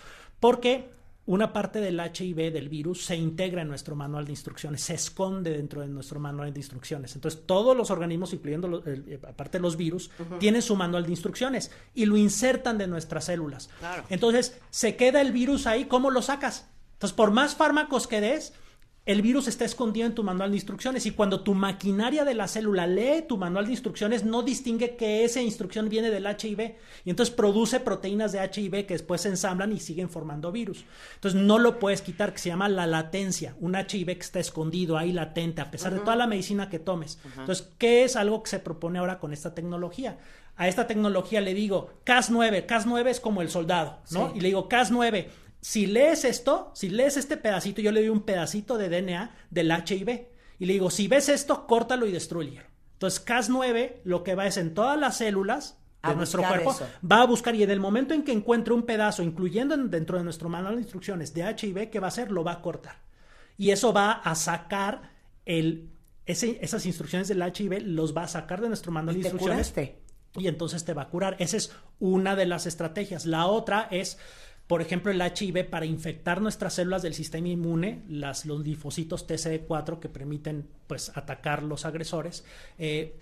S9: Porque una parte del HIV del virus se integra en nuestro manual de instrucciones, se esconde dentro de nuestro manual de instrucciones. Entonces, todos los organismos, incluyendo los- eh, aparte los virus, tienen su manual de instrucciones y lo insertan de nuestras células.
S2: Claro.
S9: Entonces, se queda el virus ahí, ¿cómo lo sacas? Entonces, por más fármacos que des, el virus está escondido en tu manual de instrucciones y cuando tu maquinaria de la célula lee tu manual de instrucciones, no distingue que esa instrucción viene del HIV y entonces produce proteínas de HIV que después se ensamblan y siguen formando virus. Entonces, no lo puedes quitar, que se llama la latencia, un HIV que está escondido ahí latente, a pesar de toda la medicina que tomes. Entonces, ¿qué es algo que se propone ahora con esta tecnología? A esta tecnología le digo Cas9, Cas9 es como el soldado, ¿no?
S1: Sí.
S9: Y le digo Cas9, si lees esto, si lees este pedacito, yo le doy un pedacito de DNA del HIV y le digo, si ves esto, córtalo y destruyelo. Entonces, Cas9 lo que va es en todas las células
S1: A
S9: de nuestro cuerpo,
S1: eso.
S9: va a buscar y en el momento en que encuentre un pedazo, incluyendo en- dentro de nuestro manual de instrucciones de HIV, ¿qué va a hacer? Lo va a cortar. Y eso va a sacar el, ese- esas instrucciones del HIV, los va a sacar de nuestro manual de instrucciones.
S1: curaste.
S9: Y entonces te va a curar. Esa es una de las estrategias. La otra es, por ejemplo, el HIV para infectar nuestras células del sistema inmune, las, los linfocitos TCD4 que permiten pues, atacar los agresores. Eh,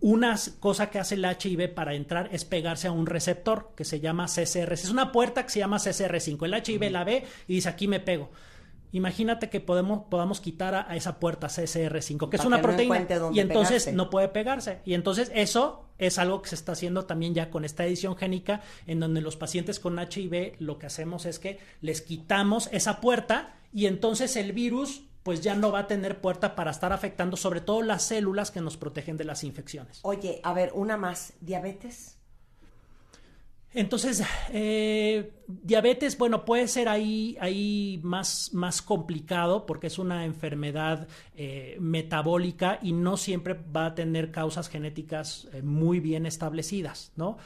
S9: una cosa que hace el HIV para entrar es pegarse a un receptor que se llama CCR. Es una puerta que se llama CCR5. El HIV la ve y dice aquí me pego. Imagínate que podemos, podamos quitar a, a esa puerta CCR5, que es una
S1: que
S9: proteína, y entonces no puede pegarse. Y entonces eso es algo que se está haciendo también ya con esta edición génica, en donde los pacientes con HIV lo que hacemos es que les quitamos esa puerta y entonces el virus pues ya no va a tener puerta para estar afectando sobre todo las células que nos protegen de las infecciones.
S1: Oye, a ver, una más. ¿Diabetes?
S9: Entonces, eh, diabetes, bueno, puede ser ahí, ahí más, más complicado porque es una enfermedad eh, metabólica y no siempre va a tener causas genéticas eh, muy bien establecidas, ¿no?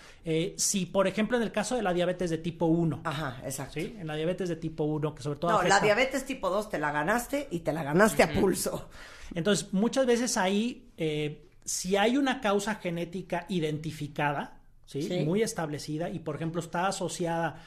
S9: Si, por ejemplo, en el caso de la diabetes de tipo 1.
S1: Ajá, exacto.
S9: ¿sí? En la diabetes de tipo 1, que sobre todo...
S1: No,
S9: afecta-
S1: la diabetes tipo 2 te la ganaste y te la ganaste a pulso.
S9: Entonces, muchas veces ahí, si hay una causa genética identificada, ¿sí?
S1: Sí.
S9: muy establecida, y por ejemplo está asociada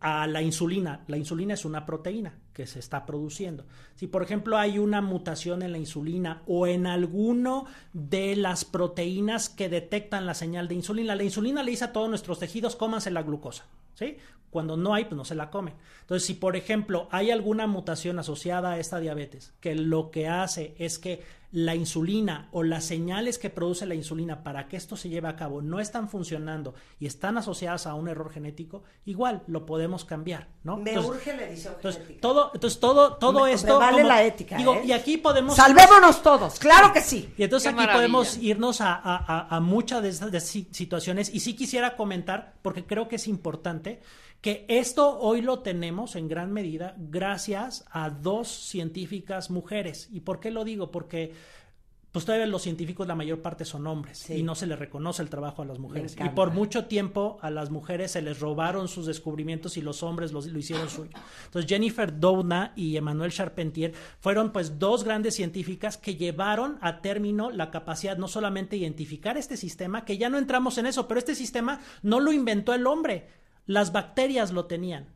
S9: a la insulina, la insulina es una proteína que se está produciendo. Si por ejemplo hay una mutación en la insulina o en alguno de las proteínas que detectan la señal de insulina, la insulina le dice a todos nuestros tejidos, cómanse la glucosa, ¿sí? Cuando no hay, pues no se la comen. Entonces, si por ejemplo hay alguna mutación asociada a esta diabetes, que lo que hace es que la insulina o las señales que produce la insulina para que esto se lleve a cabo no están funcionando y están asociadas a un error genético, igual lo podemos cambiar, ¿no?
S1: Me
S9: Entonces-
S1: urge la edición
S9: entonces,
S1: genética.
S9: todo, entonces todo, todo
S1: Me- me
S9: esto.
S1: vale
S9: como-
S1: la ética,
S9: digo,
S1: ¿eh?
S9: y aquí podemos.
S1: Salvémonos todos, claro que sí.
S9: Y entonces
S2: Qué
S9: aquí
S2: maravilla.
S9: podemos irnos a, a- a- a muchas de estas de si- situaciones. Y sí quisiera comentar, porque creo que es importante, que esto hoy lo tenemos en gran medida gracias a dos científicas mujeres. ¿Y por qué lo digo? Porque pues todavía los científicos la mayor parte son hombres
S1: Sí.
S9: y no se les reconoce el trabajo a las mujeres. Y por mucho tiempo a las mujeres se les robaron sus descubrimientos y los hombres los, lo hicieron suyo. Entonces Jennifer Doudna y Emmanuel Charpentier fueron pues dos grandes científicas que llevaron a término la capacidad no solamente de identificar este sistema, que ya no entramos en eso, pero este sistema no lo inventó el hombre, las bacterias lo tenían.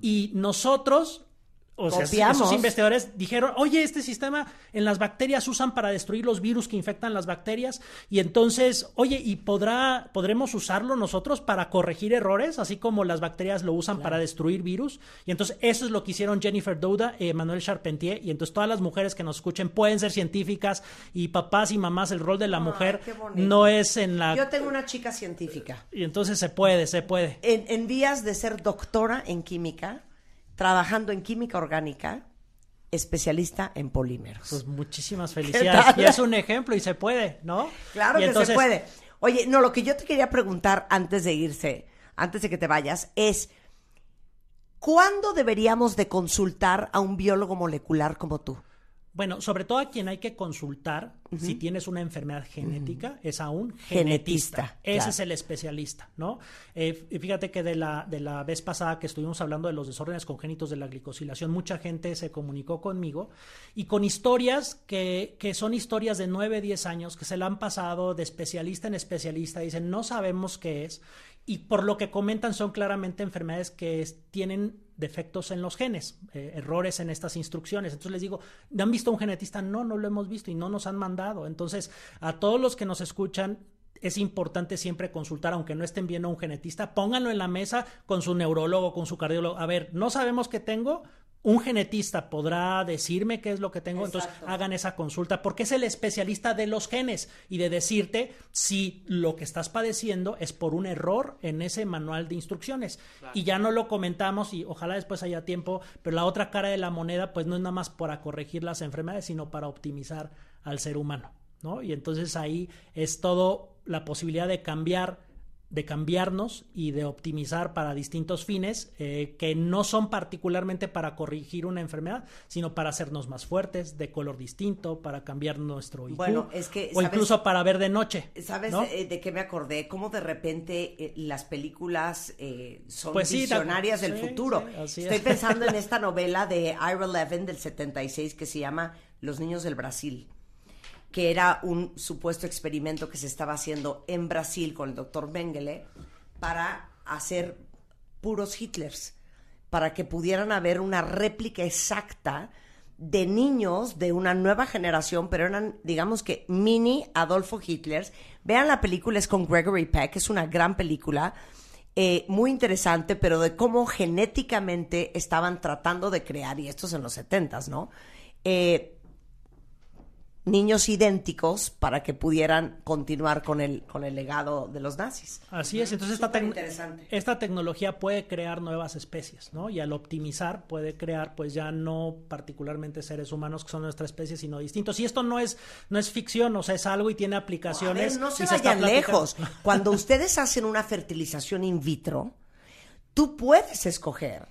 S9: Y nosotros, o sea,
S1: Copiamos.
S9: esos investigadores dijeron, oye, este sistema en las bacterias usan para destruir los virus que infectan las bacterias y entonces, oye, ¿y podrá, podremos usarlo nosotros para corregir errores, así como las bacterias lo usan para destruir virus? Y entonces eso es lo que hicieron Jennifer Douda y Emmanuel Charpentier y entonces todas las mujeres que nos escuchen pueden ser científicas y papás y mamás, el rol de la
S1: Ay,
S9: mujer no es en la...
S1: Yo tengo una chica científica.
S9: Y entonces se puede, se puede.
S1: En, en vías de ser doctora en química, trabajando en química orgánica, especialista en polímeros.
S9: Pues muchísimas felicidades. Y es un ejemplo y se puede, ¿no?
S1: Claro
S9: Y
S1: que
S9: entonces-
S1: se puede. Oye, no, lo que yo te quería preguntar antes de irse, antes de que te vayas, es ¿cuándo deberíamos de consultar a un biólogo molecular como tú?
S9: Bueno, sobre todo a quien hay que consultar si tienes una enfermedad genética es a un
S1: Genetista,
S9: genetista. Ese
S1: claro.
S9: es el especialista, ¿no? Eh, y fíjate que de la, de la vez pasada que estuvimos hablando de los desórdenes congénitos de la glicosilación, mucha gente se comunicó conmigo y con historias que, que son historias de 9, 10 años que se la han pasado de especialista en especialista, dicen, no sabemos qué es. Y por lo que comentan son claramente enfermedades que es- tienen defectos en los genes, eh, errores en estas instrucciones. Entonces les digo, ¿han visto un genetista? No, no lo hemos visto y no nos han mandado. Entonces, a todos los que nos escuchan, es importante siempre consultar, aunque no estén viendo a un genetista, pónganlo en la mesa con su neurólogo, con su cardiólogo. A ver, no sabemos qué tengo. Un genetista podrá decirme qué es lo que tengo, entonces hagan esa consulta, porque es el especialista de los genes y de decirte si lo que estás padeciendo es por un error en ese manual de instrucciones. Y ya no lo comentamos y ojalá después haya tiempo, pero la otra cara de la moneda pues no es nada más para corregir las enfermedades, sino para optimizar al ser humano, ¿no? Y entonces ahí es todo la posibilidad de cambiar de cambiarnos y de optimizar para distintos fines eh, que no son particularmente para corregir una enfermedad, sino para hacernos más fuertes, de color distinto, para cambiar nuestro IQ,
S1: Bueno, es que,
S9: o
S1: ¿sabes?
S9: incluso para ver de noche.
S1: ¿Sabes
S9: ¿no?
S1: eh, de qué me acordé? Cómo de repente eh, las películas eh, son
S9: Pues sí,
S1: visionarias del
S9: sí,
S1: futuro.
S9: sí,
S1: Estoy
S9: es.
S1: pensando en esta novela de Ira Levin del 76 que se llama Los niños del Brasil, que era un supuesto experimento que se estaba haciendo en Brasil con el doctor Mengele para hacer puros Hitlers, para que pudieran haber una réplica exacta de niños de una nueva generación, pero eran, digamos que, mini Adolfo Hitlers. Vean la película, es con Gregory Peck, es una gran película, eh, muy interesante, pero de cómo genéticamente estaban tratando de crear, y esto es en los setentas, ¿no? Eh, niños idénticos para que pudieran continuar con el, con el legado de los nazis.
S9: Así es, entonces esta, tec- tecnología puede crear nuevas especies, ¿no? Y al optimizar puede crear, pues ya no particularmente seres humanos que son nuestra especie, sino distintos. Y esto no es, no es ficción, o sea, es algo y tiene
S1: A ver,
S9: aplicaciones.
S1: no se
S9: está
S1: vayan
S9: platicando.
S1: lejos. Cuando ustedes hacen una fertilización in vitro, tú puedes escoger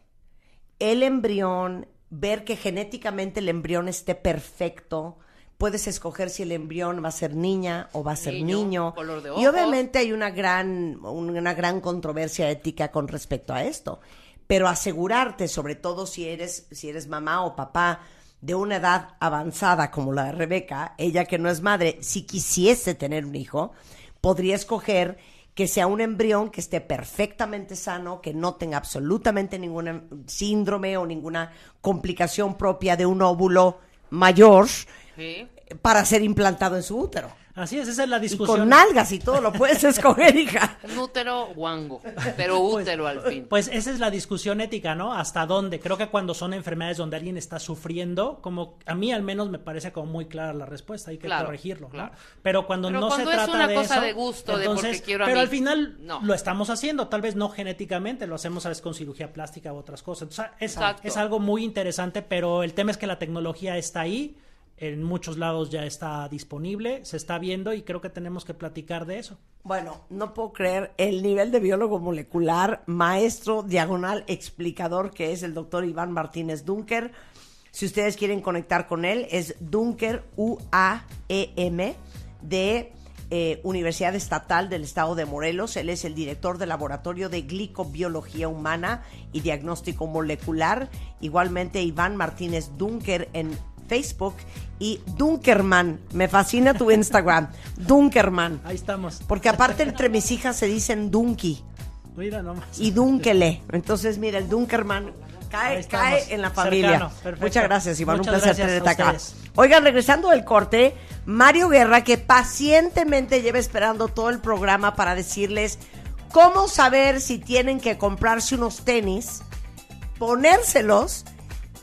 S1: el embrión, ver que genéticamente el embrión esté perfecto. Puedes escoger si el embrión va a ser niña o va a ser
S2: Niño,
S1: niño.
S2: color de
S1: Y obviamente hay una gran, una gran controversia ética con respecto a esto. Pero asegurarte, sobre todo si eres, si eres mamá o papá de una edad avanzada como la de Rebeca, ella que no es madre, si quisiese tener un hijo, podría escoger que sea un embrión que esté perfectamente sano, que no tenga absolutamente ningún síndrome o ninguna complicación propia de un óvulo mayor
S2: Sí.
S1: para ser implantado en su útero.
S9: Así es, esa es la
S1: Y
S9: discusión.
S1: con nalgas y todo lo puedes escoger, hija.
S2: Un útero guango, pero útero al fin.
S9: Pues esa es la discusión ética, ¿no? ¿Hasta dónde? Creo que cuando son enfermedades donde alguien está sufriendo, como a mí al menos me parece como muy clara la respuesta, hay que
S2: Claro,
S9: corregirlo, ¿no?
S2: claro.
S9: Pero cuando
S2: Pero
S9: no
S2: cuando
S9: se
S2: es
S9: trata
S2: una
S9: de
S2: cosa
S9: eso,
S2: de gusto, de porque quiero a
S9: pero
S2: mí.
S9: al final
S2: No.
S9: lo estamos haciendo, tal vez no genéticamente, lo hacemos a veces con cirugía plástica u otras cosas. Entonces, es algo muy interesante, pero el tema es que la tecnología está ahí, en muchos lados ya está disponible, se está viendo y creo que tenemos que platicar de eso.
S1: Bueno, no puedo creer el nivel de biólogo molecular, maestro, diagonal, explicador que es el doctor Iván Martínez Dunker. Si ustedes quieren conectar con él, es Dunker U-A-E-M de eh, Universidad Estatal del Estado de Morelos. Él es el director del Laboratorio de Glicobiología Humana y Diagnóstico Molecular. Igualmente, Iván Martínez Dunker en Facebook y Dunkerman. Me fascina tu Instagram. Dunkerman.
S9: Ahí estamos.
S1: Porque aparte entre mis hijas se dicen Dunky
S9: Mira nomás.
S1: y Dunkele. Entonces, mira, el Dunkerman cae, cae en la familia.
S9: Cercano.
S1: Muchas gracias, Iván.
S9: Muchas
S1: Un placer tenerte acá. Oigan, regresando del corte, Mario Guerra, que pacientemente lleva esperando todo el programa para decirles cómo saber si tienen que comprarse unos tenis, ponérselos,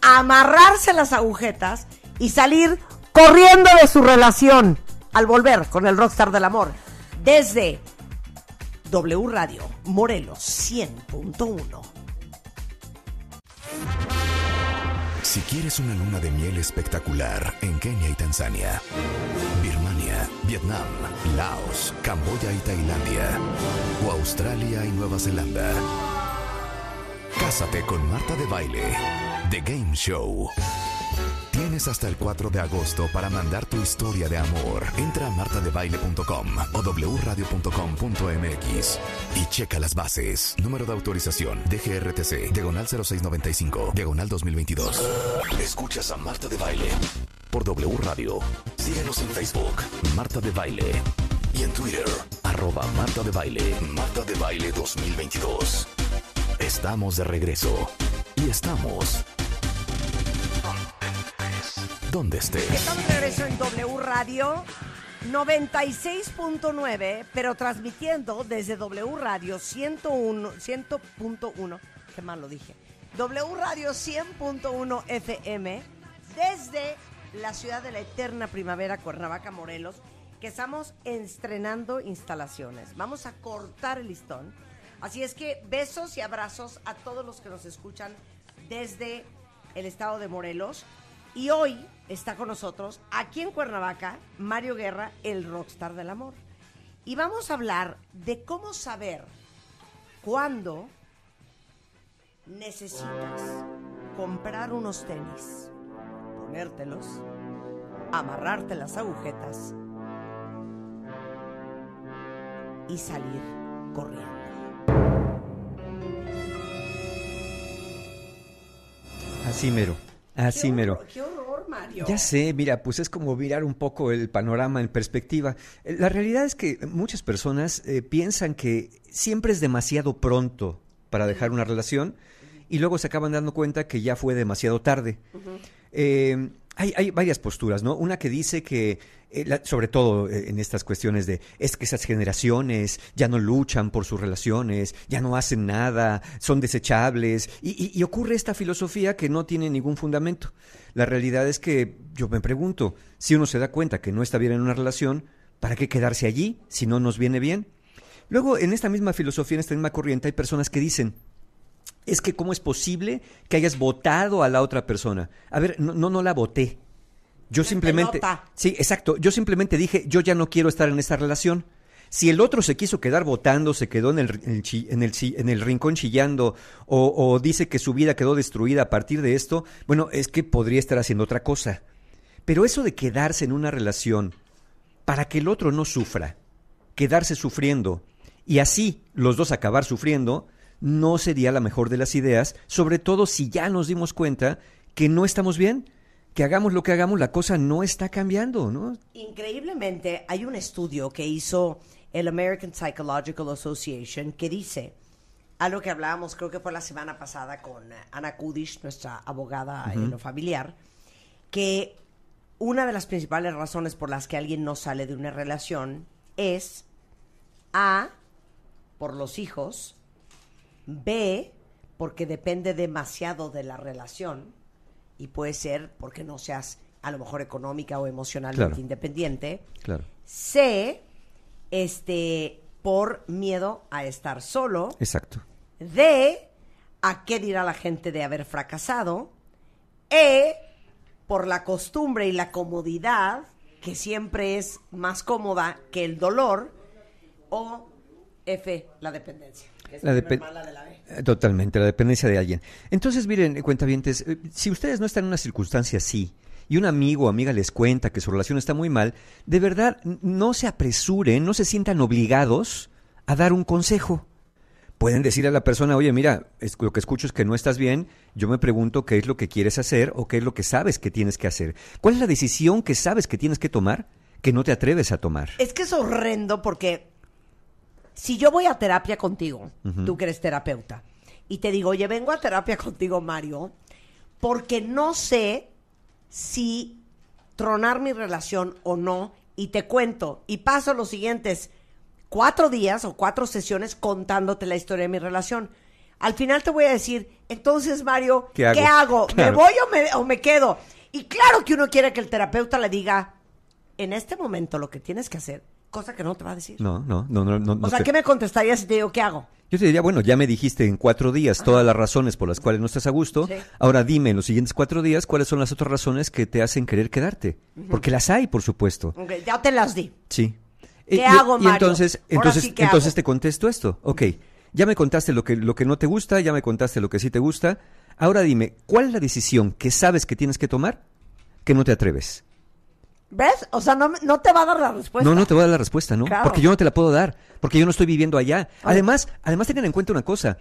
S1: amarrarse las agujetas y salir corriendo de su relación al volver con el Rockstar del Amor. Desde W Radio Morelos 100.1.
S6: Si quieres una luna de miel espectacular en Kenia y Tanzania, Birmania, Vietnam, Laos, Camboya y Tailandia, o Australia y Nueva Zelanda, cásate con Marta de Baile, The Game Show. Tienes hasta el 4 de agosto para mandar tu historia de amor. Entra a martadebaile.com o wradio.com.mx y checa las bases. Número de autorización DGRTC, diagonal 0695, diagonal 2022. Escuchas a Marta de Baile por W Radio. Síguenos en Facebook, Marta de Baile. Y en Twitter, arroba Marta de Baile, Marta de Baile 2022. Estamos de regreso. Y estamos donde estés.
S1: Estamos de regreso en W Radio 96.9, pero transmitiendo desde W Radio 101, 100.1, qué mal lo dije. W Radio 100.1 FM desde la ciudad de la eterna primavera, Cuernavaca, Morelos, que estamos estrenando instalaciones. Vamos a cortar el listón. Así es que besos y abrazos a todos los que nos escuchan desde el estado de Morelos. Y hoy está con nosotros, aquí en Cuernavaca, Mario Guerra, el rockstar del amor. Y vamos a hablar de cómo saber cuándo necesitas comprar unos tenis, ponértelos, amarrarte las agujetas y salir corriendo.
S8: Así mero, así
S1: Qué
S8: mero.
S1: horror, Qué horror, Mario.
S8: Ya sé, mira, pues es como mirar un poco el panorama en perspectiva. Eh, La realidad es que muchas personas eh, piensan que siempre es demasiado pronto para dejar una relación y luego se acaban dando cuenta que ya fue demasiado tarde. Eh, hay, hay varias posturas, ¿no? Una que dice que, eh, la- sobre todo eh, en estas cuestiones de, es que esas generaciones ya no luchan por sus relaciones, ya no hacen nada, son desechables, y, y- y ocurre esta filosofía que no tiene ningún fundamento. La realidad es que yo me pregunto, si uno se da cuenta que no está bien en una relación, ¿para qué quedarse allí si no nos viene bien? Luego, en esta misma filosofía, en esta misma corriente, hay personas que dicen, es que cómo es posible que hayas votado a la otra persona. A ver, no, no, no la voté. Yo simplemente...
S1: pelota.
S8: Sí, exacto. Yo simplemente dije, yo ya no quiero estar en esta relación. Si el otro se quiso quedar votando, se quedó en el, en el en el en el rincón chillando o, o dice que su vida quedó destruida a partir de esto, bueno, es que podría estar haciendo otra cosa. Pero eso de quedarse en una relación para que el otro no sufra, quedarse sufriendo y así los dos acabar sufriendo, no sería la mejor de las ideas, sobre todo si ya nos dimos cuenta que no estamos bien, que hagamos lo que hagamos, la cosa no está cambiando, ¿no?
S1: Increíblemente, hay un estudio que hizo el American Psychological Association que dice algo que hablábamos, creo que fue la semana pasada con Ana Kudish, nuestra abogada en lo familiar, que una de las principales razones por las que alguien no sale de una relación es A, por los hijos, B, porque depende demasiado de la relación y puede ser porque no seas a lo mejor económica o emocionalmente
S8: Claro.
S1: independiente.
S8: Claro.
S1: C, este, por miedo a estar solo.
S8: Exacto.
S1: D, a qué dirá la gente de haber fracasado. E, por la costumbre y la comodidad, que siempre es más cómoda que el dolor. O F, la dependencia. Que es
S8: La
S1: mala de la.
S8: Eh, Totalmente, la dependencia de alguien. Entonces, miren, cuentavientes, eh, si ustedes no están en una circunstancia así y un amigo o amiga les cuenta que su relación está muy mal, de verdad no se apresuren, no se sientan obligados a dar un consejo. Pueden decir a la persona, oye, mira, es- lo que escucho es que no estás bien, yo me pregunto qué es lo que quieres hacer o qué es lo que sabes que tienes que hacer. ¿Cuál es la decisión que sabes que tienes que tomar que no te atreves a tomar?
S1: Es que es horrendo porque si yo voy a terapia contigo, tú que eres terapeuta, y te digo, oye, vengo a terapia contigo, Mario, porque no sé si tronar mi relación o no, y te cuento, y paso los siguientes cuatro días o cuatro sesiones contándote la historia de mi relación. Al final te voy a decir, entonces, Mario,
S8: ¿Qué hago?
S1: hago?
S8: Claro.
S1: ¿Me voy o me, o me quedo? Y claro que uno quiere que el terapeuta le diga, en este momento lo que tienes que hacer, cosa que no te va a decir.
S8: No, no, no, no. no,
S1: o sea,
S8: te-
S1: ¿qué me contestarías si te digo qué hago?
S8: Yo te diría, bueno, ya me dijiste en cuatro días todas las razones por las cuales no estás a gusto.
S1: Sí.
S8: Ahora dime en los siguientes cuatro días cuáles son las otras razones que te hacen querer quedarte. Porque las hay, por supuesto.
S1: Ok, ya te las di.
S8: Sí.
S1: ¿Qué
S8: Y- y-
S1: hago,
S8: y,
S1: Mario?
S8: entonces,
S1: Ahora
S8: entonces,
S1: sí, ¿qué
S8: entonces
S1: hago?
S8: te contesto esto. Ok, ya me contaste lo que, lo que no te gusta, ya me contaste lo que sí te gusta. Ahora dime, ¿cuál es la decisión que sabes que tienes que tomar que no te atreves?
S1: ¿Ves? O sea, no, no te va a dar la respuesta.
S8: No, no te voy a dar la respuesta, ¿no?
S1: Claro.
S8: Porque yo no te la puedo dar, porque yo no estoy viviendo allá. Además, además tengan en cuenta una cosa,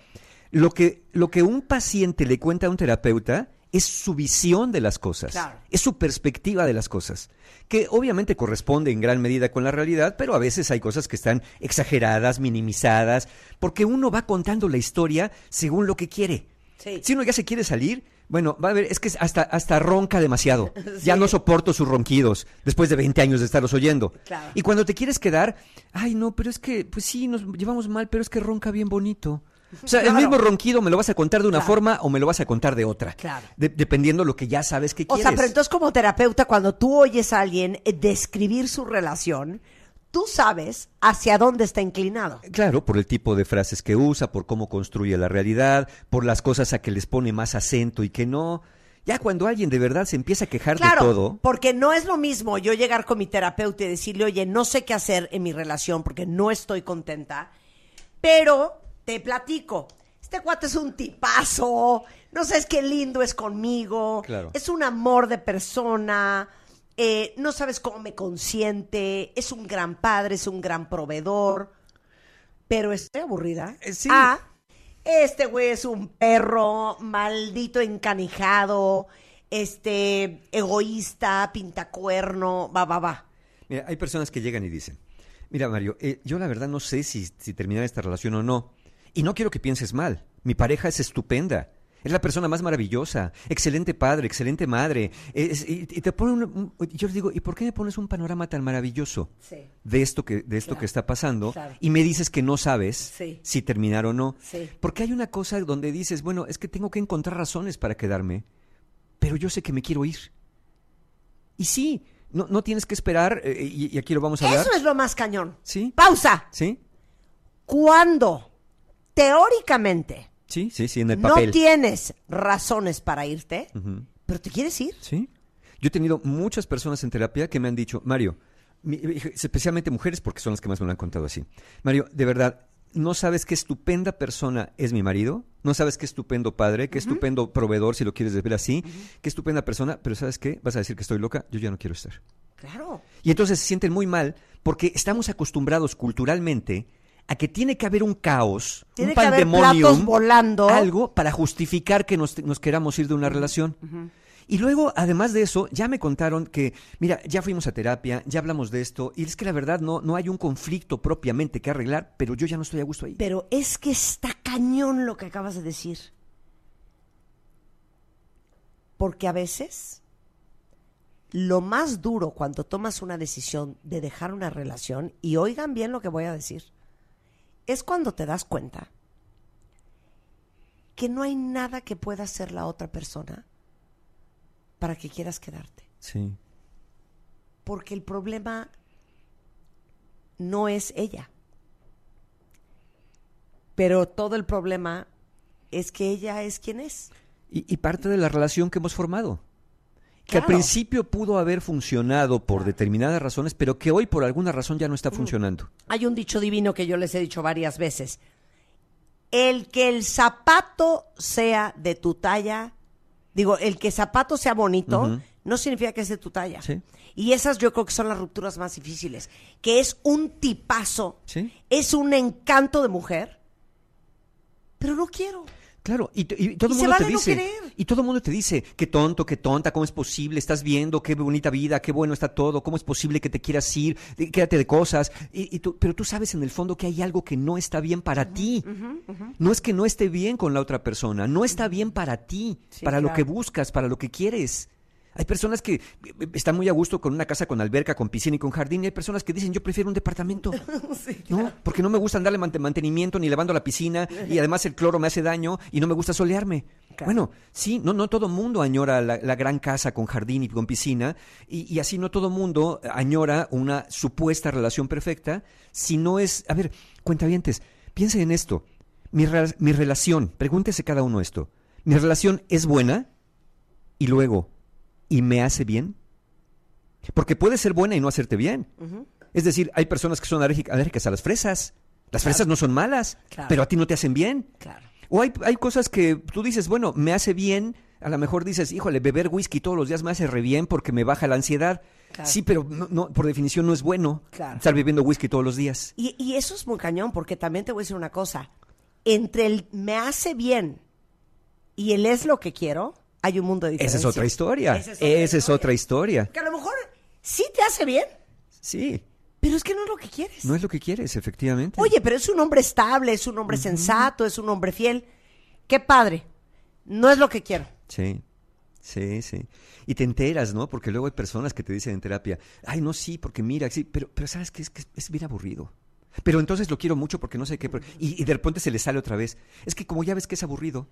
S8: lo que, lo que un paciente le cuenta a un terapeuta es su visión de las cosas,
S1: Claro.
S8: es su perspectiva de las cosas, que obviamente corresponde en gran medida con la realidad, pero a veces hay cosas que están exageradas, minimizadas, porque uno va contando la historia según lo que quiere.
S1: Sí.
S8: Si uno ya se quiere salir, bueno, va a ver, es que hasta, hasta ronca demasiado. Ya no soporto sus ronquidos después de 20 años de estarlos oyendo.
S1: Claro.
S8: Y cuando te quieres quedar, ay, no, pero es que, pues sí, nos llevamos mal, pero es que ronca bien bonito. O sea, el mismo ronquido me lo vas a contar de una
S1: Claro.
S8: forma o me lo vas a contar de otra.
S1: Claro.
S8: De- dependiendo lo que ya sabes que
S1: O
S8: quieres.
S1: sea, pero entonces como terapeuta, cuando tú oyes a alguien eh, describir su relación, tú sabes hacia dónde está inclinado.
S8: Claro, por el tipo de frases que usa, por cómo construye la realidad, por las cosas a que les pone más acento y que no. Ya cuando alguien de verdad se empieza a quejar
S1: Claro,
S8: de todo,
S1: porque no es lo mismo yo llegar con mi terapeuta y decirle, oye, no sé qué hacer en mi relación porque no estoy contenta, pero te platico. Este cuate es un tipazo, no sabes qué lindo es conmigo,
S8: Claro.
S1: es un amor de persona, eh, no sabes cómo me consiente, es un gran padre, es un gran proveedor, pero estoy aburrida.
S8: sí.
S1: Ah, este güey es un perro maldito encanijado, este egoísta, pintacuerno, va, va, va.
S8: Mira, hay personas que llegan y dicen, mira Mario, eh, yo la verdad no sé si, si terminar esta relación o no. Y no quiero que pienses mal. Mi pareja es estupenda. Es la persona más maravillosa. Excelente padre, excelente madre. Es- y, y te pone un, un- yo les digo, ¿y por qué me pones un panorama tan maravilloso
S1: Sí.
S8: de esto que, de esto
S1: Claro,
S8: que está pasando?
S1: claro.
S8: Y me dices que no sabes
S1: Sí.
S8: si terminar o no.
S1: Sí.
S8: Porque hay una cosa donde dices, bueno, es que tengo que encontrar razones para quedarme, pero yo sé que me quiero ir. Y sí, no, no tienes que esperar, eh, y, y aquí lo vamos a hablar.
S1: Eso es lo más cañón.
S8: Sí.
S1: Pausa.
S8: Sí,
S1: Cuando teóricamente
S8: sí, sí, sí, en el
S1: no
S8: papel.
S1: tienes razones para irte, pero te quieres ir.
S8: Sí. Yo he tenido muchas personas en terapia que me han dicho, Mario, mi- especialmente mujeres porque son las que más me lo han contado así. Mario, de verdad, no sabes qué estupenda persona es mi marido, no sabes qué estupendo padre, qué estupendo proveedor, si lo quieres ver así, qué estupenda persona, pero ¿sabes qué? Vas a decir que estoy loca, yo ya no quiero estar.
S1: Claro.
S8: Y entonces se sienten muy mal porque estamos acostumbrados culturalmente a que tiene que haber un caos,
S1: Tiene
S8: un
S1: que haber
S8: pandemonium,
S1: platos volando.
S8: algo para justificar que nos, nos queramos ir de una relación. Y luego, además de eso, ya me contaron que, mira, ya fuimos a terapia, ya hablamos de esto, y es que la verdad no, no hay un conflicto propiamente que arreglar, pero yo ya no estoy a gusto ahí.
S1: Pero es que está cañón lo que acabas de decir. Porque a veces lo más duro cuando tomas una decisión de dejar una relación, y oigan bien lo que voy a decir, es cuando te das cuenta que no hay nada que pueda hacer la otra persona para que quieras quedarte.
S8: Sí.
S1: Porque el problema no es ella. Pero todo el problema es que ella es quien es.
S8: Y, y parte de la relación que hemos formado. Que al principio pudo haber funcionado por determinadas razones, pero que hoy por alguna razón ya no está funcionando.
S1: Hay un dicho divino que yo les he dicho varias veces. El que el zapato sea de tu talla, digo, el que zapato sea bonito, no significa que es de tu talla.
S8: Sí.
S1: Y esas yo creo que son las rupturas más difíciles. Que es un tipazo,
S8: Sí.
S1: es un encanto de mujer, pero no quiero.
S8: Claro, y, todo el mundo te
S1: vale
S8: dice, y todo el mundo te dice, qué tonto, qué tonta, cómo es posible, estás viendo, qué bonita vida, qué bueno está todo, cómo es posible que te quieras ir, Eh, quédate de cosas, y, y tú- pero tú sabes en el fondo que hay algo que no está bien para ti. No es que no esté bien con la otra persona, no está bien para ti,
S1: Sí,
S8: para lo que buscas, para lo que quieres. Hay personas que eh, están muy a gusto con una casa con alberca, con piscina y con jardín, y hay personas que dicen, yo prefiero un departamento. ¿no? Porque no me gusta darle mante- mantenimiento ni lavando la piscina y además el cloro me hace daño y no me gusta solearme.
S1: Claro.
S8: Bueno, sí, no, no todo mundo añora la, la gran casa con jardín y con piscina y, y así no todo mundo añora una supuesta relación perfecta si no es... A ver, cuentavientes, piensen en esto. Mi relación, pregúntese cada uno esto. ¿Mi relación es buena? Y luego, ¿y me hace bien? Porque puede ser buena y no hacerte bien. Es decir, hay personas que son alérgic- alérgicas a las fresas. Las fresas no son malas,
S1: Claro.
S8: pero a ti no te hacen bien.
S1: Claro.
S8: O hay, hay cosas que tú dices, bueno, me hace bien. A lo mejor dices, híjole, beber whisky todos los días me hace re bien porque me baja la ansiedad. Sí, pero no, no, por definición no es bueno estar bebiendo whisky todos los días.
S1: Y, y eso es muy cañón, porque también te voy a decir una cosa. Entre el me hace bien y el es lo que quiero, hay un mundo de
S8: Esa es otra historia.
S1: Esa
S8: Esa
S1: es
S8: es,
S1: otra
S8: otra historia.
S1: Que a lo mejor sí te hace bien,
S8: Sí,
S1: pero es que no es lo que quieres.
S8: no es lo que quieres, efectivamente.
S1: Oye, pero es un hombre estable, es un hombre sensato, es un hombre fiel. Qué padre. No es lo que quiero.
S8: Sí, sí, sí. Y te enteras, ¿no? Porque luego hay personas que te dicen en terapia, ay, no, sí, porque mira, sí, pero, pero ¿sabes qué? Es que es, es bien aburrido. Pero entonces lo quiero mucho porque no sé qué. pero- Y, y de repente se le sale otra vez. Es que como ya ves que es aburrido,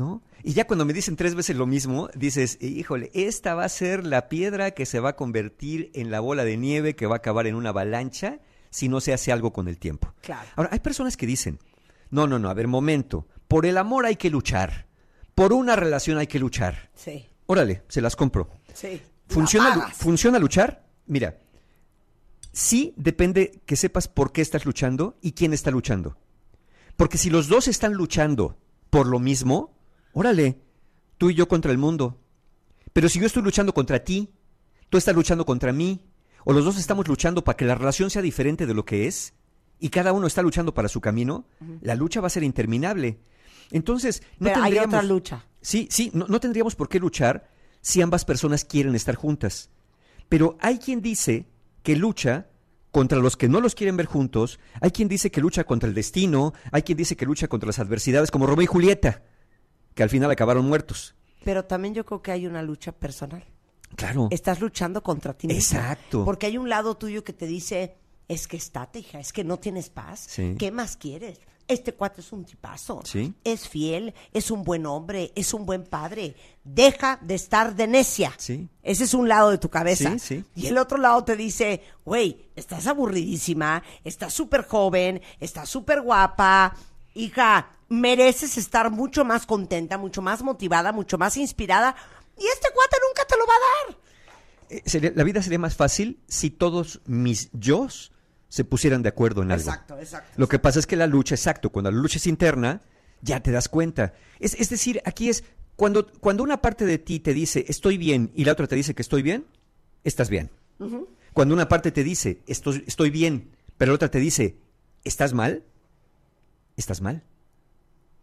S8: ¿no? Y ya cuando me dicen tres veces lo mismo, dices, híjole, esta va a ser la piedra que se va a convertir en la bola de nieve que va a acabar en una avalancha si no se hace algo con el tiempo.
S1: Claro.
S8: Ahora, hay personas que dicen, no, no, no, a ver, momento, por el amor hay que luchar, por una relación hay que luchar.
S1: Sí,
S8: Órale, se las compro.
S1: sí.
S8: ¿Funciona. ¿Funciona luchar? Mira, sí depende que sepas por qué estás luchando y quién está luchando. Porque si los dos están luchando por lo mismo, órale, tú y yo contra el mundo. Pero si yo estoy luchando contra ti, tú estás luchando contra mí, o los dos estamos luchando para que la relación sea diferente de lo que es, y cada uno está luchando para su camino, la lucha va a ser interminable. Entonces, no
S1: Pero hay
S8: tendríamos...
S1: otra lucha.
S8: Sí, sí, no, no tendríamos por qué luchar si ambas personas quieren estar juntas. Pero hay quien dice que lucha contra los que no los quieren ver juntos, hay quien dice que lucha contra el destino, hay quien dice que lucha contra las adversidades, como Romeo y Julieta, que al final acabaron muertos.
S1: Pero también yo creo que hay una lucha personal.
S8: Claro.
S1: Estás luchando contra ti mismo.
S8: Exacto.
S1: Porque hay un lado tuyo que te dice, es que estate, hija, es que no tienes paz.
S8: Sí.
S1: ¿Qué más quieres? este cuate es un tipazo.
S8: Sí.
S1: Es fiel, es un buen hombre, es un buen padre. Deja de estar de necia.
S8: Sí.
S1: Ese es un lado de tu cabeza.
S8: Sí, sí.
S1: Y el otro lado te dice, güey, estás aburridísima, estás súper joven, estás súper guapa. Hija, mereces estar mucho más contenta, mucho más motivada, mucho más inspirada. Y este cuate nunca te lo va a dar.
S8: Eh, sería- la vida sería más fácil si todos mis yos se pusieran de acuerdo en algo.
S1: Exacto, exacto.
S8: Lo que pasa es que la lucha, exacto, cuando la lucha es interna, ya te das cuenta. Es, es decir, aquí es cuando, cuando una parte de ti te dice estoy bien y la otra te dice que estoy bien, estás bien. Cuando una parte te dice estoy, estoy bien, pero la otra te dice estás mal, estás mal.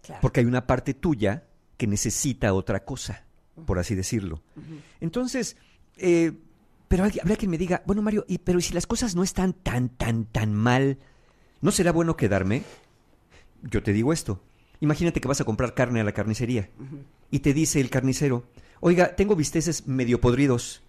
S1: Claro.
S8: Porque hay una parte tuya que necesita otra cosa, por así decirlo. Entonces, eh, pero habrá quien me diga, bueno Mario, y, pero ¿y si las cosas no están tan, tan, tan mal, ¿no será bueno quedarme? Yo te digo esto. Imagínate que vas a comprar carne a la carnicería y te dice el carnicero, oiga, tengo bisteces medio podridos.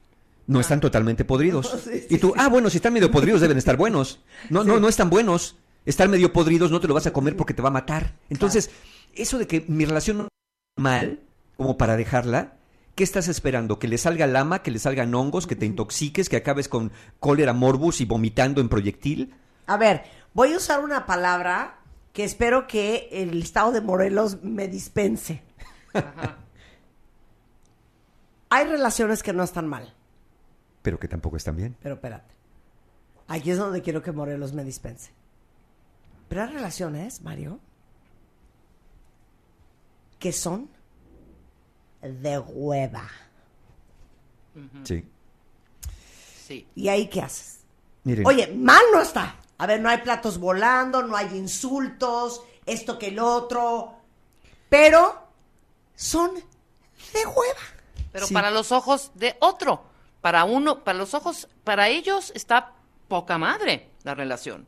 S8: No están totalmente podridos.
S1: Sí, sí,
S8: y tú, ah, bueno, si están medio podridos deben estar buenos. No, no, no están buenos. Están medio podridos, no te lo vas a comer porque te va a matar. Entonces, eso de que mi relación no mal, como para dejarla, ¿qué estás esperando? ¿Que le salga lama, que le salgan hongos, que te intoxiques, que acabes con cólera morbus y vomitando en proyectil?
S1: A ver, voy a usar una palabra que espero que el estado de Morelos me dispense. Hay relaciones que no están mal,
S8: Pero que tampoco están bien.
S1: pero espérate. Aquí es donde quiero que Morelos me dispense. Pero hay relaciones, Mario, que son de hueva.
S8: Sí.
S2: Sí.
S1: ¿Y ahí qué haces?
S8: Miren.
S1: Oye, mal no está. A ver, no hay platos volando, no hay insultos, esto que el otro. Pero son de hueva.
S2: Pero
S8: Sí.
S2: para los ojos de otro, para uno, para los ojos, para ellos está poca madre la relación.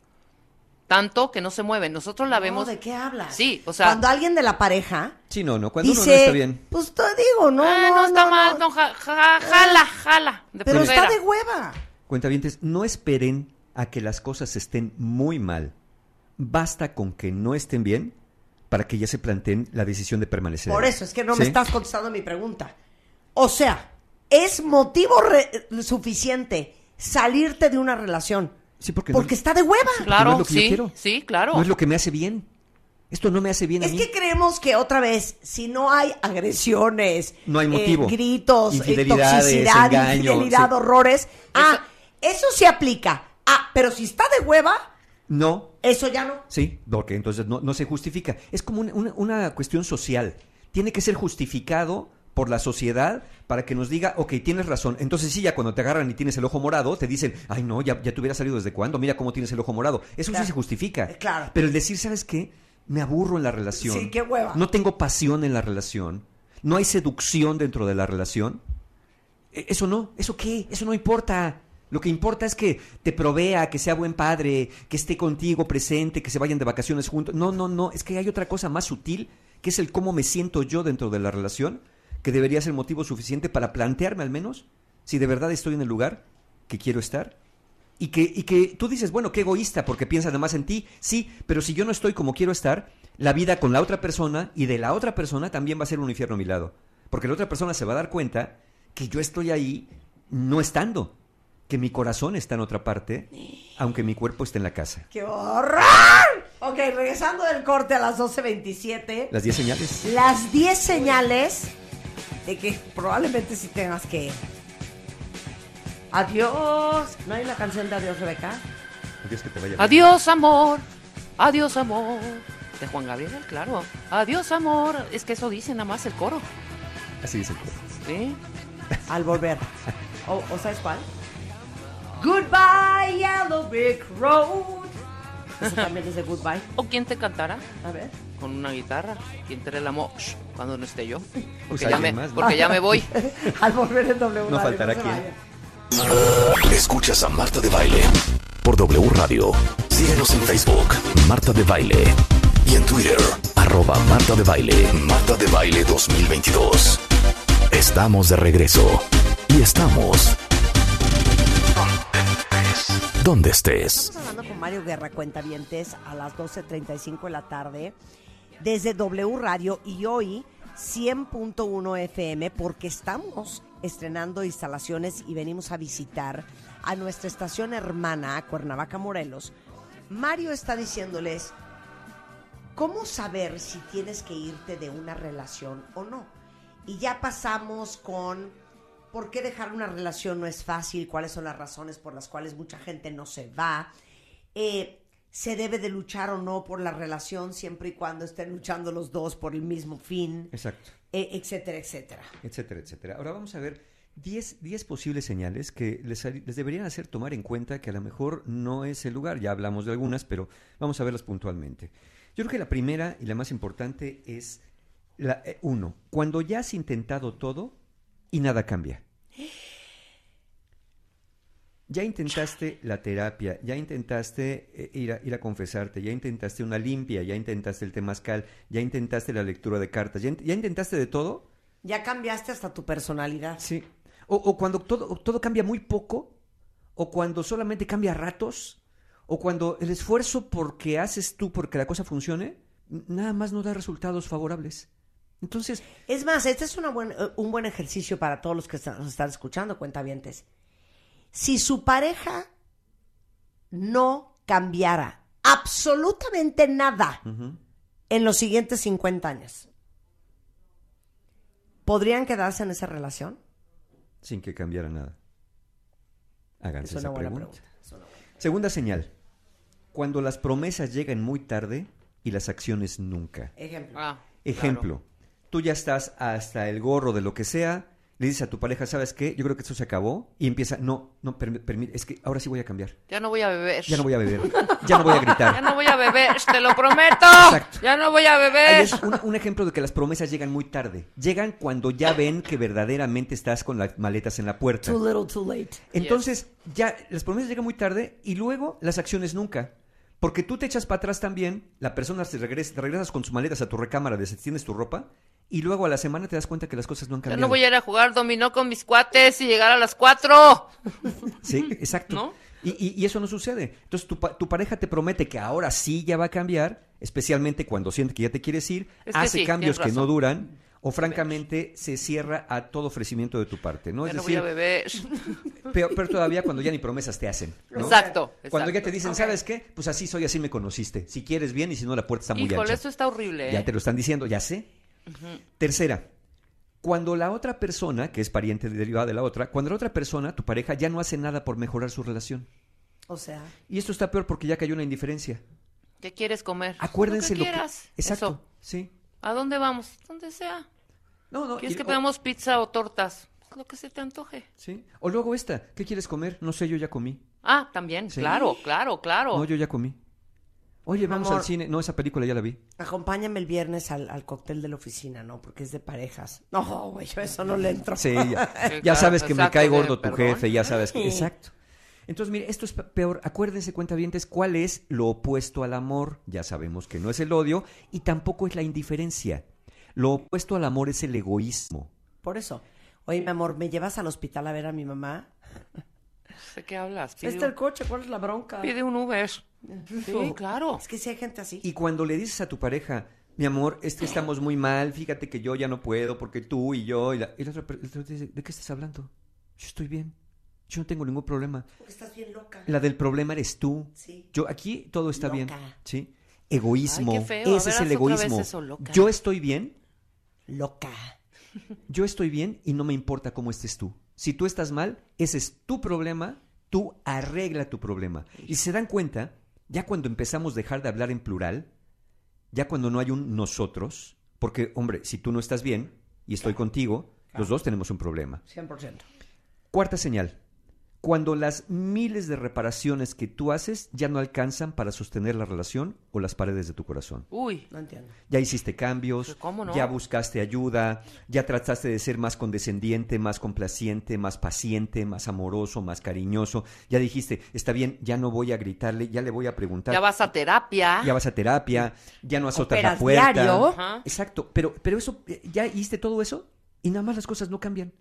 S2: Tanto que no se mueven. Nosotros la
S1: No,
S2: vemos.
S1: ¿De qué hablas?
S2: Sí, o sea.
S1: Cuando alguien de la pareja
S8: Sí, no, no, cuando
S1: dice,
S8: uno no está bien.
S1: pues te digo, no,
S2: "Ah,
S1: no,
S2: no está
S1: no,
S2: mal,
S1: no".
S2: no, ja- ja- jala, jala. De
S1: Pero está de hueva.
S8: Cuentavientes, no esperen a que las cosas estén muy mal. Basta con que no estén bien para que ya se planteen la decisión de permanecer.
S1: Por eso es que no
S8: ¿Sí?
S1: me estás contestando mi pregunta. O sea, es motivo re- suficiente salirte de una relación
S8: Sí, porque,
S1: porque
S8: no,
S1: está de hueva.
S2: Claro,
S8: no es lo que yo
S2: sí,
S8: quiero.
S2: sí, claro.
S8: no es lo que me hace bien. Esto no me hace bien a
S1: Es
S8: mí.
S1: que creemos que otra vez, si no hay agresiones,
S8: No hay
S1: eh,
S8: motivo.
S1: gritos, eh,
S8: Infidelidades,
S1: toxicidad,
S8: engaño,
S1: infidelidad,
S8: sí.
S1: horrores, ah, eso sí aplica. Ah, pero si está de hueva,
S8: No,
S1: eso ya no.
S8: Sí, porque entonces no, no se justifica. Es como una, una- una cuestión social. Tiene que ser justificado por la sociedad para que nos diga, ok, tienes razón. Entonces sí, ya cuando te agarran y tienes el ojo morado, te dicen, ay no, ya, ya te hubiera salido desde cuándo, mira cómo tienes el ojo morado. Eso
S1: Claro.
S8: sí se justifica.
S1: Eh, claro.
S8: Pero el decir, ¿sabes qué? Me aburro en la relación.
S1: Sí, qué hueva.
S8: No tengo pasión en la relación. No hay seducción dentro de la relación. E- Eso no, ¿eso qué? Eso no importa. Lo que importa es que te provea, que sea buen padre, que esté contigo presente, que se vayan de vacaciones juntos. No, no, no, es que hay otra cosa más sutil, que es el cómo me siento yo dentro de la relación, que debería ser motivo suficiente para plantearme al menos si de verdad estoy en el lugar que quiero estar. Y que, y que tú dices, bueno, qué egoísta, porque piensas nada más en ti. Sí, pero si yo no estoy como quiero estar, la vida con la otra persona y de la otra persona también va a ser un infierno a mi lado. Porque la otra persona se va a dar cuenta que yo estoy ahí no estando, que mi corazón está en otra parte, aunque mi cuerpo esté en la casa.
S1: ¡Qué horror! Ok, regresando del corte a las 12.27.
S8: Las 10 señales.
S1: Las 10 señales de que probablemente si tengas que... Adiós. ¿No hay una canción de Adiós, Rebeca?
S8: Adiós, que te vaya bien.
S2: Adiós, amor. Adiós, amor. De Juan Gabriel, claro. Adiós, amor. Es que eso dice nada más el coro.
S8: Así dice el coro.
S2: ¿Sí?
S1: Al volver. ¿O, o sabes cuál? Goodbye, Yellow Brick Road. Eso también es de Goodbye.
S2: ¿O quién te cantará?
S1: A ver.
S2: Con una guitarra. ¿Quién te amor Shh, cuando no esté yo?
S8: Pues
S2: Porque, ya me,
S8: alguien más, ¿no?
S2: porque ya me voy.
S1: Al volver en W
S8: No
S1: Radio,
S8: faltará
S1: se
S8: quien.
S1: vayan.
S6: Escuchas a Marta de Baile por W Radio. Síguenos en Facebook, Marta de Baile. Y en Twitter, arroba Marta de Baile. Marta de Baile 2022. Estamos de regreso. Y estamos... Donde estés.
S1: Estamos hablando con Mario Guerra Cuentavientes a las 12.35 de la tarde desde W Radio y hoy 100.1 FM porque estamos estrenando instalaciones y venimos a visitar a nuestra estación hermana, Cuernavaca, Morelos. Mario está diciéndoles cómo saber si tienes que irte de una relación o no. Y ya pasamos con por qué dejar una relación no es fácil, cuáles son las razones por las cuales mucha gente no se va. Eh, se debe de luchar o no por la relación siempre y cuando estén luchando los dos por el mismo fin,
S8: Exacto.
S1: eh, etcétera, etcétera.
S8: etcétera, etcétera. Ahora vamos a ver 10, 10 posibles señales que les, deberían hacer tomar en cuenta que a lo mejor no es el lugar. Ya hablamos de algunas, pero vamos a verlas puntualmente. Yo creo que la primera y la más importante es, la, eh, uno, cuando ya has intentado todo y nada cambia. Ya intentaste la terapia, ya intentaste eh, ir, a, ir a confesarte, ya intentaste una limpia, ya intentaste el temazcal, ya intentaste la lectura de cartas, ya, int- ya intentaste de todo
S1: Ya cambiaste hasta tu personalidad.
S8: Sí. O, o cuando todo, todo cambia muy poco, o cuando solamente cambia a ratos, o cuando el esfuerzo porque haces tú porque la cosa funcione, nada más no da resultados favorables. Entonces,
S1: Es más, este es una buen- eh, un buen ejercicio para todos los que están- nos están escuchando, cuentavientes. Si su pareja no cambiara absolutamente nada en los siguientes 50 años, ¿podrían quedarse en esa relación?
S8: sin que cambiara nada. Háganse
S1: Es una
S8: esa
S1: buena
S8: pregunta.
S1: pregunta. Es una buena-
S8: Segunda señal. Cuando las promesas llegan muy tarde y las acciones nunca.
S1: Ejemplo.
S2: Ah,
S8: Ejemplo, tú ya estás hasta el gorro de lo que sea, le dices a tu pareja, ¿sabes qué? Yo creo que esto se acabó y empieza, no, no, permite, es que ahora sí voy a cambiar.
S2: ya no voy a beber.
S8: Ya no voy a beber, ya no voy a
S2: Ya
S8: gritar.
S2: no voy a beber, te lo prometo.
S8: Exacto.
S2: Ya no voy a
S8: Ahí
S2: beber.
S8: es un, un ejemplo de que las promesas llegan muy tarde. Llegan cuando ya ven que verdaderamente estás con las maletas en la puerta.
S1: Too little, too late.
S8: Entonces, ya las promesas llegan muy tarde y luego las acciones nunca. Porque tú te echas para atrás también, la persona se regresa, te regresas con tus maletas a tu recámara, desextiendes tu ropa y luego a la semana te das cuenta que las cosas no han
S2: Ya
S8: cambiado.
S2: no voy a ir a jugar dominó con mis cuates y llegar a las cuatro.
S8: Sí, exacto.
S2: ¿No?
S8: Y, y- y eso no sucede. Entonces tu, tu pareja te promete que ahora sí ya va a cambiar, especialmente cuando siente que ya te quieres ir,
S2: Es que
S8: hace
S2: sí,
S8: cambios que no duran o francamente se cierra a todo ofrecimiento de tu parte, ¿no?
S2: Ya
S8: es
S2: no voy a beber.
S8: peor, peor todavía cuando ya ni promesas te hacen. ¿no?
S2: Exacto,
S8: Cuando ya te dicen, ¿sabes qué? Pues así soy, así me conociste. Si quieres bien y si no la puerta está muy
S2: Híjole,
S8: ancha.
S2: eso está horrible. ¿eh?
S8: Ya te lo están diciendo, ya sé. Tercera, cuando la otra persona, que es pariente derivada de la otra, cuando la otra persona, tu pareja, ya no hace nada por mejorar su relación.
S1: O sea,
S8: Y esto está peor porque ya cayó una indiferencia.
S2: ¿Qué quieres comer?
S8: Acuérdense
S2: lo
S8: lo
S2: que quieras.
S8: Exacto,
S2: Eso.
S8: sí.
S2: ¿A dónde vamos? Donde sea.
S8: No, no.
S2: ¿Quieres
S8: y-
S2: que
S8: o-
S2: pedamos pizza o tortas? Lo que se te antoje.
S8: Sí. O luego esta, ¿qué quieres comer? No sé, yo ya comí.
S2: Ah, también.
S8: Sí.
S2: Claro, claro, claro.
S8: No, yo ya comí. Oye, vamos
S1: Amor.
S8: al cine. No, esa película ya la vi.
S1: acompáñame el viernes al, al cóctel de la oficina, ¿no? Porque es de parejas. No, güey, yo eso no le entro.
S8: Sí, ya, ya
S2: claro,
S8: sabes que me cae gordo tu
S2: perdón.
S8: jefe, ya sabes que... Exacto. Entonces, mire, esto es pe- peor. Acuérdense, cuentavientes, cuál es lo opuesto al amor. Ya sabemos que no es el odio y tampoco es la indiferencia. Lo opuesto al amor es el egoísmo.
S1: Por eso. Oye, mi amor, ¿me llevas al hospital a ver a mi mamá?
S2: ¿De qué hablas?
S1: Este
S2: Pide,
S1: es el coche, ¿cuál es la bronca?
S2: pide un Uber. Sí, claro.
S1: Es que si hay gente así.
S8: Y cuando le dices a tu pareja, mi amor, es que estamos muy mal, fíjate que yo ya no puedo porque tú y yo... Y la, y la otra, per- la otra dice, ¿de qué estás hablando? Yo estoy bien. Yo no tengo ningún problema.
S1: Porque estás bien loca.
S8: La del problema eres tú.
S1: Sí.
S8: Yo aquí todo está bien. Egoísmo.
S2: Ay, qué feo. A
S8: Ese
S2: ver,
S8: es el egoísmo.
S2: eso, loca.
S8: Yo estoy bien,
S1: Loca.
S8: Yo estoy bien y no me importa cómo estés tú. Si tú estás mal, ese es tu problema, tú arregla tu problema. Y si se dan cuenta, ya cuando empezamos a dejar de hablar en plural, ya cuando no hay un nosotros, porque, hombre, si tú no estás bien y estoy contigo, los dos tenemos un problema.
S1: 100%.
S8: Cuarta señal. Cuando las miles de reparaciones que tú haces ya no alcanzan para sostener la relación o las paredes de tu corazón.
S2: Uy,
S1: No entiendo.
S8: Ya hiciste cambios,
S2: Pues, ¿cómo no?
S8: ya buscaste ayuda, ya trataste de ser más condescendiente, más complaciente, más paciente, más amoroso, más cariñoso. Ya dijiste, está bien, ya no voy a gritarle, ya le voy a preguntar.
S2: ya vas a terapia.
S8: Ya vas a terapia, ya no azotas la puerta.
S1: diario.
S8: Exacto, pero, pero eso, ya hiciste todo eso y nada más las cosas no cambian.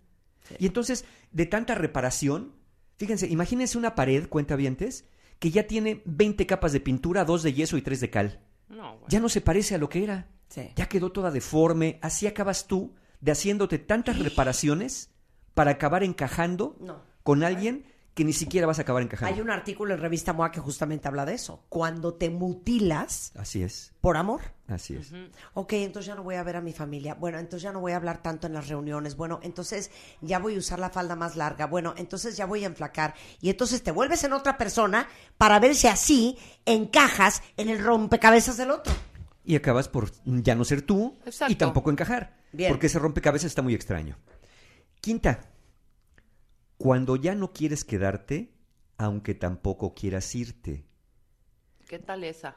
S8: Y entonces, de tanta reparación, fíjense, imagínense una pared, cuentavientes, que ya tiene 20 capas de pintura, dos de yeso y tres de cal.
S2: No, bueno.
S8: Ya no se parece a lo que era.
S1: Sí.
S8: Ya quedó toda deforme. Así acabas tú de haciéndote tantas reparaciones para acabar encajando
S1: No.
S8: con alguien que ni siquiera vas a acabar encajando.
S1: Hay un artículo en Revista MOA que justamente habla de eso. Cuando te mutilas
S8: Así es,
S1: por amor.
S8: Así es.
S1: Ok, entonces ya no voy a ver a mi familia. Bueno, entonces ya no voy a hablar tanto en las reuniones. Bueno, entonces ya voy a usar la falda más larga. Bueno, entonces ya voy a enflacar. Y entonces te vuelves en otra persona para ver si así encajas en el rompecabezas del otro.
S8: Y acabas por ya no ser tú
S2: Exacto.
S8: y tampoco encajar.
S1: Bien.
S8: Porque ese rompecabezas está muy extraño. Quinta, cuando ya no quieres quedarte, aunque tampoco quieras irte.
S2: ¿Qué tal esa?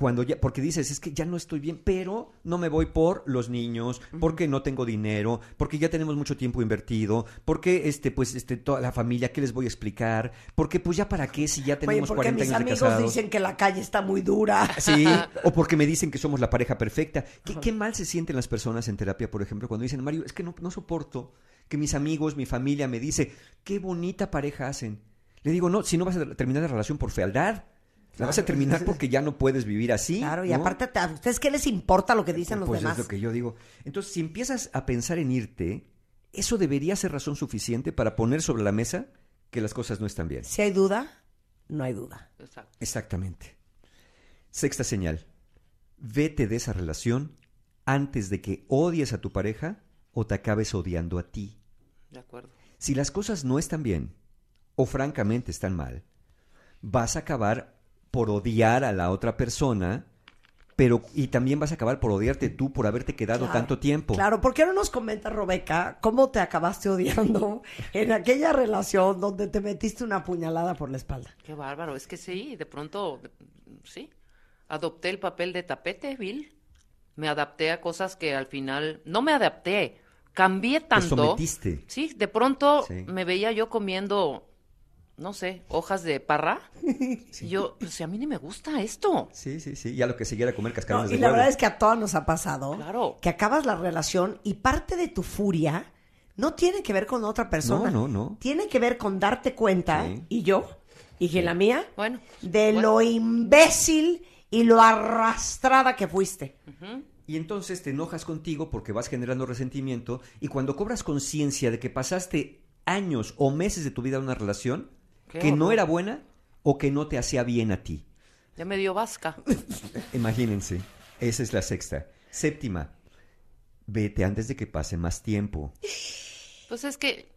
S8: Cuando ya, porque dices, es que ya no estoy bien, pero no me voy por los niños, porque no tengo dinero, porque ya tenemos mucho tiempo invertido, porque este, pues, este, toda la familia, ¿qué les voy a explicar? Porque, pues, ya para qué si ya
S1: Oye,
S8: tenemos
S1: porque
S8: 40
S1: mis
S8: años de
S1: amigos
S8: casados.
S1: dicen que la calle está muy dura.
S8: Sí, o porque me dicen que somos la pareja perfecta. ¿Qué, qué mal se sienten las personas en terapia, por ejemplo, cuando dicen, Mario, es que no, no soporto que mis amigos, mi familia me dice, qué bonita pareja hacen. Le digo, no, si no vas a terminar la relación por fealdad, la vas a terminar porque ya no puedes vivir así.
S1: Claro, y
S8: ¿no?
S1: aparte, ¿a ustedes qué les importa lo que dicen los
S8: pues
S1: demás?
S8: es lo que yo digo. Entonces, si empiezas a pensar en irte, eso debería ser razón suficiente para poner sobre la mesa que las cosas no están bien.
S1: Si hay duda, no hay duda.
S2: Exacto.
S8: Exactamente. Sexta señal. Vete de esa relación antes de que odies a tu pareja o te acabes odiando a ti.
S2: De acuerdo.
S8: Si las cosas no están bien o francamente están mal, vas a acabar por odiar a la otra persona, pero y también vas a acabar por odiarte tú por haberte quedado
S1: Claro,
S8: tanto tiempo.
S1: Claro, ¿por qué no nos comenta, Rebeca, cómo te acabaste odiando en aquella relación donde te metiste una puñalada por la espalda?
S2: Qué bárbaro. Es que sí, de pronto, sí. Adopté el papel de tapete, Bill. Me adapté a cosas que al final. No me adapté. Cambié tanto.
S8: sometiste.
S2: Sí, de pronto
S8: Sí.
S2: me veía yo comiendo, no sé, hojas de parra. Y yo, pues si a mí ni me gusta esto.
S8: Sí, sí, sí. Ya lo que siguiera comer
S1: No,
S8: cascarones
S1: y
S8: de
S1: la
S8: huevo.
S1: verdad es que a todas nos ha pasado
S2: Claro.
S1: que acabas la relación y parte de tu furia no tiene que ver con otra persona.
S8: No, no, no.
S1: Tiene que ver con darte cuenta,
S8: Sí.
S1: y yo, y que la mía,
S2: Bueno.
S1: de
S2: bueno.
S1: lo imbécil y lo arrastrada que fuiste.
S8: Y entonces te enojas contigo porque vas generando resentimiento y cuando cobras conciencia de que pasaste años o meses de tu vida en una relación
S2: Qué
S8: que no era buena o que no te hacía bien a ti.
S2: Ya me dio vasca.
S8: Imagínense, esa es la sexta. Séptima, vete antes de que pase más tiempo.
S2: Pues es que,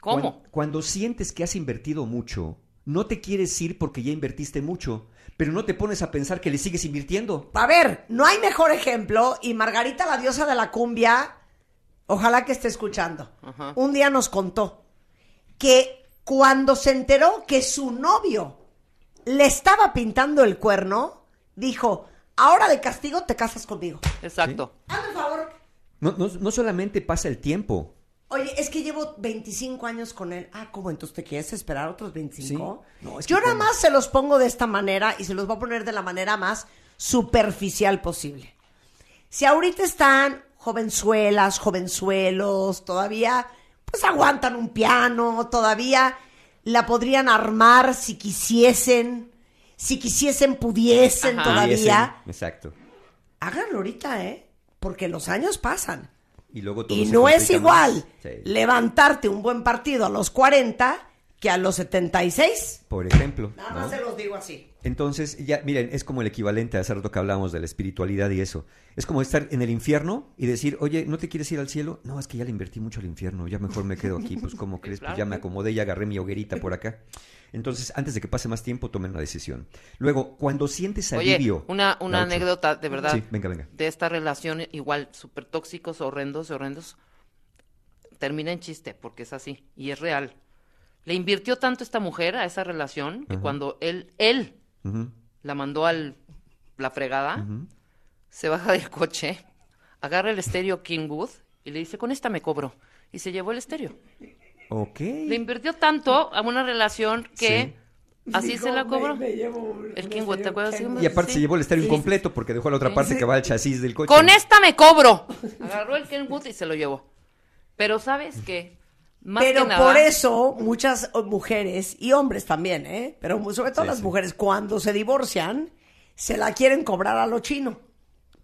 S2: ¿cómo?
S8: Cuan- Cuando, sientes que has invertido mucho, no te quieres ir porque ya invertiste mucho, pero no te pones a pensar que le sigues invirtiendo.
S1: A ver, no hay mejor ejemplo y Margarita, la diosa de la cumbia, ojalá que esté escuchando,
S2: Ajá.
S1: un día nos contó que cuando se enteró que su novio le estaba pintando el cuerno, dijo, ahora de castigo te casas conmigo.
S2: Exacto.
S1: Hazme el favor.
S8: No, no, no solamente pasa el tiempo,
S1: Oye, es que llevo 25 años con él. Ah, ¿cómo? ¿Entonces te quieres esperar otros 25?
S8: Sí. No, es que
S1: Yo nada más se los pongo de esta manera y se los voy a poner de la manera más superficial posible. Si ahorita están jovenzuelas, jovenzuelos, todavía pues aguantan un piano, todavía la podrían armar si quisiesen, si quisiesen pudiesen
S2: Ajá.
S1: todavía.
S8: Pudiesen, Exacto.
S1: Háganlo ahorita, ¿eh? Porque los años pasan.
S8: Y luego todo
S1: Y no es igual.
S8: Sí.
S1: levantarte un buen partido a los 40 que a los 76.
S8: Por ejemplo.
S1: Nada
S8: ¿no?
S1: más se los digo así.
S8: Entonces, ya, miren, es como el equivalente a hace rato que hablábamos de la espiritualidad y eso. Es como estar en el infierno y decir, oye, ¿no te quieres ir al cielo? No, es que ya le invertí mucho al infierno, ya mejor me quedo aquí. Pues, ¿cómo crees? Pues ya me acomodé y agarré mi hoguerita por acá. Entonces, antes de que pase más tiempo, tomen una decisión. Luego, cuando sientes
S2: Oye,
S8: alivio.
S2: una, una anécdota de verdad.
S8: Sí, venga, venga.
S2: De esta relación igual, súper tóxicos, horrendos, horrendos. Termina en chiste, porque es así, y es real. Le invirtió tanto esta mujer a esa relación que cuando él, él la mandó al la fregada, se baja del coche, agarra el estéreo Kingwood y le dice, con esta me cobro. Y se llevó el estéreo.
S8: Ok.
S2: Le invirtió tanto a una relación que así se la
S1: me-
S2: cobró.
S1: me llevo
S2: el Kingwood, ¿te acuerdas?
S8: Y aparte
S2: Sí.
S8: se llevó el estéreo
S2: Sí.
S8: incompleto porque dejó la otra parte que va al chasis del coche.
S2: Con esta me cobro. Agarró el Kenwood y se lo llevó. Pero ¿sabes qué? Más
S1: pero
S2: que nada-
S1: por eso muchas mujeres y hombres también, ¿eh? Pero sobre todo
S8: Sí,
S1: las
S8: sí.
S1: mujeres cuando se divorcian se la quieren cobrar a lo chino.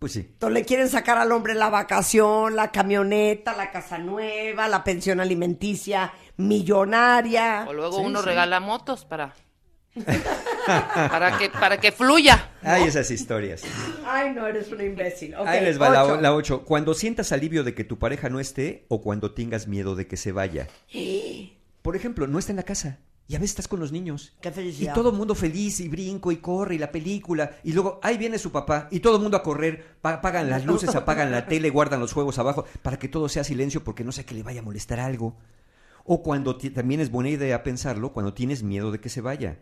S8: Pues sí.
S1: Entonces le quieren sacar al hombre la vacación, la camioneta, la casa nueva, la pensión alimenticia millonaria.
S2: O luego
S8: Sí,
S2: uno
S8: sí.
S2: regala motos para. para que para que fluya.
S8: Hay esas historias.
S1: Ay, no, eres un imbécil.
S8: Ahí les va la,
S1: ocho.
S8: la 8. Cuando sientas alivio de que tu pareja no esté o cuando tengas miedo de que se vaya. Por ejemplo, no está en la casa y a veces estás con los niños.
S1: Qué
S8: Y
S1: felicidad.
S8: todo el mundo feliz y brinco y corre y la película. Y luego ahí viene su papá y todo el mundo a correr. pa- apagan las luces, apagan la tele, guardan los juegos abajo para que todo sea silencio porque no sé que le vaya a molestar algo. O cuando también es buena idea pensarlo cuando tienes miedo de que se vaya.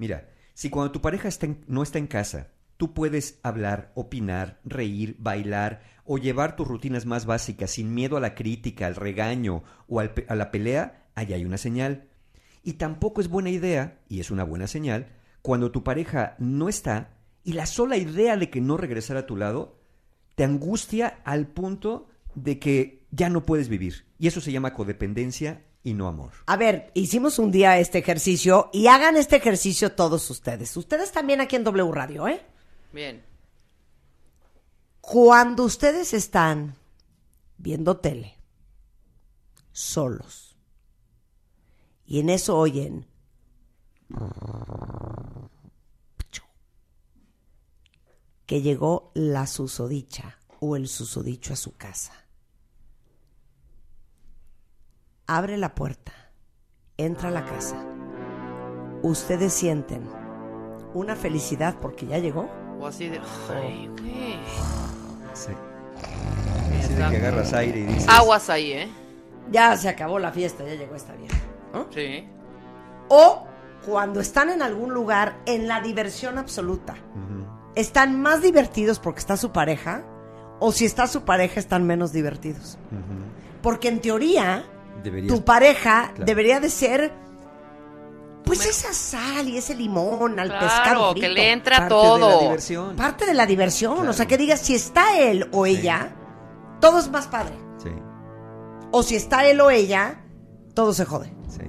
S8: Mira, si cuando tu pareja no está en casa, tú puedes hablar, opinar, reír, bailar o llevar tus rutinas más básicas sin miedo a la crítica, al regaño o a la pelea, ahí hay una señal. Y tampoco es buena idea, y es una buena señal, cuando tu pareja no está y la sola idea de que no regresara a tu lado te angustia al punto de que ya no puedes vivir. Y eso se llama codependencia y no amor.
S1: A ver, hicimos un día este ejercicio y hagan este ejercicio todos ustedes. Ustedes también aquí en W Radio, ¿eh?
S2: Bien.
S1: Cuando ustedes están viendo tele, solos, y en eso oyen que llegó la susodicha o el susodicho a su casa. Abre la puerta, entra a la casa. Ustedes sienten una felicidad porque ya llegó.
S2: O así de. Ay, güey.
S8: Sí. Así de que agarras aire y dices...
S2: Aguas ahí, ¿eh?
S1: Ya se acabó la fiesta, ya llegó esta vieja. ¿no?
S2: Sí.
S1: O cuando están en algún lugar en la diversión absoluta. Están más divertidos porque está su pareja o si está su pareja están menos divertidos. Porque en teoría
S8: Deberías-
S1: tu pareja
S8: Claro.
S1: debería de ser pues esa sal y ese limón al
S2: Claro,
S1: pescado
S2: que le entra
S8: Parte de la
S2: todo.
S8: diversión.
S1: Parte de la diversión,
S8: Claro.
S1: o sea, que digas si está él o ella, todo es más padre.
S8: Sí,
S1: O si está él o ella, todo se jode.
S8: sí.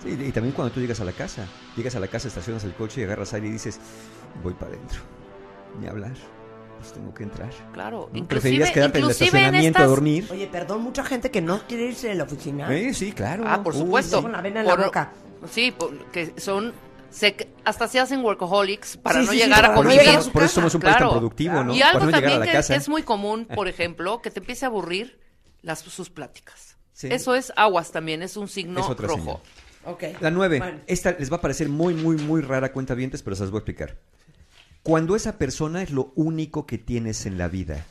S8: Sí, y también cuando tú llegas a la casa, llegas a la casa, estacionas el coche y agarras aire y dices, voy para adentro, ni hablar, pues tengo que entrar.
S2: Claro.
S8: ¿No?
S2: Inclusive,
S8: Preferirías quedarte en el
S2: en
S8: estacionamiento a dormir.
S1: Oye, perdón, mucha gente que no quiere irse de la oficina.
S8: Eh, sí, claro.
S2: Ah, por
S8: Uy,
S2: supuesto.
S1: Con la vena en la boca.
S2: Sí, por- que son. se- hasta se hacen workaholics para
S1: Sí,
S2: no
S1: sí, sí,
S2: llegar a
S1: llegar a su
S8: Por eso somos un país tan
S2: Claro.
S8: productivo, ¿no?
S2: Y algo
S8: no
S2: también que,
S8: casa.
S2: es muy común, por ejemplo, que te empiece a aburrir las, sus pláticas.
S8: Sí.
S2: Eso es aguas también, es un signo
S8: Es otra
S2: rojo.
S8: señal.
S1: Ok.
S8: La nueve.
S1: Bueno.
S8: Esta les va a parecer muy, muy, muy rara cuenta vientes, pero se las voy a explicar. Cuando esa persona es lo único que tienes en la vida.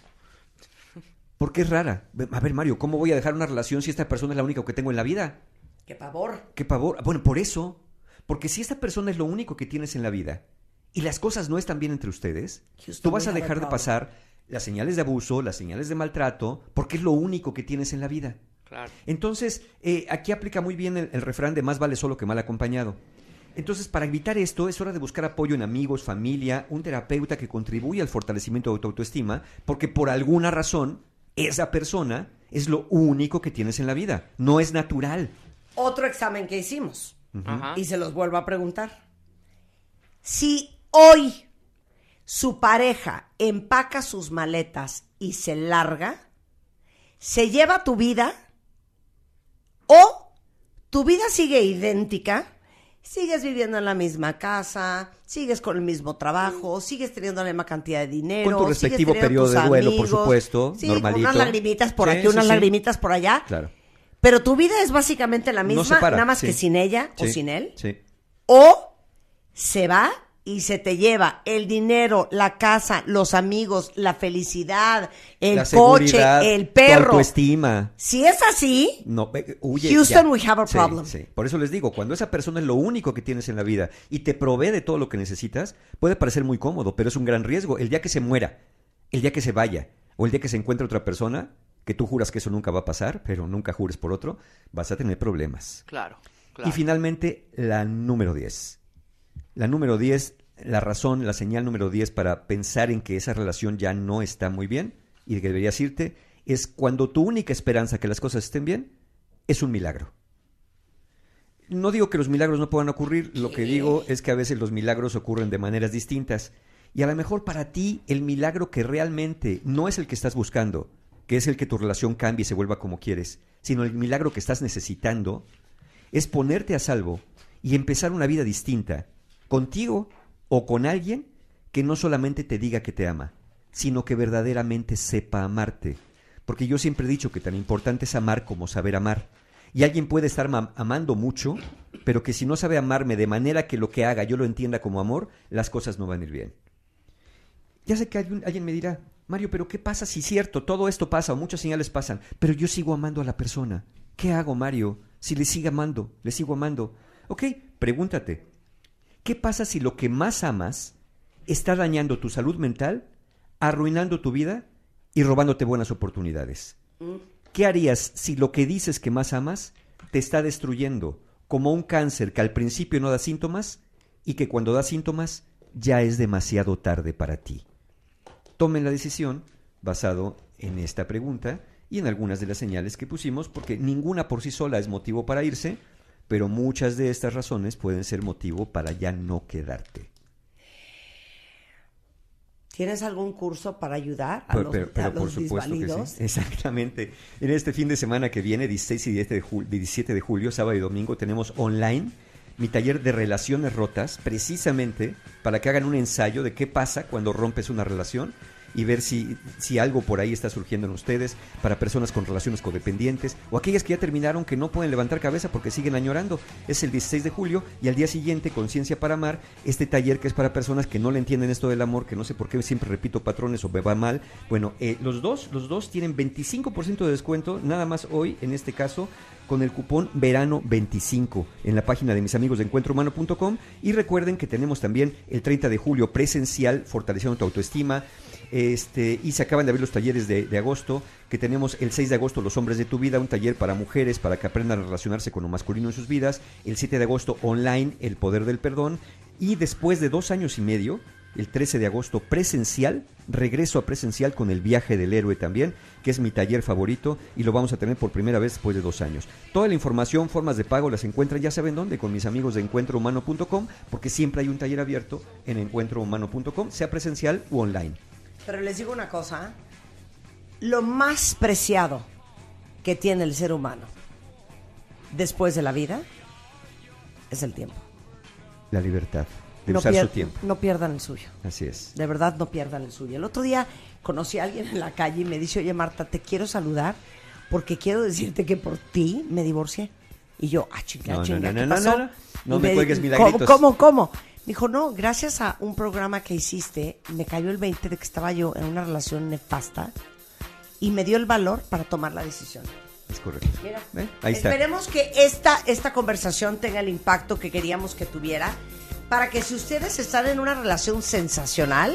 S8: ¿Por qué es rara? A ver, Mario, ¿cómo voy a dejar una relación si esta persona es la única que tengo en la vida?
S1: Qué pavor.
S8: Qué pavor. Bueno, por eso. Porque si esta persona es lo único que tienes en la vida y las cosas no están bien entre ustedes,
S1: Houston,
S8: tú vas a dejar de pasar las señales de abuso, las señales de maltrato, porque es lo único que tienes en la vida.
S2: Claro.
S8: Entonces, eh, aquí aplica muy bien el, el refrán de más vale solo que mal acompañado. Entonces, para evitar esto, es hora de buscar apoyo en amigos, familia, un terapeuta que contribuya al fortalecimiento de tu autoestima, porque por alguna razón, esa persona es lo único que tienes en la vida. No es natural.
S1: Otro examen que hicimos. Y se los vuelvo a preguntar. Si hoy su pareja empaca sus maletas y se larga, ¿se lleva tu vida? ¿O tu vida sigue idéntica? Sigues viviendo en la misma casa, sigues con el mismo trabajo, sigues teniendo la misma cantidad de dinero.
S8: Con tu respectivo periodo de duelo, por supuesto,
S1: Sí,
S8: normalito.
S1: unas lagrimitas por
S8: Sí,
S1: aquí, unas
S8: sí,
S1: lagrimitas por allá.
S8: Claro.
S1: Pero tu vida es básicamente la misma,
S8: para,
S1: nada más que sin ella o sin él.
S8: Sí.
S1: O se va y se te lleva el dinero, la casa, los amigos, la felicidad, el
S8: La
S1: coche, el
S8: tu
S1: perro.
S8: autoestima.
S1: Si es así,
S8: No, huye,
S1: Houston,
S8: ya.
S1: we have a
S8: Sí,
S1: problem.
S8: sí. Por eso les digo, cuando esa persona es lo único que tienes en la vida y te provee de todo lo que necesitas, puede parecer muy cómodo, pero es un gran riesgo. El día que se muera, el día que se vaya, o el día que se encuentre otra persona, que tú juras que eso nunca va a pasar, pero nunca jures por otro, vas a tener problemas.
S2: Claro. claro.
S8: Y finalmente, la número 10. La número 10, la razón, la señal número 10 para pensar en que esa relación ya no está muy bien y que deberías irte, es cuando tu única esperanza que las cosas estén bien es un milagro. No digo que los milagros no puedan ocurrir, lo que digo es que a veces los milagros ocurren de maneras distintas. Y a lo mejor para ti el milagro que realmente no es el que estás buscando, que es el que tu relación cambie y se vuelva como quieres, sino el milagro que estás necesitando, es ponerte a salvo y empezar una vida distinta, contigo o con alguien que no solamente te diga que te ama, sino que verdaderamente sepa amarte. Porque yo siempre he dicho que tan importante es amar como saber amar. Y alguien puede estar ma- amando mucho, pero que si no sabe amarme de manera que lo que haga yo lo entienda como amor, las cosas no van a ir bien. Ya sé que alguien, alguien me dirá, Mario, pero ¿qué pasa si cierto? Todo esto pasa o muchas señales pasan, pero yo sigo amando a la persona. ¿Qué hago, Mario? Si le sigo amando, le sigo amando. Ok, pregúntate, ¿qué pasa si lo que más amas está dañando tu salud mental, arruinando tu vida y robándote buenas oportunidades? ¿Qué harías si lo que dices que más amas te está destruyendo como un cáncer que al principio no da síntomas y que cuando da síntomas ya es demasiado tarde para ti? Tomen la decisión basado en esta pregunta y en algunas de las señales que pusimos, porque ninguna por sí sola es motivo para irse, pero muchas de estas razones pueden ser motivo para ya no quedarte.
S1: ¿Tienes algún curso para ayudar a
S8: Pero,
S1: los,
S8: pero-
S1: a
S8: por supuesto que sí. Exactamente. En este fin de semana que viene, 16 y 17 de, jul- 17 de julio, sábado y domingo, tenemos online mi taller de relaciones rotas, precisamente para que hagan un ensayo de qué pasa cuando rompes una relación y ver si, si algo por ahí está surgiendo en ustedes para personas con relaciones codependientes o aquellas que ya terminaron que no pueden levantar cabeza porque siguen añorando. Es el 16 de julio y al día siguiente, Conciencia para Amar, este taller que es para personas que no le entienden esto del amor, que no sé por qué siempre repito patrones o me va mal. Bueno, eh, los dos, los dos tienen 25% de descuento, nada más hoy, en este caso, con el cupón verano 25 en la página de mis amigos de encuentrohumano.com y recuerden que tenemos también el 30 de julio presencial fortaleciendo tu autoestima este y se acaban de abrir los talleres de, de agosto que tenemos el 6 de agosto los hombres de tu vida un taller para mujeres para que aprendan a relacionarse con lo masculino en sus vidas el 7 de agosto online el poder del perdón y después de dos años y medio el 13 de agosto presencial, regreso a presencial con el viaje del héroe también, que es mi taller favorito y lo vamos a tener por primera vez después de dos años. Toda la información, formas de pago las encuentran ya saben dónde, con mis amigos de encuentrohumano.com, porque siempre hay un taller abierto en encuentrohumano.com, sea presencial u online.
S1: Pero les digo una cosa, lo más preciado que tiene el ser humano después de la vida es el tiempo.
S8: La libertad de
S1: no,
S8: usar su tiempo.
S1: no pierdan el suyo.
S8: Así es.
S1: De verdad, no pierdan el suyo. El otro día conocí a alguien en la calle y me dice, oye Marta, te quiero saludar porque quiero decirte que por ti me divorcié. Y yo, ah, chinga,
S8: No, no,
S1: chinga,
S8: no,
S1: ¿qué
S8: no,
S1: pasó?
S8: no, no. No
S1: Y
S8: me cuelgues
S1: ¿cómo,
S8: milagritos.
S1: ¿Cómo, cómo? Me dijo, no, gracias a un programa que hiciste, me cayó el 20 de que estaba yo en una relación nefasta y me dio el valor para tomar la decisión.
S8: Es correcto.
S1: Mira,
S8: ¿Ve? Ahí está.
S1: Esperemos que esta, esta conversación tenga el impacto que queríamos que tuviera para que si ustedes están en una relación sensacional,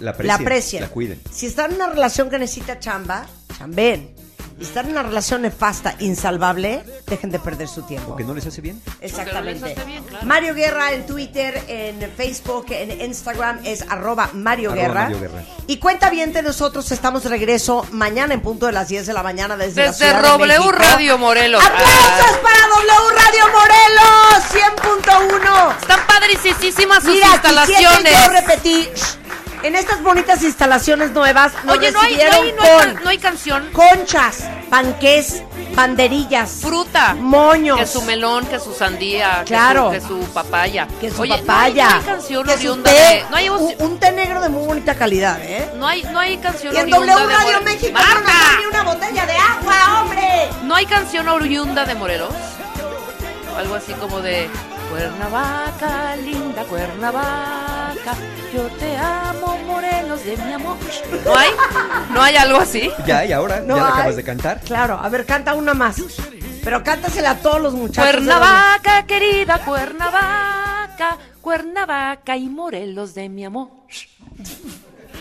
S8: La aprecien. la cuiden.
S1: Si están en una relación que necesita chamba, chamben. Y están en una relación nefasta, insalvable, dejen de perder su tiempo.
S8: Porque no les hace bien.
S1: Exactamente.
S2: Porque no les hace bien, claro.
S1: Mario Guerra en Twitter, en Facebook, en Instagram es arroba Mario,
S8: Arroba
S1: Guerra.
S8: Mario Guerra.
S1: Y cuenta bien de nosotros, estamos de regreso mañana en punto de las 10 de la mañana desde, la
S2: Desde
S1: Ciudad de
S2: W
S1: México.
S2: Radio Morelos.
S1: ¡Aplausos para W Radio Morelos 100.1!
S2: Están padricísimas sus
S1: Mira,
S2: instalaciones.
S1: yo repetir, en estas bonitas instalaciones nuevas nos
S2: Oye, no hay, no, hay, no, hay,
S1: con
S2: no hay canción.
S1: conchas, panqués, banderillas,
S2: Fruta.
S1: moños.
S2: Que su melón, que su sandía, que
S1: Claro.
S2: su- que su, papaya.
S1: que su
S2: Oye,
S1: papaya,
S2: No hay, canción
S1: que
S2: oriunda de. No hay,
S1: un, un té negro de muy bonita calidad, ¿eh?
S2: no hay, no hay canción
S1: Y en W
S2: de
S1: Radio
S2: More-
S1: México ni una botella de agua, hombre.
S2: ¿No hay canción oriunda de Morelos? Algo así como de Cuernavaca, linda Cuernavaca, yo te amo, Morelos de mi amor. ¿No hay? ¿No hay algo así?
S8: Ya, y ahora,
S1: No
S8: ya la
S1: hay.
S8: acabas de cantar.
S1: Claro, a ver, canta una más. Pero cántasela a todos los muchachos.
S2: Cuernavaca, querida Cuernavaca, Cuernavaca y Morelos de mi amor.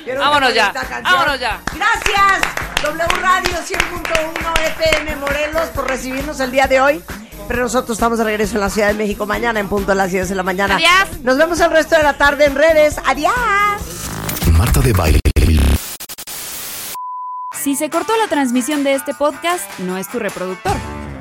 S1: Quiero
S2: Vámonos ya, vámonos ya.
S1: Gracias, W Radio 100.1 FM Morelos, por recibirnos el día de hoy. Pero nosotros estamos de regreso en la Ciudad de México mañana en punto a las 10 de la mañana.
S2: Adiós.
S1: Nos vemos el resto de la tarde en redes. Adiós.
S6: Marta de Baile.
S11: Si se cortó la transmisión de este podcast, no es tu reproductor,